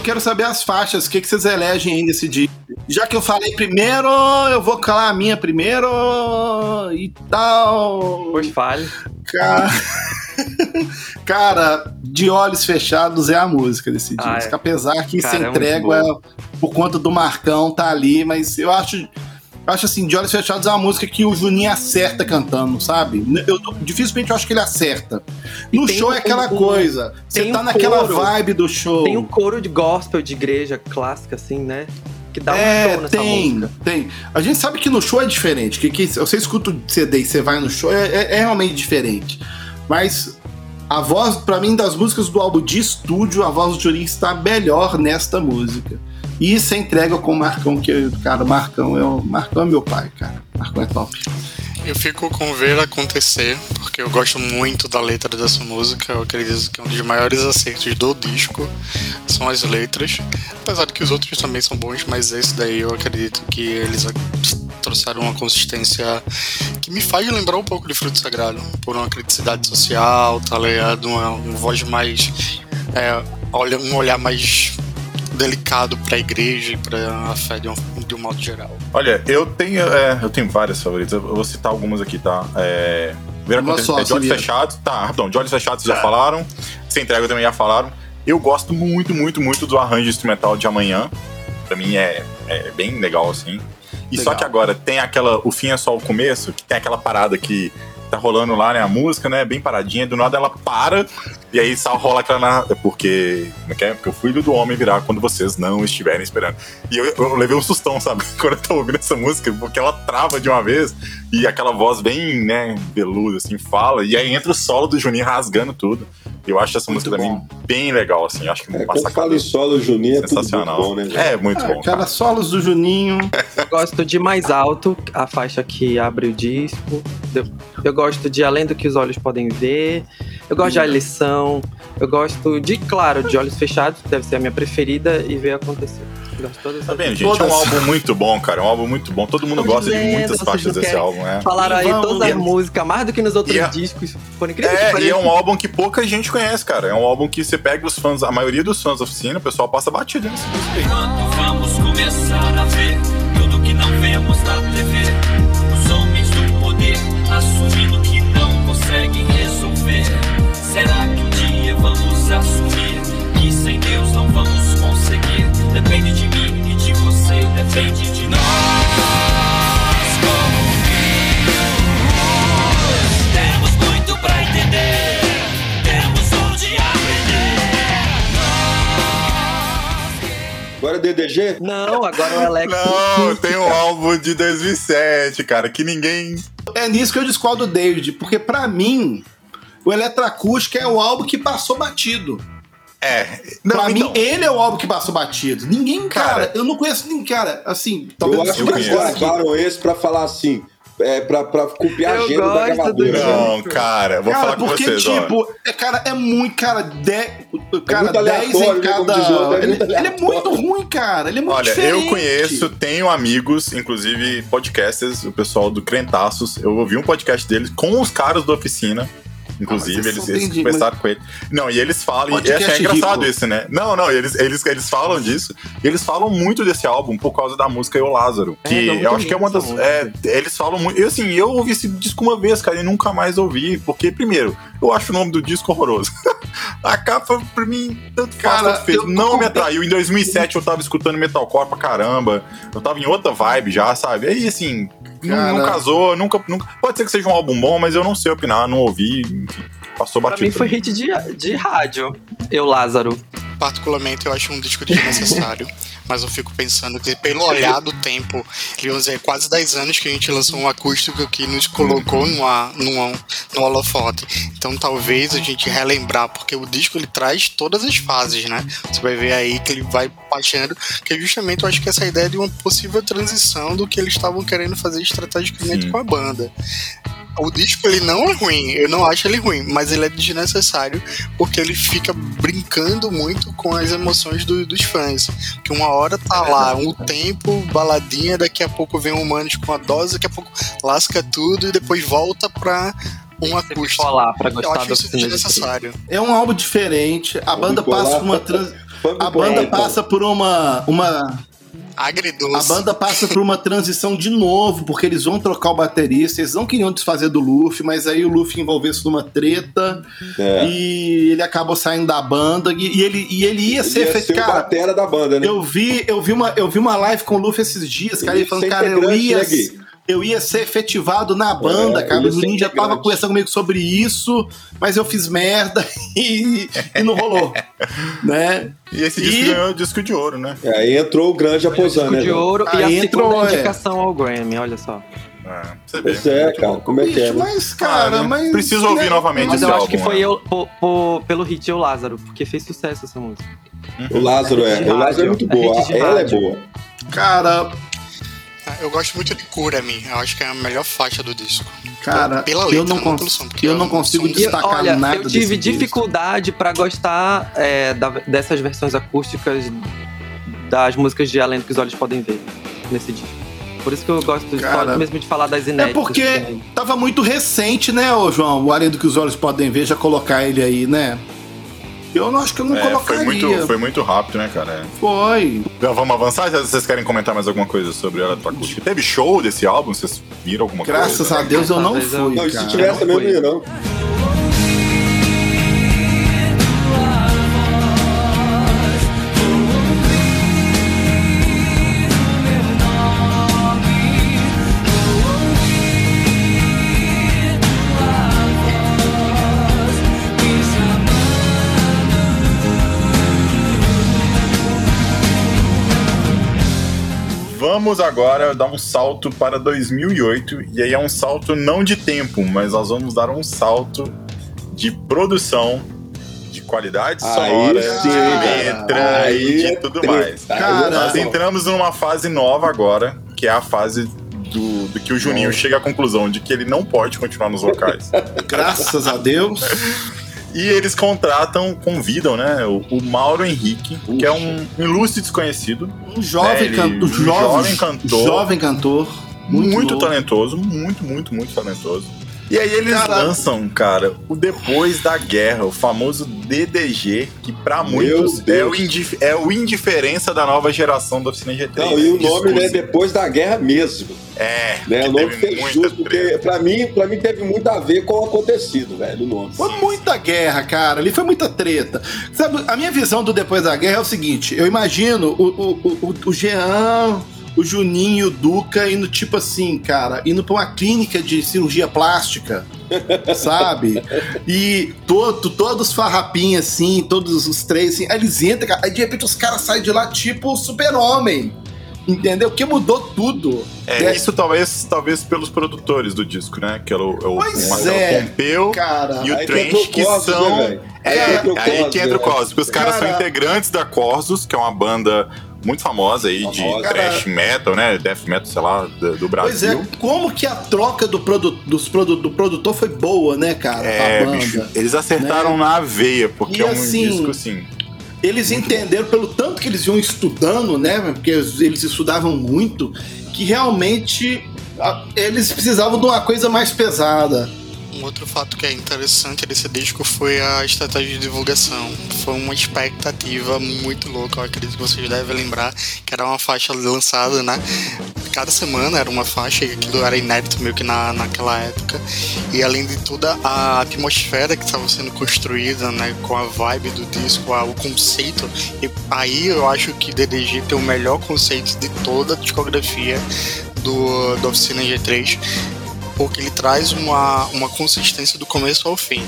Quero saber as faixas, o que, que vocês elegem aí nesse dia. Já que eu falei primeiro, eu vou calar a minha primeiro e tal. Pois fale. Cara, [laughs] Cara, de olhos fechados é a música desse Ah, disco. é. Apesar que Cara, sem é trégua por conta do Marcão tá ali, mas eu acho. Acho assim, de olhos fechados é uma música que o Juninho acerta cantando, sabe? Eu, dificilmente eu acho que ele acerta. No show é um- aquela um- coisa. Você tá um naquela coro. vibe do show. Tem um coro de gospel de igreja clássica, assim, né? Que dá um é, show nessa tem, música. tem. A gente sabe que no show é diferente. Que, que você escuta o CD e você vai no show, é, é- é realmente diferente. Mas a voz, pra mim, das músicas do álbum de estúdio, a voz do Juninho está melhor nesta música. E você entrega com o Marcão, que, cara, Marcão é, o, Marcão é meu pai, cara. Marcão é top. Eu fico com ver acontecer, porque eu gosto muito da letra dessa música. Eu acredito que um dos maiores acertos do disco são as letras. Apesar de que os outros também são bons, mas esse daí eu acredito que eles trouxeram uma consistência que me faz lembrar um pouco de Fruto Sagrado, por uma criticidade social, tá ligado? Uma, uma voz mais. É, olha, um olhar mais delicado pra igreja e pra fé de um, de um modo geral. Olha, eu tenho, é, eu tenho várias favoritas. Eu vou citar algumas aqui, tá? É, primeira Uma só, é de olhos fechados. Tá, rapidão. De olhos fechados já falaram. Sem entrega também já falaram. Eu gosto muito, muito, muito do arranjo instrumental de amanhã. Pra mim é, é bem legal, assim. E só Legal. que agora tem aquela. O fim é só o começo, que tem aquela parada que tá rolando lá, né? A música, né? Bem paradinha, do nada ela para, e aí só rola aquela. na- Porque. Como é que é? Porque o filho do homem virá quando vocês não estiverem esperando. E eu, eu levei um sustão, sabe? [laughs] Quando eu tô ouvindo essa música, porque ela trava de uma vez, e aquela voz bem, né, veluda, assim, fala, e aí entra o solo do Juninho rasgando tudo. Eu acho essa Muito música bom. também bem legal, assim. Acho que É, uma quando fala em solo, Juninho, é tudo muito sensacional. bom, né? é, muito Ah, bom. cara, Cara. solos do Juninho. Eu gosto de Mais Alto, a faixa que abre o disco. Eu, eu gosto de Além do que os olhos podem ver. Eu gosto de A Lição. Eu gosto de, claro, de Olhos Fechados, que deve ser a minha preferida, e Ver Acontecer. Eu gosto de todas Tá vendo, gente? É um Todas. álbum muito bom, cara. É um álbum muito bom. Todo mundo gosta de muitas faixas desse álbum, né? Falaram aí Vamos, todas as músicas, mais do que nos outros e a- discos. Por incrível que É, e é um álbum que pouca gente conhece, cara. É um álbum que você pega os fãs, a maioria dos fãs da oficina, o pessoal passa batido nesse disco aí. Quando vamos começar a ver tudo que não vemos na depende de nós. Como filhos, temos muito pra entender, temos onde aprender. Agora é DDG? Não, agora o Alex. Não, tem um álbum de 2007, cara, que ninguém. É nisso que eu discordo do David, porque pra mim, o Eletroacústica é o álbum que passou batido. É. Não, pra então, mim, ele é o álbum que passou batido. Ninguém, cara, Cara, eu não conheço ninguém, cara, assim, Eu talvez acho eu que discorde aqui. gravaram esse pra falar assim: é, pra, pra cumprir a agenda da gravadora. Não, cara, vou cara, falar com porque, vocês, ó. tipo, é, cara, é muito, cara, de, cara, muito 10 aleatório, em né, cada. é ele, muito ele é muito ruim, cara. Ele é muito Olha, diferente. eu conheço, tenho amigos, inclusive podcasters, o pessoal do Crentaços. Eu ouvi um podcast deles com os caras da oficina. Inclusive, Ah, mas eles, eles entendi, conversaram com ele. Não, e eles falam, e é engraçado isso, né? Não, não, eles, eles, eles falam disso. E eles falam muito desse álbum por causa da música Eu Lázaro. É, Que é eu acho que é uma das. É, eles falam muito. Eu, assim, eu ouvi esse disco uma vez, cara, e nunca mais ouvi. Porque, primeiro, eu acho o nome do disco horroroso. [laughs] A capa, pra mim, tanto faz, Cara, tanto fez. Não me atraiu. Em 2007 eu tava escutando metalcore pra caramba. Eu tava em outra vibe já, sabe? Aí, assim, Cara. não casou, nunca, nunca. Pode ser que seja um álbum bom, mas eu não sei opinar, não ouvi. enfim, passou Pra batido. mim foi hit de, de rádio. Eu, Lázaro. Particularmente, eu acho um disco desnecessário. [laughs] mas eu fico pensando que, pelo olhar do tempo, ele vamos dizer, quase 10 anos que a gente lançou um acústico que nos colocou numa, numa, no holofote. Então, talvez a gente relembrar, porque o disco ele traz todas as fases, né? Você vai ver aí que ele vai baixando, que é justamente eu acho que essa ideia de uma possível transição do que eles estavam querendo fazer estrategicamente Sim. com a banda. O disco ele não é ruim, eu não acho ele ruim, mas ele é desnecessário porque ele fica brincando muito com as emoções do- dos fãs. Que uma hora tá lá, um tempo, baladinha, daqui a pouco vem um humanos com a dose, daqui a pouco lasca tudo e depois volta pra um acústico. Colar pra Eu gostar acho isso desnecessário. É um álbum diferente. A banda passa por uma trans... A banda passa por uma, uma Agridoce. A banda passa por uma transição de novo, porque eles vão trocar o baterista, eles não queriam desfazer do Luffy, mas aí o Luffy envolveu-se numa treta É. e ele acabou saindo da banda e, e ele, e ele ia Ele ser ia feito. Cara, batera da banda, né? eu vi, eu, vi uma, eu vi uma live com o Luffy esses dias, cara, Ele ele falando, cara, eu integrante, ia. né? Eu ia ser efetivado na banda, É, cara. O Juninho já tava conversando comigo sobre isso, mas eu fiz merda [laughs] e, e não rolou. [laughs] né? E esse E- disco ganhou disco de ouro, né? É, aí entrou o grande aposando, Disco né? de velho? ouro e a Aí entrou, segunda é. indicação ao Grammy, olha só. É, você vê. Pois é, muito cara, como é que é? Né? mas, cara, Ah, mas. preciso ouvir né, novamente Mas esse eu acho álbum, que foi né? eu, po- po- pelo hit Eu Lázaro, porque fez sucesso essa música. O Lázaro É é. O Lázaro é muito é boa. Ela é boa. Cara, Ah, Eu gosto muito de Cura-me, eu acho que é a melhor faixa do disco. Cara, Pela eu letra, não, não cons- pelo som, eu é não consigo som- destacar Olha, nada eu tive desse disco. dificuldade pra gostar é, da- dessas versões acústicas das músicas de Além do que os Olhos Podem Ver nesse disco. Por isso que eu gosto Cara, mesmo de falar das É inéditas. porque também. tava muito recente, né, ô João? O Além do que os olhos podem ver, já colocar ele aí, né? Eu não acho que eu não É, foi, colocaria. muito, foi muito rápido, né, cara? Foi. Então, vamos avançar? Vocês querem comentar mais alguma coisa sobre ela acústica? Teve show desse álbum? Vocês viram alguma Graças coisa? a Deus eu não fui, Não, e se cara. tivesse também eu não Vamos agora dar um salto para 2008. E aí é um salto não de tempo, mas nós vamos dar um salto de produção, de qualidade Aí sonora, sim, de letra Aí e de é tudo treta. mais. Cara, Nós entramos numa fase nova agora, que é a fase do, do que o Juninho chega à conclusão de que ele não pode continuar nos vocais. Graças a Deus. [laughs] E eles contratam, convidam, né, o, o Mauro Henrique, que é um ilustre desconhecido, Um jovem, É, cantor, um jovem, jovem cantor. jovem cantor. Muito, muito, talentoso, muito, muito, muito talentoso. E aí eles Cara- lançam, cara, o Depois da Guerra, o famoso DDG, que pra Meu muitos é o, é o indiferença da nova geração da Oficina G3. Não, e o nome, né, depois da guerra mesmo. É, Né? O nome teve fez justo, porque pra mim, pra mim teve muito a ver com o acontecido, velho, o nome. Foi muita guerra, cara. Ali foi muita treta. Sabe, a minha visão do depois da guerra é o seguinte: eu imagino o, o, o, o Jean, o Juninho, o Duca indo tipo assim, cara, indo pra uma clínica de cirurgia plástica, [laughs] sabe? E todo, todos farrapinhos assim, todos os três assim, aí eles entram, cara, aí de repente os caras saem de lá tipo super-homem. Entendeu? Que mudou tudo. É, É. isso talvez, talvez pelos produtores do disco, né? Que é o, é o Marcelo é, Pompeu Cara, e o Trench, que Cosmos, são né? É, Aí aí que entra o né? Cosmos, porque os caras Cara- são integrantes da Corsos, que é uma banda muito famosa aí de Famosa. thrash metal, né? Death metal, sei lá, do, do Pois é, Brasil. como que a troca do, produ dos produ do produtor foi boa, né, cara? É, banda. bicho, eles acertaram né? na veia, porque E é um assim, disco assim. Eles entenderam, pelo tanto que eles iam estudando, né? Porque eles estudavam muito, que realmente eles precisavam de uma coisa mais pesada. Um outro fato que é interessante desse disco foi a estratégia de divulgação. Foi uma expectativa muito louca, eu acredito que vocês devem lembrar, que era uma faixa lançada, né? Cada semana era uma faixa, e aquilo era inédito meio que na, naquela época. E além de toda a atmosfera que estava sendo construída, né? Com a vibe do disco, o conceito. E aí eu acho que DDG tem o melhor conceito de toda a discografia do, do Oficina G3 porque ele traz uma, uma consistência do começo ao fim.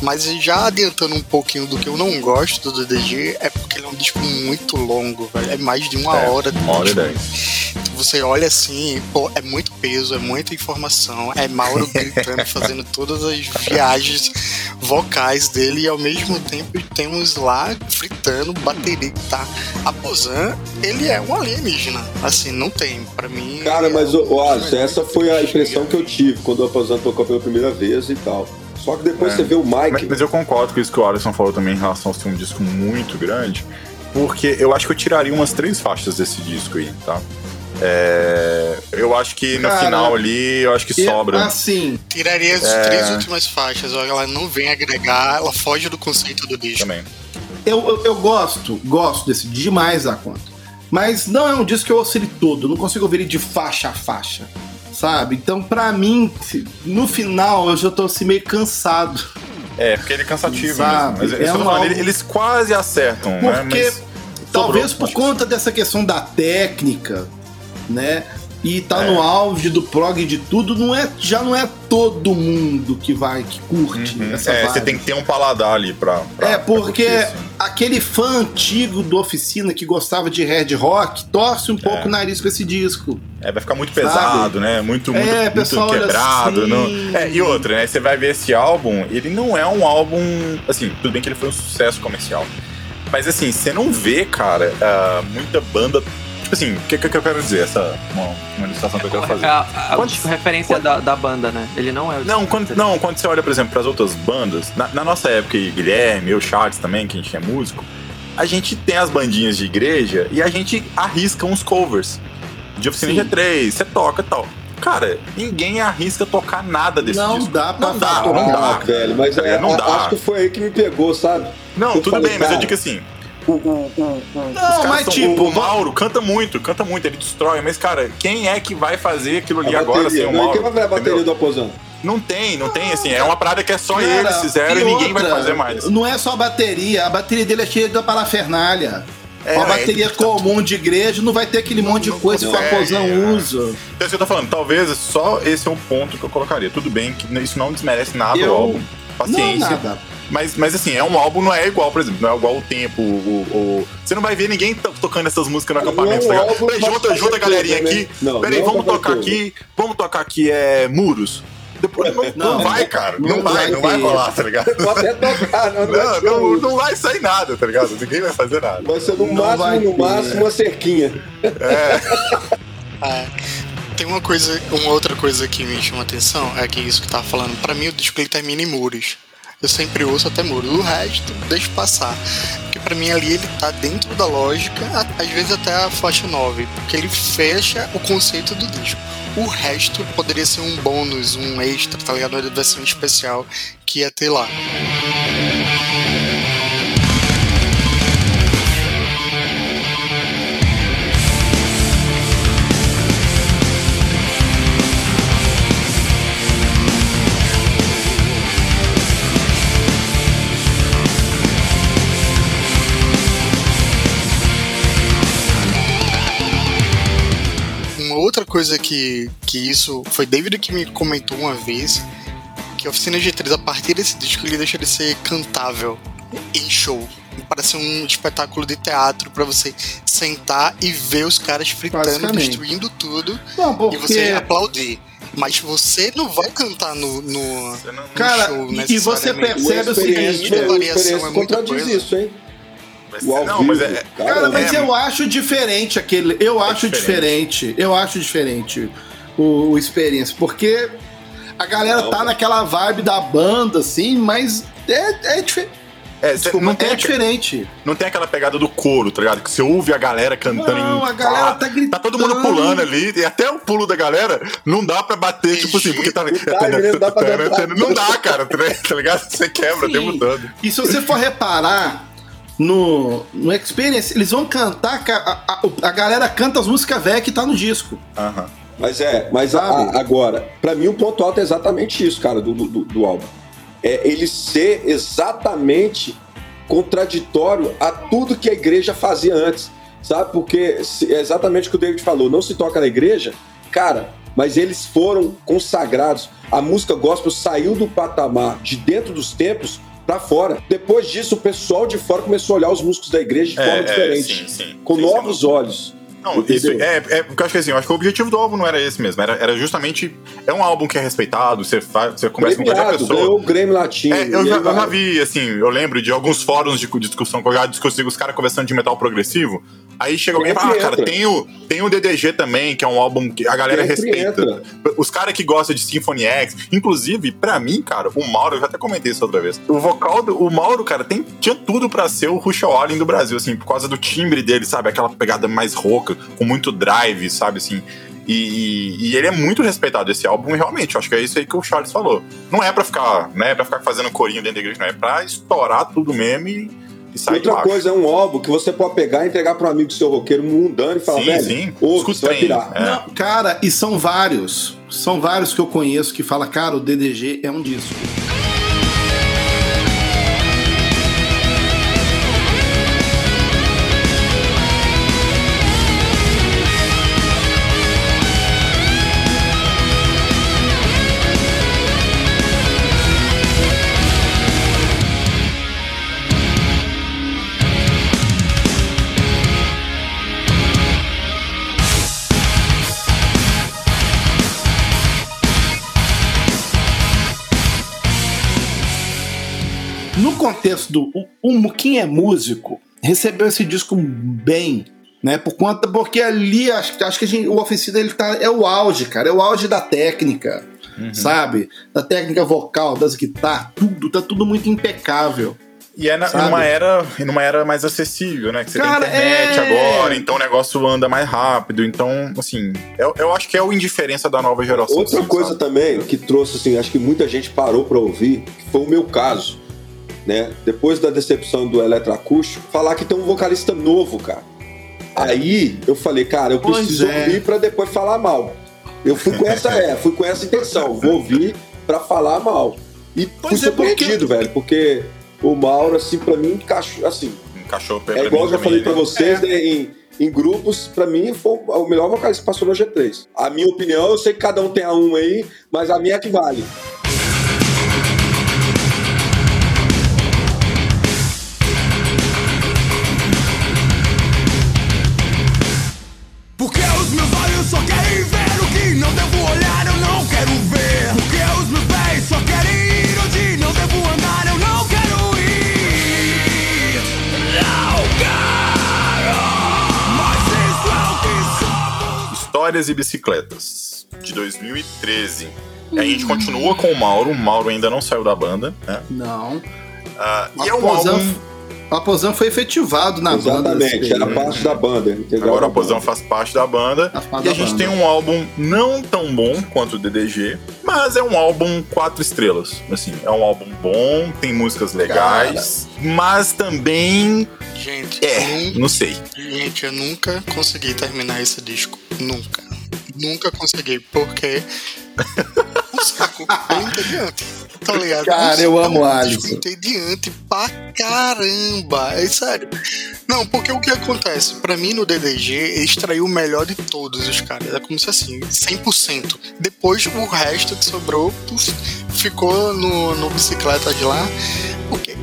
Mas já adiantando um pouquinho do que eu não gosto do DDG, é porque ele é um disco muito longo, velho. É mais de uma É, hora de uma hora e dez. Você olha assim, pô, é muito peso, é muita informação, é Mauro [laughs] gritando, fazendo todas as viagens vocais dele e ao mesmo tempo temos lá fritando bateria que tá. A Pozan, ele é um alienígena. Assim, não tem. Pra mim. Cara, é mas, um Alisson, melhores essa foi a impressão que eu tive quando o Aposan tocou pela primeira vez e tal. Só que depois É. você vê o Mike. Mas, mas eu concordo com isso que o Alisson falou também em relação a ser um disco muito grande, porque eu acho que eu tiraria umas três faixas desse disco aí, tá? É, eu acho que no Cara, final ali, eu acho que E, sobra. assim, Tiraria as É. três últimas faixas, ela não vem agregar, ela foge do conceito do disco. também. eu, eu, eu gosto, gosto desse demais da conta. Mas não é um disco que eu ouço ele todo, eu não consigo ouvir ele de faixa a faixa. Sabe? Então, pra mim, no final, eu já tô assim meio cansado. É, porque ele é cansativo Sabe, mesmo. Mas é um álbum- eles, quase acertam, né? Porque Mas talvez sobrou, por conta dessa questão da técnica, né? E tá É. no auge do prog de tudo, não é, já não é todo mundo que vai, que curte Uhum. essa É, você vibe. tem que ter um paladar ali pra. pra É, pra porque curtir, assim. aquele fã antigo do Oficina que gostava de hard rock torce um pouco É. o nariz com esse disco. É, vai ficar muito Sabe? pesado, né? Muito, muito, É, muito quebrado. assim. não- É, e outra, né? Você vai ver esse álbum, ele não é um álbum. Assim, tudo bem que ele foi um sucesso comercial. Mas assim, você não vê, cara, ah, muita banda. Tipo assim, o que, que, que eu quero dizer? Essa uma, uma ilustração que eu quero fazer. É a, a, Quando- tipo, referência da, da banda, né? Ele não é o Não quando, não, quando você olha, por exemplo, para as outras bandas, na, na nossa época, e Guilherme, eu, Charles também, que a gente é músico, a gente tem as bandinhas de igreja e a gente arrisca uns covers de oficina Sim. G3, você toca e tal. Cara, ninguém arrisca tocar nada desse Não disco. dá pra não dá, não dá. Ah, velho, mas Tá é, não a- dá. acho que foi aí que me pegou, sabe? Não, Eu tudo falei, bem, mas eu digo assim. O, o, o, o- os Não, caras mas são- tipo, o, Mauro canta muito, canta muito, ele destrói, mas cara, quem é que vai fazer aquilo ali A agora bateria, sem o não, Mauro? quem vai ver a bateria entendeu? do Aposan? Não tem, não tem, assim, é uma parada que é só Cara, eles fizeram e ninguém vai outra, fazer mais. Não é só a bateria, a bateria dele é cheia de parafernália. É, uma é, bateria tá- comum de igreja não vai ter aquele monte de não coisa que o consegue, Aposão é. usa. Então, isso que eu tô falando, talvez só esse é um ponto que eu colocaria. Tudo bem que isso não desmerece nada Eu- o álbum. Não, Paciência. nada. Mas, mas assim, é um álbum, não é igual, por exemplo, não é igual o tempo. O, o- você não vai ver ninguém to- tocando essas músicas no acampamento, Não tá é ligado? Peraí, junta, junta a galerinha aqui. né? Não, Peraí, não é vamos tocar aqui. Vamos tocar aqui, é. Muros. Depois não, não Não, vai, cara. Não, não vai, vai não vai rolar, tá ligado? [laughs] Pode até tocar, não, Não, vai, não, não vai sair nada, tá ligado? Ninguém vai fazer nada. vai ser no Não vai máximo, no ter. máximo, uma cerquinha. É. [laughs] Tem uma coisa, uma outra coisa que me chama a atenção, é que isso que eu tava falando, pra mim o disco ele termina em muros. Eu sempre ouço até muros. O resto, deixo passar. Porque pra mim ali ele tá dentro da lógica, às vezes até a faixa 9, porque ele fecha o conceito do disco. O resto poderia ser um bônus, um extra, tá ligado? Uma versão especial que ia ter lá. Coisa que, que isso foi David que me comentou uma vez que a Oficina G3, a partir desse disco, ele deixa de ser cantável em show. Parece um espetáculo de teatro pra você sentar e ver os caras fritando, destruindo tudo Não, e você porque. aplaudir. Mas você não vai cantar no, no, no Cara, show, e- e você percebe o seguinte, a variação é muita contradiz coisa. isso, hein? Mas, O não, mas é. Cara, mas é- eu acho diferente aquele. Eu acho diferente. Eu acho diferente o, o Experience, porque a galera Não. tá naquela vibe da banda, assim, mas é, é, dife- é, cê- desculpa, não, tem, é diferente. não tem aquela pegada do coro, tá ligado? Que você ouve a galera cantando Não, em. a galera Ah, tá gritando. Tá todo mundo pulando ali, e até o pulo da galera não dá pra bater, tipo assim, porque tá. Não dá, não dá cara, tá ligado? Você quebra o Sim. tempo todo. E se você for reparar no, no Experience, eles vão cantar. ca- A, a, a galera canta as músicas velhas que tá no disco. Aham. Mas é, mas a- agora, pra mim o ponto alto é exatamente isso, cara, do, do, do álbum. É ele ser exatamente contraditório a tudo que a igreja fazia antes, sabe? Porque se- é exatamente o que o David falou, não se toca na igreja, cara, mas eles foram consagrados. A música gospel saiu do patamar de dentro dos templos pra fora. Depois disso, o pessoal de fora começou a olhar os músicos da igreja de É, forma é, diferente, sim, sim. com Sim, novos olhos. Não, isso é, é porque eu acho que assim, eu acho que o objetivo do álbum não era esse mesmo, era, era justamente é um álbum que é respeitado, você faz, você conversa com qualquer pessoa. ganhou o Grêmio Latino. É, eu já, eu já vi, assim, eu lembro de alguns fóruns de discussão que eu já discuti com os caras conversando de metal progressivo. Aí chega alguém e fala, ah, cara, tem o, tem o DDG também, que é um álbum que a galera respeita. entra. Os caras que gostam de Symphony X, inclusive, pra mim, cara, o Mauro, eu já até comentei isso outra vez. O vocal do o Mauro, cara, tem, tinha tudo pra ser o Rush Allen do Brasil, assim, por causa do timbre dele, sabe? Aquela pegada mais rouca, com muito drive, sabe, assim. E, e- e ele é muito respeitado esse álbum, realmente, eu acho que é isso aí que o Charles falou. Não é pra ficar, né, pra ficar fazendo corinho dentro da igreja, não é pra estourar tudo mesmo e, e sair de Outra baixo. coisa é um álbum que você pode pegar e entregar para um amigo seu roqueiro mundano e falar, Sim, velho, sim. Escuta você vai pirar. É. Não, cara, e são vários. São vários que eu conheço que fala, cara, o DDG é um disco. Contexto do o, o Muquim é músico, recebeu esse disco bem, né? Por conta porque ali acho, acho que a gente, o ofensivo ele tá é o auge, cara, é o auge da técnica, sabe? Da técnica vocal, das guitarras, tudo, tá tudo muito impecável. E é na- Sabe? numa era, numa era mais acessível, né? Que você Cara, tem internet é. agora, então o negócio anda mais rápido. Então, assim, eu, eu acho que é o indiferença da nova geração. Outra assim, coisa sabe? também que trouxe, assim, acho que muita gente parou para ouvir, que foi o meu caso, né? Depois da decepção do eletroacústico, falar que tem um vocalista novo, cara. Aí eu falei, cara, eu preciso é. ouvir para depois falar mal. Eu fui com essa, é, fui com essa intenção, vou ouvir para falar mal. E fui Pois é, porque- surpreendido, velho, porque o Mauro, assim, para mim, encaixou, assim, Encaixou pra é igual eu já falei pra né? vocês, né, em, em grupos, pra mim foi o melhor vocalista que passou no G3. A minha opinião, eu sei que cada um tem a uma aí, mas a minha é que vale. Histórias e Bicicletas, de 2013. E a gente continua com o Mauro. O Mauro ainda não saiu da banda, né? Não. Ah, e é um álbum. O Raposão foi efetivado na banda. Exatamente, era parte da banda. Agora da a Posão banda. faz parte da banda. Parte E a da gente banda. tem um álbum não tão bom quanto o DDG, mas é um álbum quatro estrelas. Assim, é um álbum bom, tem músicas legais, mas também Gente, é, eu não sei. Gente, eu nunca consegui terminar esse disco. Nunca. Nunca consegui, porque. [laughs] Um saco. Eu entediante. Tá ligado? Cara, eu amo Alisson. Entediante pra caramba. É sério. Não, porque o que acontece? Pra mim, no DDG, extraiu o melhor de todos os caras. É como se assim, 100%. Depois, o resto que sobrou puf, ficou no, no bicicleta de lá. Porque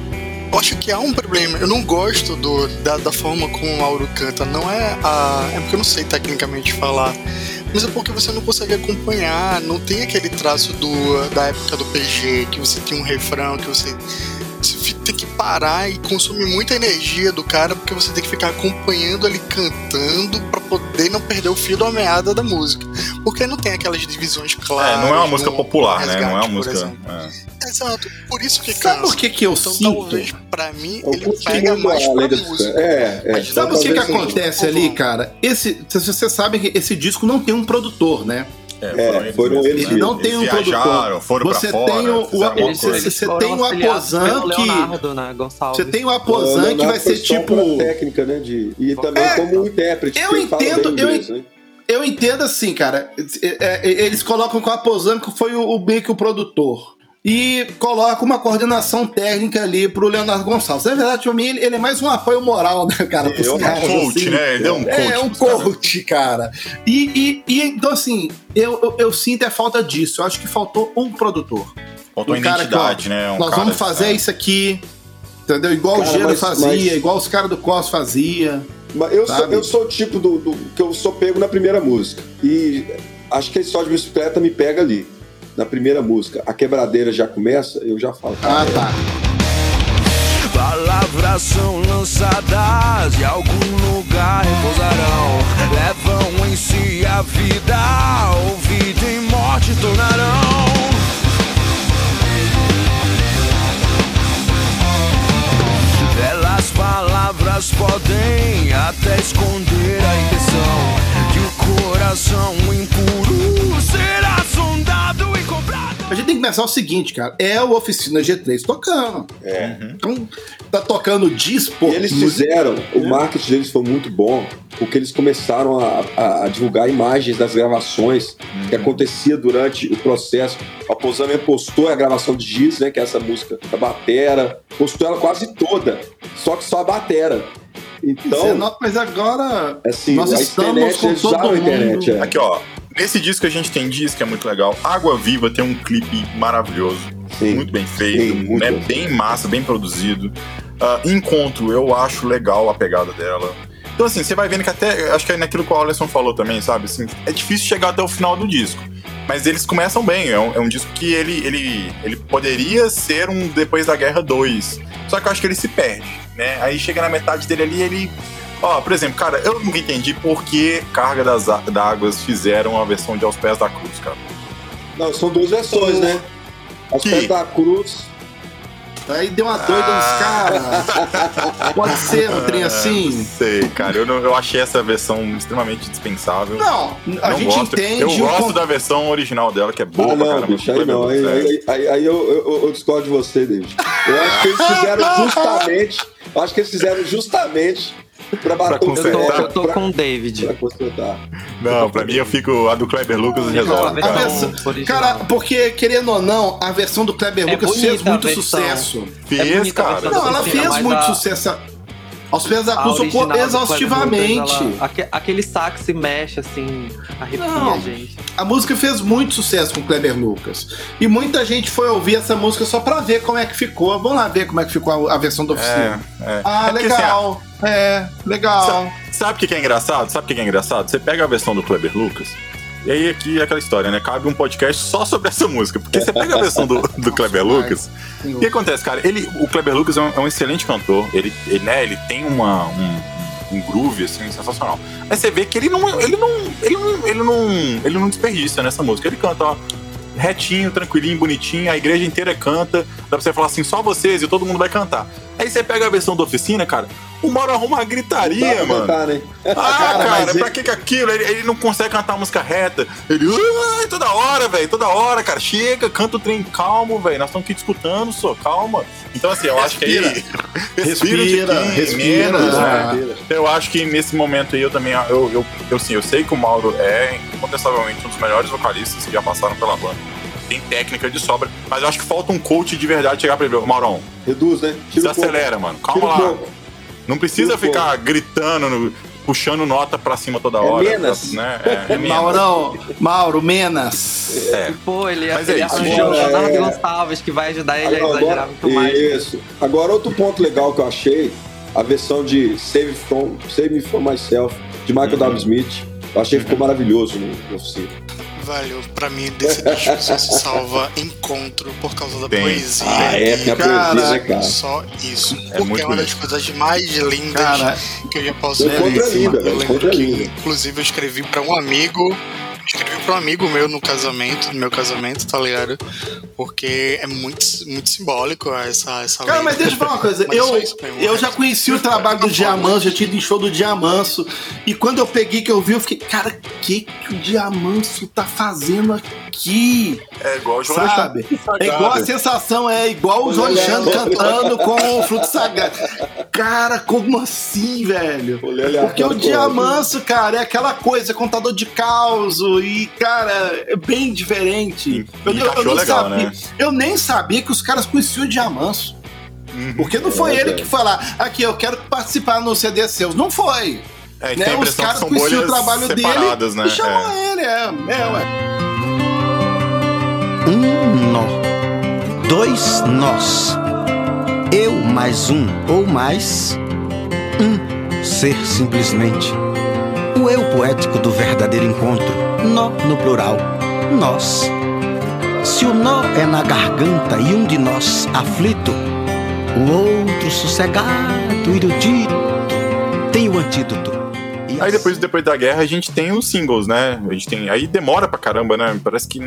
eu acho que há um problema. Eu não gosto do, da, da forma como o Mauro canta. Não é a. É porque eu não sei tecnicamente falar. Mas é porque você não consegue acompanhar. Não tem aquele traço do, da época do PG, que você tinha um refrão, que você você tem que parar e consumir muita energia do cara, porque você tem que ficar acompanhando ele cantando pra poder não perder o fio da meada da música. Porque não tem aquelas divisões É, claras. não é uma música no popular, né? Não é uma Resgate, música. é. Exato, por isso que Sabe cansa. por que, que eu Então, sinto? talvez, pra mim, Eu ele pega muito mais pra Lenda música. É, é. Mas Sabe o que, que acontece ali, cara? Esse, você sabe que esse disco não tem um produtor, né? É, foram eles Ele não tem um viajaram, produtor. foram Você fora, tem o- Eles, eles Você foram tem o Aposan que- Leonardo, né. Você tem o Aposan que vai ser tipo. técnica, né? De, e também É, como intérprete. eu entendo, eu inglês, né? Eu entendo assim, cara. é, é, Eles colocam que o Aposan que foi o, o meio que o produtor. E coloca uma coordenação técnica ali pro Leonardo Gonçalves. Na verdade, pra mim, ele, é mais um apoio moral, né, cara? pros Eu Um caras, coach, assim. né? Ele deu um coach. É, um pros caras. coach, cara. E, e, e, então, assim, eu, eu, eu sinto a falta disso. Eu acho que faltou um produtor. Faltou Um cara que, identidade, né? Um Nós cara- vamos fazer é. isso aqui. Entendeu? Igual Cara, o Gelo mas- fazia, mas- igual os caras do Cos fazia. Mas eu sou, eu sou o tipo do, do- que eu sou pego na primeira música. E acho que a história de bicicleta me pega ali. Na primeira música. A quebradeira já começa, eu já falo. Ah, tá. Palavras são lançadas e algum lugar repousarão. Levam em si a vida, ou vida e morte tornarão. Belas palavras podem até esconder a intenção que o coração impuro será sondado. A gente tem que pensar o seguinte, cara. É o Oficina G3 tocando. É. Então, tá tocando dispo. E eles fizeram, o marketing deles foi muito bom, porque eles começaram a, a- a divulgar imagens das gravações que acontecia durante o processo. A Posame postou a gravação de Giz, né, que é essa música da batera, postou ela quase toda, só que só a batera. Então, Mas agora. assim, nós a estamos internet, com eles todo usaram a internet. mundo. é. Aqui, ó. Nesse disco a gente tem disco que é muito legal. Água Viva tem um clipe maravilhoso. Sim. Muito bem feito, Sim, muito né? bom. bem massa, bem produzido. Ah, Encontro, eu acho legal a pegada dela. Então, assim, você vai vendo que até. Acho que é naquilo que o Alisson falou também, sabe? Assim, é difícil chegar até o final do disco. Mas eles começam bem. É um, é um disco que ele, ele, ele poderia ser um Depois da Guerra 2. Só que eu acho que ele se perde, né? Aí chega na metade dele ali, ele. Ó, por exemplo, cara, eu nunca entendi por que Carga das Á- d'Águas fizeram a versão de Aos Pés da Cruz, cara. Não, são duas versões, né? Aos Que- pés da cruz. Aí deu uma doida nos caras. Pode ser um trem Não assim. sei, cara. Eu, não- eu achei essa versão extremamente dispensável. Não, a Não gente gosto. entende Eu gosto con- da versão original dela, que é boa ah, pra não, caramba. bicho, aí não. Aí, aí, aí- aí eu, eu- eu discordo de você, David. Eu acho que eles fizeram [laughs] justamente. Eu acho que eles fizeram justamente pra bater Pra o Eu tô, consertar. eu tô pra, com o David. pra consertar. Não, pra mim eu fico. A do Kleber Lucas resolve, cara. versão-. Cara, porque, querendo ou não, a versão do Kleber É Lucas fez muito sucesso. Fez, É cara. Não, ela fez muito a- sucesso. Aos pés da cruz exaustivamente. Ela- aque- aquele sax se mexe assim, arrepia Não. a gente. A música fez muito sucesso com o Kleber Lucas. E muita gente foi ouvir essa música só pra ver como é que ficou. Vamos lá ver como é que ficou a, a versão da oficina. É, é. Ah, É porque, assim, legal. é, legal. Sabe o que é engraçado? Sabe o que que é engraçado? Você pega a versão do Kleber Lucas, e aí aqui é aquela história, né? Cabe um podcast só sobre essa música. Porque você pega a versão do, [laughs] do Kleber Lucas, o que acontece, cara? Ele, o Kleber Lucas é um, é um excelente cantor. Ele, ele, né, ele tem uma, um, um groove, assim, sensacional. Mas você vê que ele não, ele não, ele não, ele não, ele não desperdiça nessa música. Ele canta, ó, retinho, tranquilinho, bonitinho, a igreja inteira canta. Dá pra você falar assim, só vocês e todo mundo vai cantar. Aí você pega a versão da oficina, cara, o Mauro arruma uma gritaria, mano. cantar, né? Ah, [laughs] Cara, cara, mas pra ele- que que aquilo? Ele, ele não consegue cantar a música reta. Ele, "Ai, toda hora, velho, toda hora, cara. Chega, canta o trem calmo, velho. Nós estamos aqui escutando, só calma. Então, assim, eu acho que aí. Respira, um tiquinho, respira. menos, Ah. né? Eu acho que nesse momento aí eu também. Eu, eu, eu, sim, eu sei que o Mauro é incontestavelmente um dos melhores vocalistas que já passaram pela banda. Tem técnica de sobra, mas eu acho que falta um coach de verdade chegar pra ele. "Ô, Maurão, Reduz, né? se Tira acelera, mano. Tira Calma um lá. Não precisa ficar gritando, no- puxando nota pra cima toda É hora. menos. Né? É, é [laughs] menos. Maurão, Mauro, Menas. É. Pô, ele, Mas é ele arranjou o Agora, Leonardo é- Gonçalves, que vai ajudar ele a Agora- exagerar muito mais. Isso. Agora, outro ponto legal que eu achei, a versão de Save, From, Save Me From Myself, de Michael Uhum. W. Smith. Eu achei que ficou maravilhoso no, no oficina. Velho, pra mim, desse disco só se salva Encontro por causa da Tem. poesia. Ah, é, tem a Cara, poesia, né, cara? Só isso. É porque é uma das coisas mais lindas Cara, que eu já posso Encontro é ver. linda, Eu velho, lembro Encontro é que, linda. inclusive, eu escrevi pra um amigo. Escrevi pra um amigo meu no casamento, no meu casamento, tá ligado? Porque é muito, muito simbólico essa, essa Cara, mas deixa eu falar uma coisa. Eu, eu já conheci o trabalho do Diamanso, já tinha ido em show do Diamanso. E quando eu peguei que eu vi, eu fiquei, cara, o que, que o Diamanso tá fazendo aqui? É igual o João Sabe? É igual a sensação, é igual o João Alexandre cantando com o Fruto Sagrado. Cara, como assim, velho? Porque o Diamanso, cara, é aquela coisa, contador de caos e, cara, é bem diferente. Eu, eu- eu legal, sabia, né? eu nem sabia que os caras conheciam o Diamanso. Porque não foi É, ele velho. que falar, aqui, eu quero participar no CD seus. Não foi. É, e Né? Os caras conheciam o trabalho dele né? e chamou É. ele. É, é, ué. Um nó, dois nós, eu mais um ou mais, um ser simplesmente. O eu poético do verdadeiro encontro, nó no plural, nós. Se o nó é na garganta e um de nós aflito, o outro sossegado, erudito, tem o antídoto. E Aí depois, depois da guerra a gente tem os singles, né? A gente tem. Aí demora pra caramba, né? Parece que.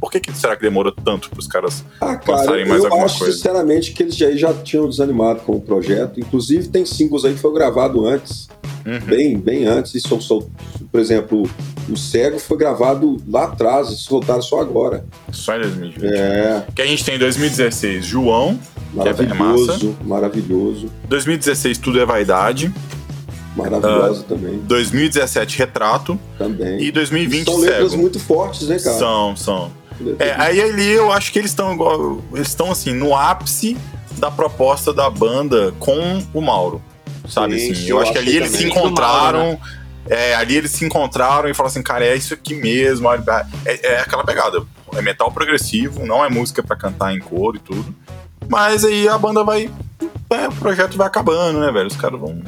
Por que, que será que demorou tanto pros caras Ah, cara, lançarem mais eu alguma acho coisa? sinceramente que eles já, já tinham desanimado com o projeto. Inclusive, tem singles aí que foi gravado antes, Uhum. bem, bem antes. E são, são- por exemplo, o Cego foi gravado lá atrás, eles soltaram só agora. Só em 2020. É, Que a gente tem em 2016 João, Que é maravilhoso, maravilhoso, 2016 Tudo é Vaidade, maravilhosa também, 2017 Retrato também. e 2020 São letras Cego. muito fortes, né, cara? São, são. É, aí ali eu acho que eles estão igual. Eles estão assim, no ápice da proposta da banda com o Mauro. Sabe Sim, assim? sim, Eu eu acho que ali eles se encontraram. É, ali eles se encontraram e falaram assim, cara, é isso aqui mesmo. olha, É, é aquela pegada. É metal progressivo, não é música pra cantar em coro e tudo. Mas aí a banda vai. é, o projeto vai acabando, né, velho? Os caras vão.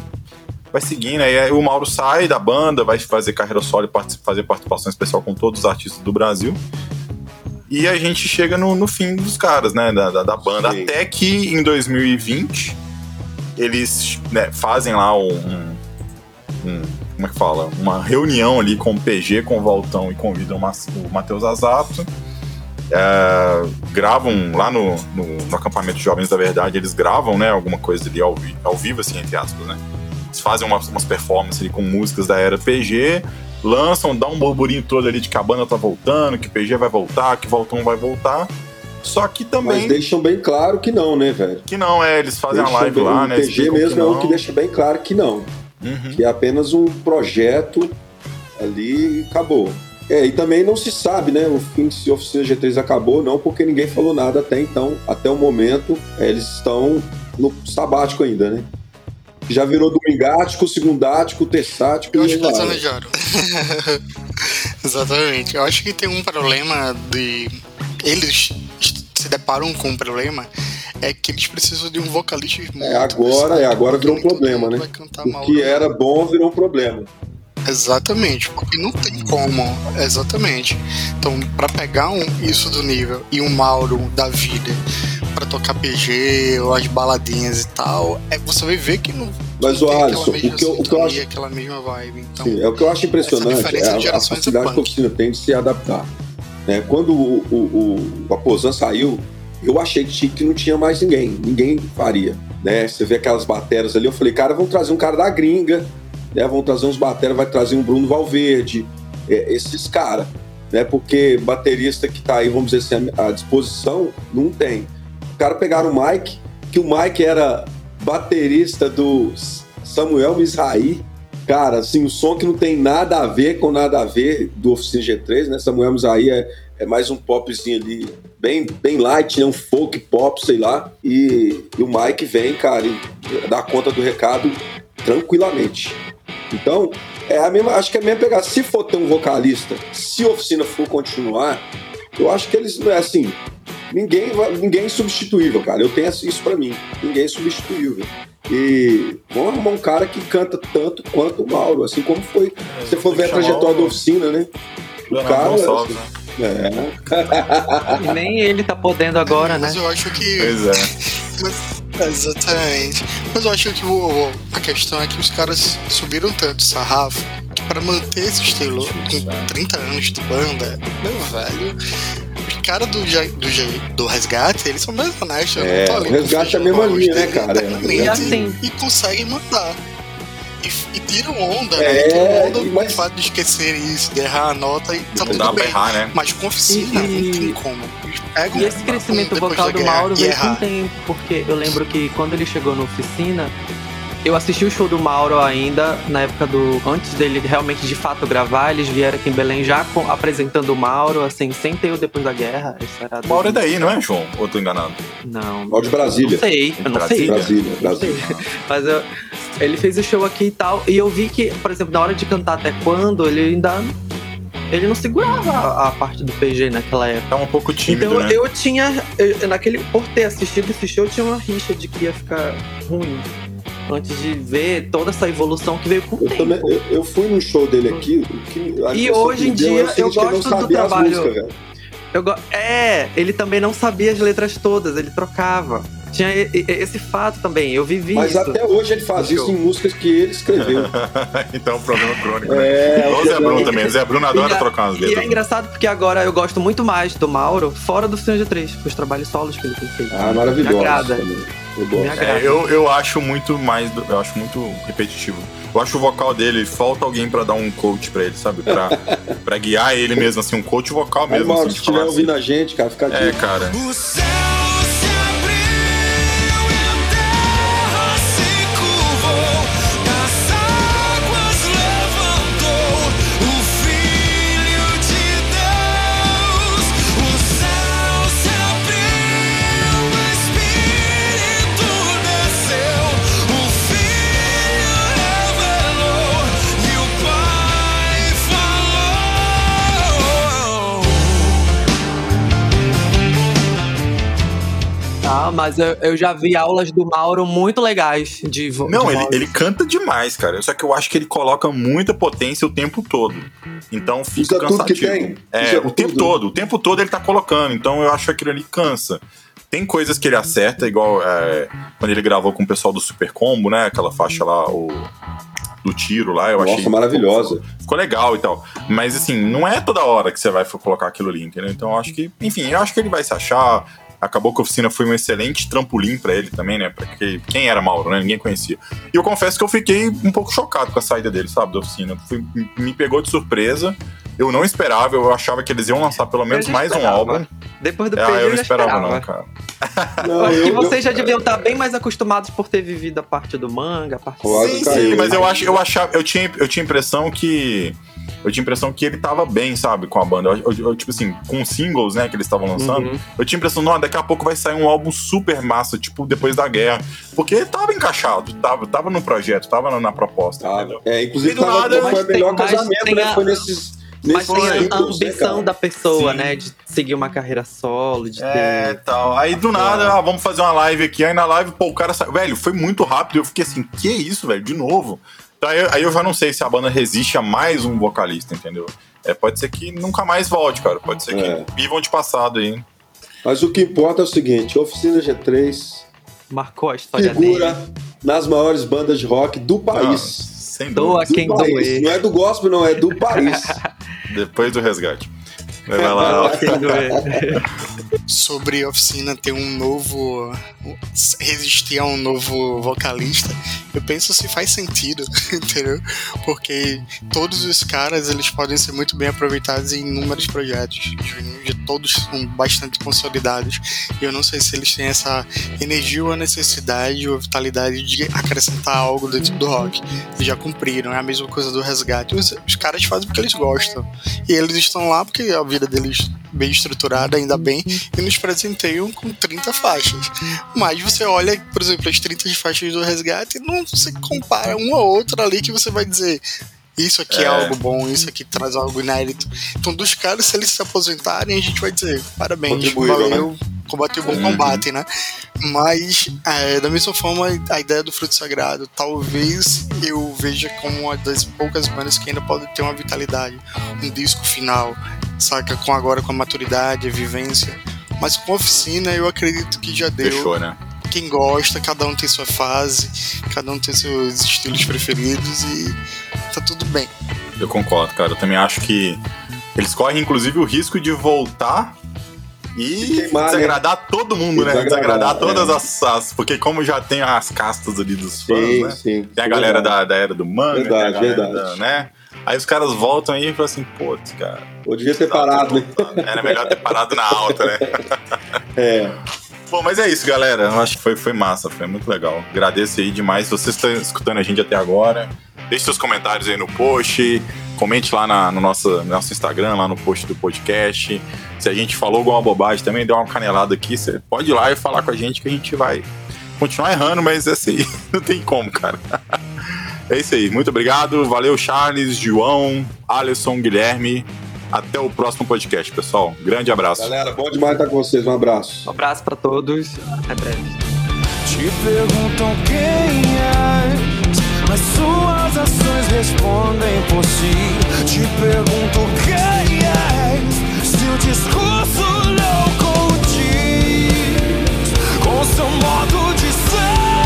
Vai seguindo, aí o Mauro sai da banda, vai fazer carreira solo e fazer participação especial com todos os artistas do Brasil. E a gente chega no, no fim dos caras, né? Da, da, da banda. Sim. Até que em 2020 eles né, fazem lá um, um- Como é que fala? Uma reunião ali com o PG, com o Valtão e convidam o Matheus Azato. É, gravam lá no, no, no acampamento de Jovens da Verdade, eles gravam, né? Alguma coisa ali ao, vi- ao vivo, assim, entre aspas, né? Eles fazem umas, umas performances ali com músicas da era PG, lançam, dá um burburinho todo ali de que a banda tá voltando, que o PG vai voltar, que o Valtão vai voltar. Só que Mas também deixam bem claro que não, né, velho? que não, é, eles fazem a Deixam live bem- lá, o né? PG explicam mesmo é o que deixa bem claro que não. Uhum. que é apenas um projeto ali e acabou. É, e também não se sabe, né? O fim se a oficina G3 acabou, não, porque ninguém falou nada até então. Até o momento, é, eles estão no sabático ainda, né? Já virou domingático, segundático, terçático Eu e acho que aí eles planejaram. Exatamente. Eu acho que tem um problema de. Eles se deparam com um problema é que eles precisam de um vocalista muito É, agora, é, agora virou um problema, né? O que do- era bom virou um problema. Exatamente, porque não tem como. Exatamente. Então, pra pegar um, isso do nível e um Mauro da vida pra tocar PG ou as baladinhas e tal, é, você vai ver que não. Mas, o Alisson, o que eu- o que eu acho- aquela mesma vibe. Então, Sim, é o que eu acho impressionante é a, a gerações é facilidade que a oficina tem de se adaptar. né? Quando o, o, o, Aposan saiu, eu achei que, que não tinha mais ninguém, ninguém faria. Né? Você vê aquelas bateras ali, eu falei, cara, vamos trazer um cara da gringa, né? vão trazer uns bateras, vai trazer um Bruno Valverde, é, esses caras. Né? Porque baterista que tá aí, vamos dizer assim, à disposição, não tem. O cara pegaram o Mike, que o Mike era baterista do Samuel Mizrahi, Cara, assim, o som que não tem nada a ver com nada a ver do Oficina G3, né? Samuel Mizrahi é, é mais um popzinho ali, bem, bem light, né? Um folk pop, sei lá. E, e o Mike vem, cara, e dá conta do recado tranquilamente. Então, é a mesma, acho que é a mesma pegada. Se for ter um vocalista, se a oficina for continuar, eu acho que eles não é assim. Ninguém, ninguém é insubstituível, cara. Eu tenho isso pra mim. Ninguém é substituível. E vamos arrumar um cara que canta tanto quanto o Mauro, assim como foi. Se você for ver a trajetória o- da oficina, né? Leonardo cara, Gonçalves, né? É. [laughs] Nem ele tá podendo agora, né? Mas eu acho que. Pois é. [laughs] Mas- exatamente. Mas eu acho que o- o- a questão é que os caras subiram tanto o sarrafo que para manter esse estilo com 30 anos de banda, meu velho. Os caras do, do, do resgate, eles são mais honestos. eu É, o Resgate é a mesma linha, né, cara? E assim- E conseguem mandar. E, e tiram onda, É, né? Tiram onda mas- o fato de esquecer isso, de errar a nota e tá Não tudo dá pra bem. errar, né? Mas com oficina E- não tem como. Pegam E esse crescimento vocal do Mauro veio com o tempo, porque eu lembro que quando ele chegou na oficina, eu assisti o show do Mauro ainda, na época do. Antes dele realmente de fato gravar, eles vieram aqui em Belém já com- apresentando o Mauro, assim, sem ter o depois da guerra. Isso era O Mauro é daí, não é, João? Ou eu tô enganado? Não. Mauro de Brasília. Não sei, eu não sei. Brasília, Brasília. [laughs] Mas eu- ele fez o show aqui e tal. E eu vi que, por exemplo, na hora de cantar até quando, ele ainda. Ele não segurava a, a parte do PG naquela época. Tá um pouco tímido, Então né? eu tinha. eu- naquele, por ter assistido esse show, eu tinha uma rixa de que ia ficar ruim. Antes de ver toda essa evolução que veio com o Eu, tempo. também, eu, eu fui num show dele aqui. E hoje em é dia, eu não gosto do trabalho- músicas, velho. Eu go- É, ele também não sabia as letras todas, ele trocava. Tinha esse fato também, eu vivi Mas isso. até hoje ele faz isso em músicas que ele escreveu. [laughs] então é um problema crônico, né? É, o Zé Bruno também. O Zé Bruno adora E trocar umas E é letras. engraçado porque agora eu gosto muito mais do Mauro fora do Senhor de Três, com os trabalhos solos que ele tem feito. Ah, maravilhoso. Me agrada. Eu. É, eu, eu acho muito mais. do- Eu acho muito repetitivo. Eu acho o vocal dele, falta alguém pra dar um coach pra ele, sabe? Pra, [laughs] pra guiar ele mesmo, assim, um coach vocal Aí, mesmo. Mauro, assim, se estiver ouvindo assim. a gente, cara, fica É, aqui. cara. O céu Mas eu, eu já vi aulas do Mauro muito legais de vo- Não, de ele, voz. ele canta demais, cara. Só que eu acho que ele coloca muita potência o tempo todo. Então fica Usa tudo que cansativo. tem. É, Usa o tempo tudo. todo. O tempo todo ele tá colocando. Então eu acho que aquilo ali cansa. Tem coisas que ele acerta, igual é, quando ele gravou com o pessoal do Super Combo, né? Aquela faixa lá, o do tiro lá, eu Nossa, achei. maravilhosa. Ficou legal e tal. Mas assim, não é toda hora que você vai colocar aquilo ali, entendeu? Então eu acho que, enfim, eu acho que ele vai se achar. Acabou que a oficina foi um excelente trampolim pra ele também, né? Porque quem era Mauro, né? Ninguém conhecia. E eu confesso que eu fiquei um pouco chocado com a saída dele, sabe, da oficina. Foi- me pegou de surpresa. Eu não esperava, eu achava que eles iam lançar pelo menos mais um álbum. Depois do Ah, PG eu eu não esperava, esperava. não, cara. Não, [laughs] Eu acho que eu- vocês eu- já deviam estar bem mais acostumados por ter vivido a parte do manga, a parte Sim, caiu. sim, mas eu acho, eu achava, eu tinha, eu tinha impressão que eu tinha impressão que ele tava bem, sabe, com a banda. Eu, eu- eu, tipo assim, com os singles, né, que eles estavam lançando, Uhum. eu tinha a impressão, não, daqui a pouco vai sair um álbum super massa, tipo, depois da guerra. Porque ele tava encaixado, tava, tava no projeto, tava na, na proposta, Tá. entendeu? É, inclusive do tava, nada- foi o melhor tem- casamento, né? a- Foi nesses. Mas tem a né, ambição da pessoa, Sim. né? De seguir uma carreira solo, de É, ter. tal. Aí do nada, ah, vamos fazer uma live aqui. Aí na live, pô, o cara saiu. Velho, foi muito rápido. Eu fiquei assim, que isso, velho? De novo. Então, aí, aí eu já não sei se a banda resiste a mais um vocalista, entendeu? É, pode ser que nunca mais volte, cara. Pode ser É. que vivam de passado aí. Mas o que importa é o seguinte: Oficina G3 Marcou a história figura dele. nas maiores bandas de rock do Ah, país. sem Doa dúvida. quem do país. doer. Não é do gospel, não, é do país. [laughs] Depois do resgate. Vai lá. Sobre a oficina ter um novo. resistir a um novo vocalista, eu penso se faz sentido, [laughs] entendeu? Porque todos os caras eles podem ser muito bem aproveitados em inúmeros projetos, de, de todos são bastante consolidados. E eu não sei se eles têm essa energia ou a necessidade ou a vitalidade de acrescentar algo dentro do rock. Eles já cumpriram, é a mesma coisa do resgate. Os, os caras fazem porque eles gostam. E eles estão lá porque a vida deles bem estruturada, ainda bem, e nos presenteiam com 30 faixas. Mas você olha, por exemplo, as 30 faixas do resgate e não se compara uma ou outra ali que você vai dizer. Isso aqui é. É. algo bom, isso aqui traz algo inédito. Então, dos caras, se eles se aposentarem, a gente vai dizer: parabéns, Contribuíram, valeu, Combate o bom combate, né? Mas, é, da mesma forma, a ideia do Fruto Sagrado, talvez eu veja como uma das poucas bandas que ainda pode ter uma vitalidade, um disco final, saca? Com agora com a maturidade, a vivência. Mas com a oficina, eu acredito que já deu. Fechou, né? Quem gosta, cada um tem sua fase, cada um tem seus estilos preferidos e tá tudo bem. Eu concordo, cara. Eu também acho que eles correm, inclusive, o risco de voltar e queimar, né? desagradar todo mundo, né? Desagradar, Desagradar todas é. as, as- Porque como já tem as castas ali dos fãs, Sim, né? sim. Tem a galera da, da era do manga, Verdade, tem a galera verdade. da- né? Aí os caras voltam aí e falam assim, putz, cara. Ou devia ter tá parado, né? Era melhor ter parado na alta, né? [laughs] É. Bom, mas é isso, galera. Eu acho que foi, foi massa, foi muito legal. Agradeço aí demais. Se você está escutando a gente até agora, deixe seus comentários aí no post, comente lá na- no nosso, no nosso Instagram, lá no post do podcast. Se a gente falou alguma bobagem também, deu uma canelada aqui, você pode ir lá e falar com a gente que a gente vai continuar errando, mas é aí. [laughs] Não tem como, cara. É isso aí. Muito obrigado. Valeu, Charles, João, Alisson, Guilherme. Até o próximo podcast, pessoal. Grande abraço. Galera, bom demais estar com vocês. Um abraço. Um abraço para todos. Até breve. Te perguntam quem és, mas suas ações respondem por si. Te pergunto quem és, se o discurso não condiz com seu modo de ser.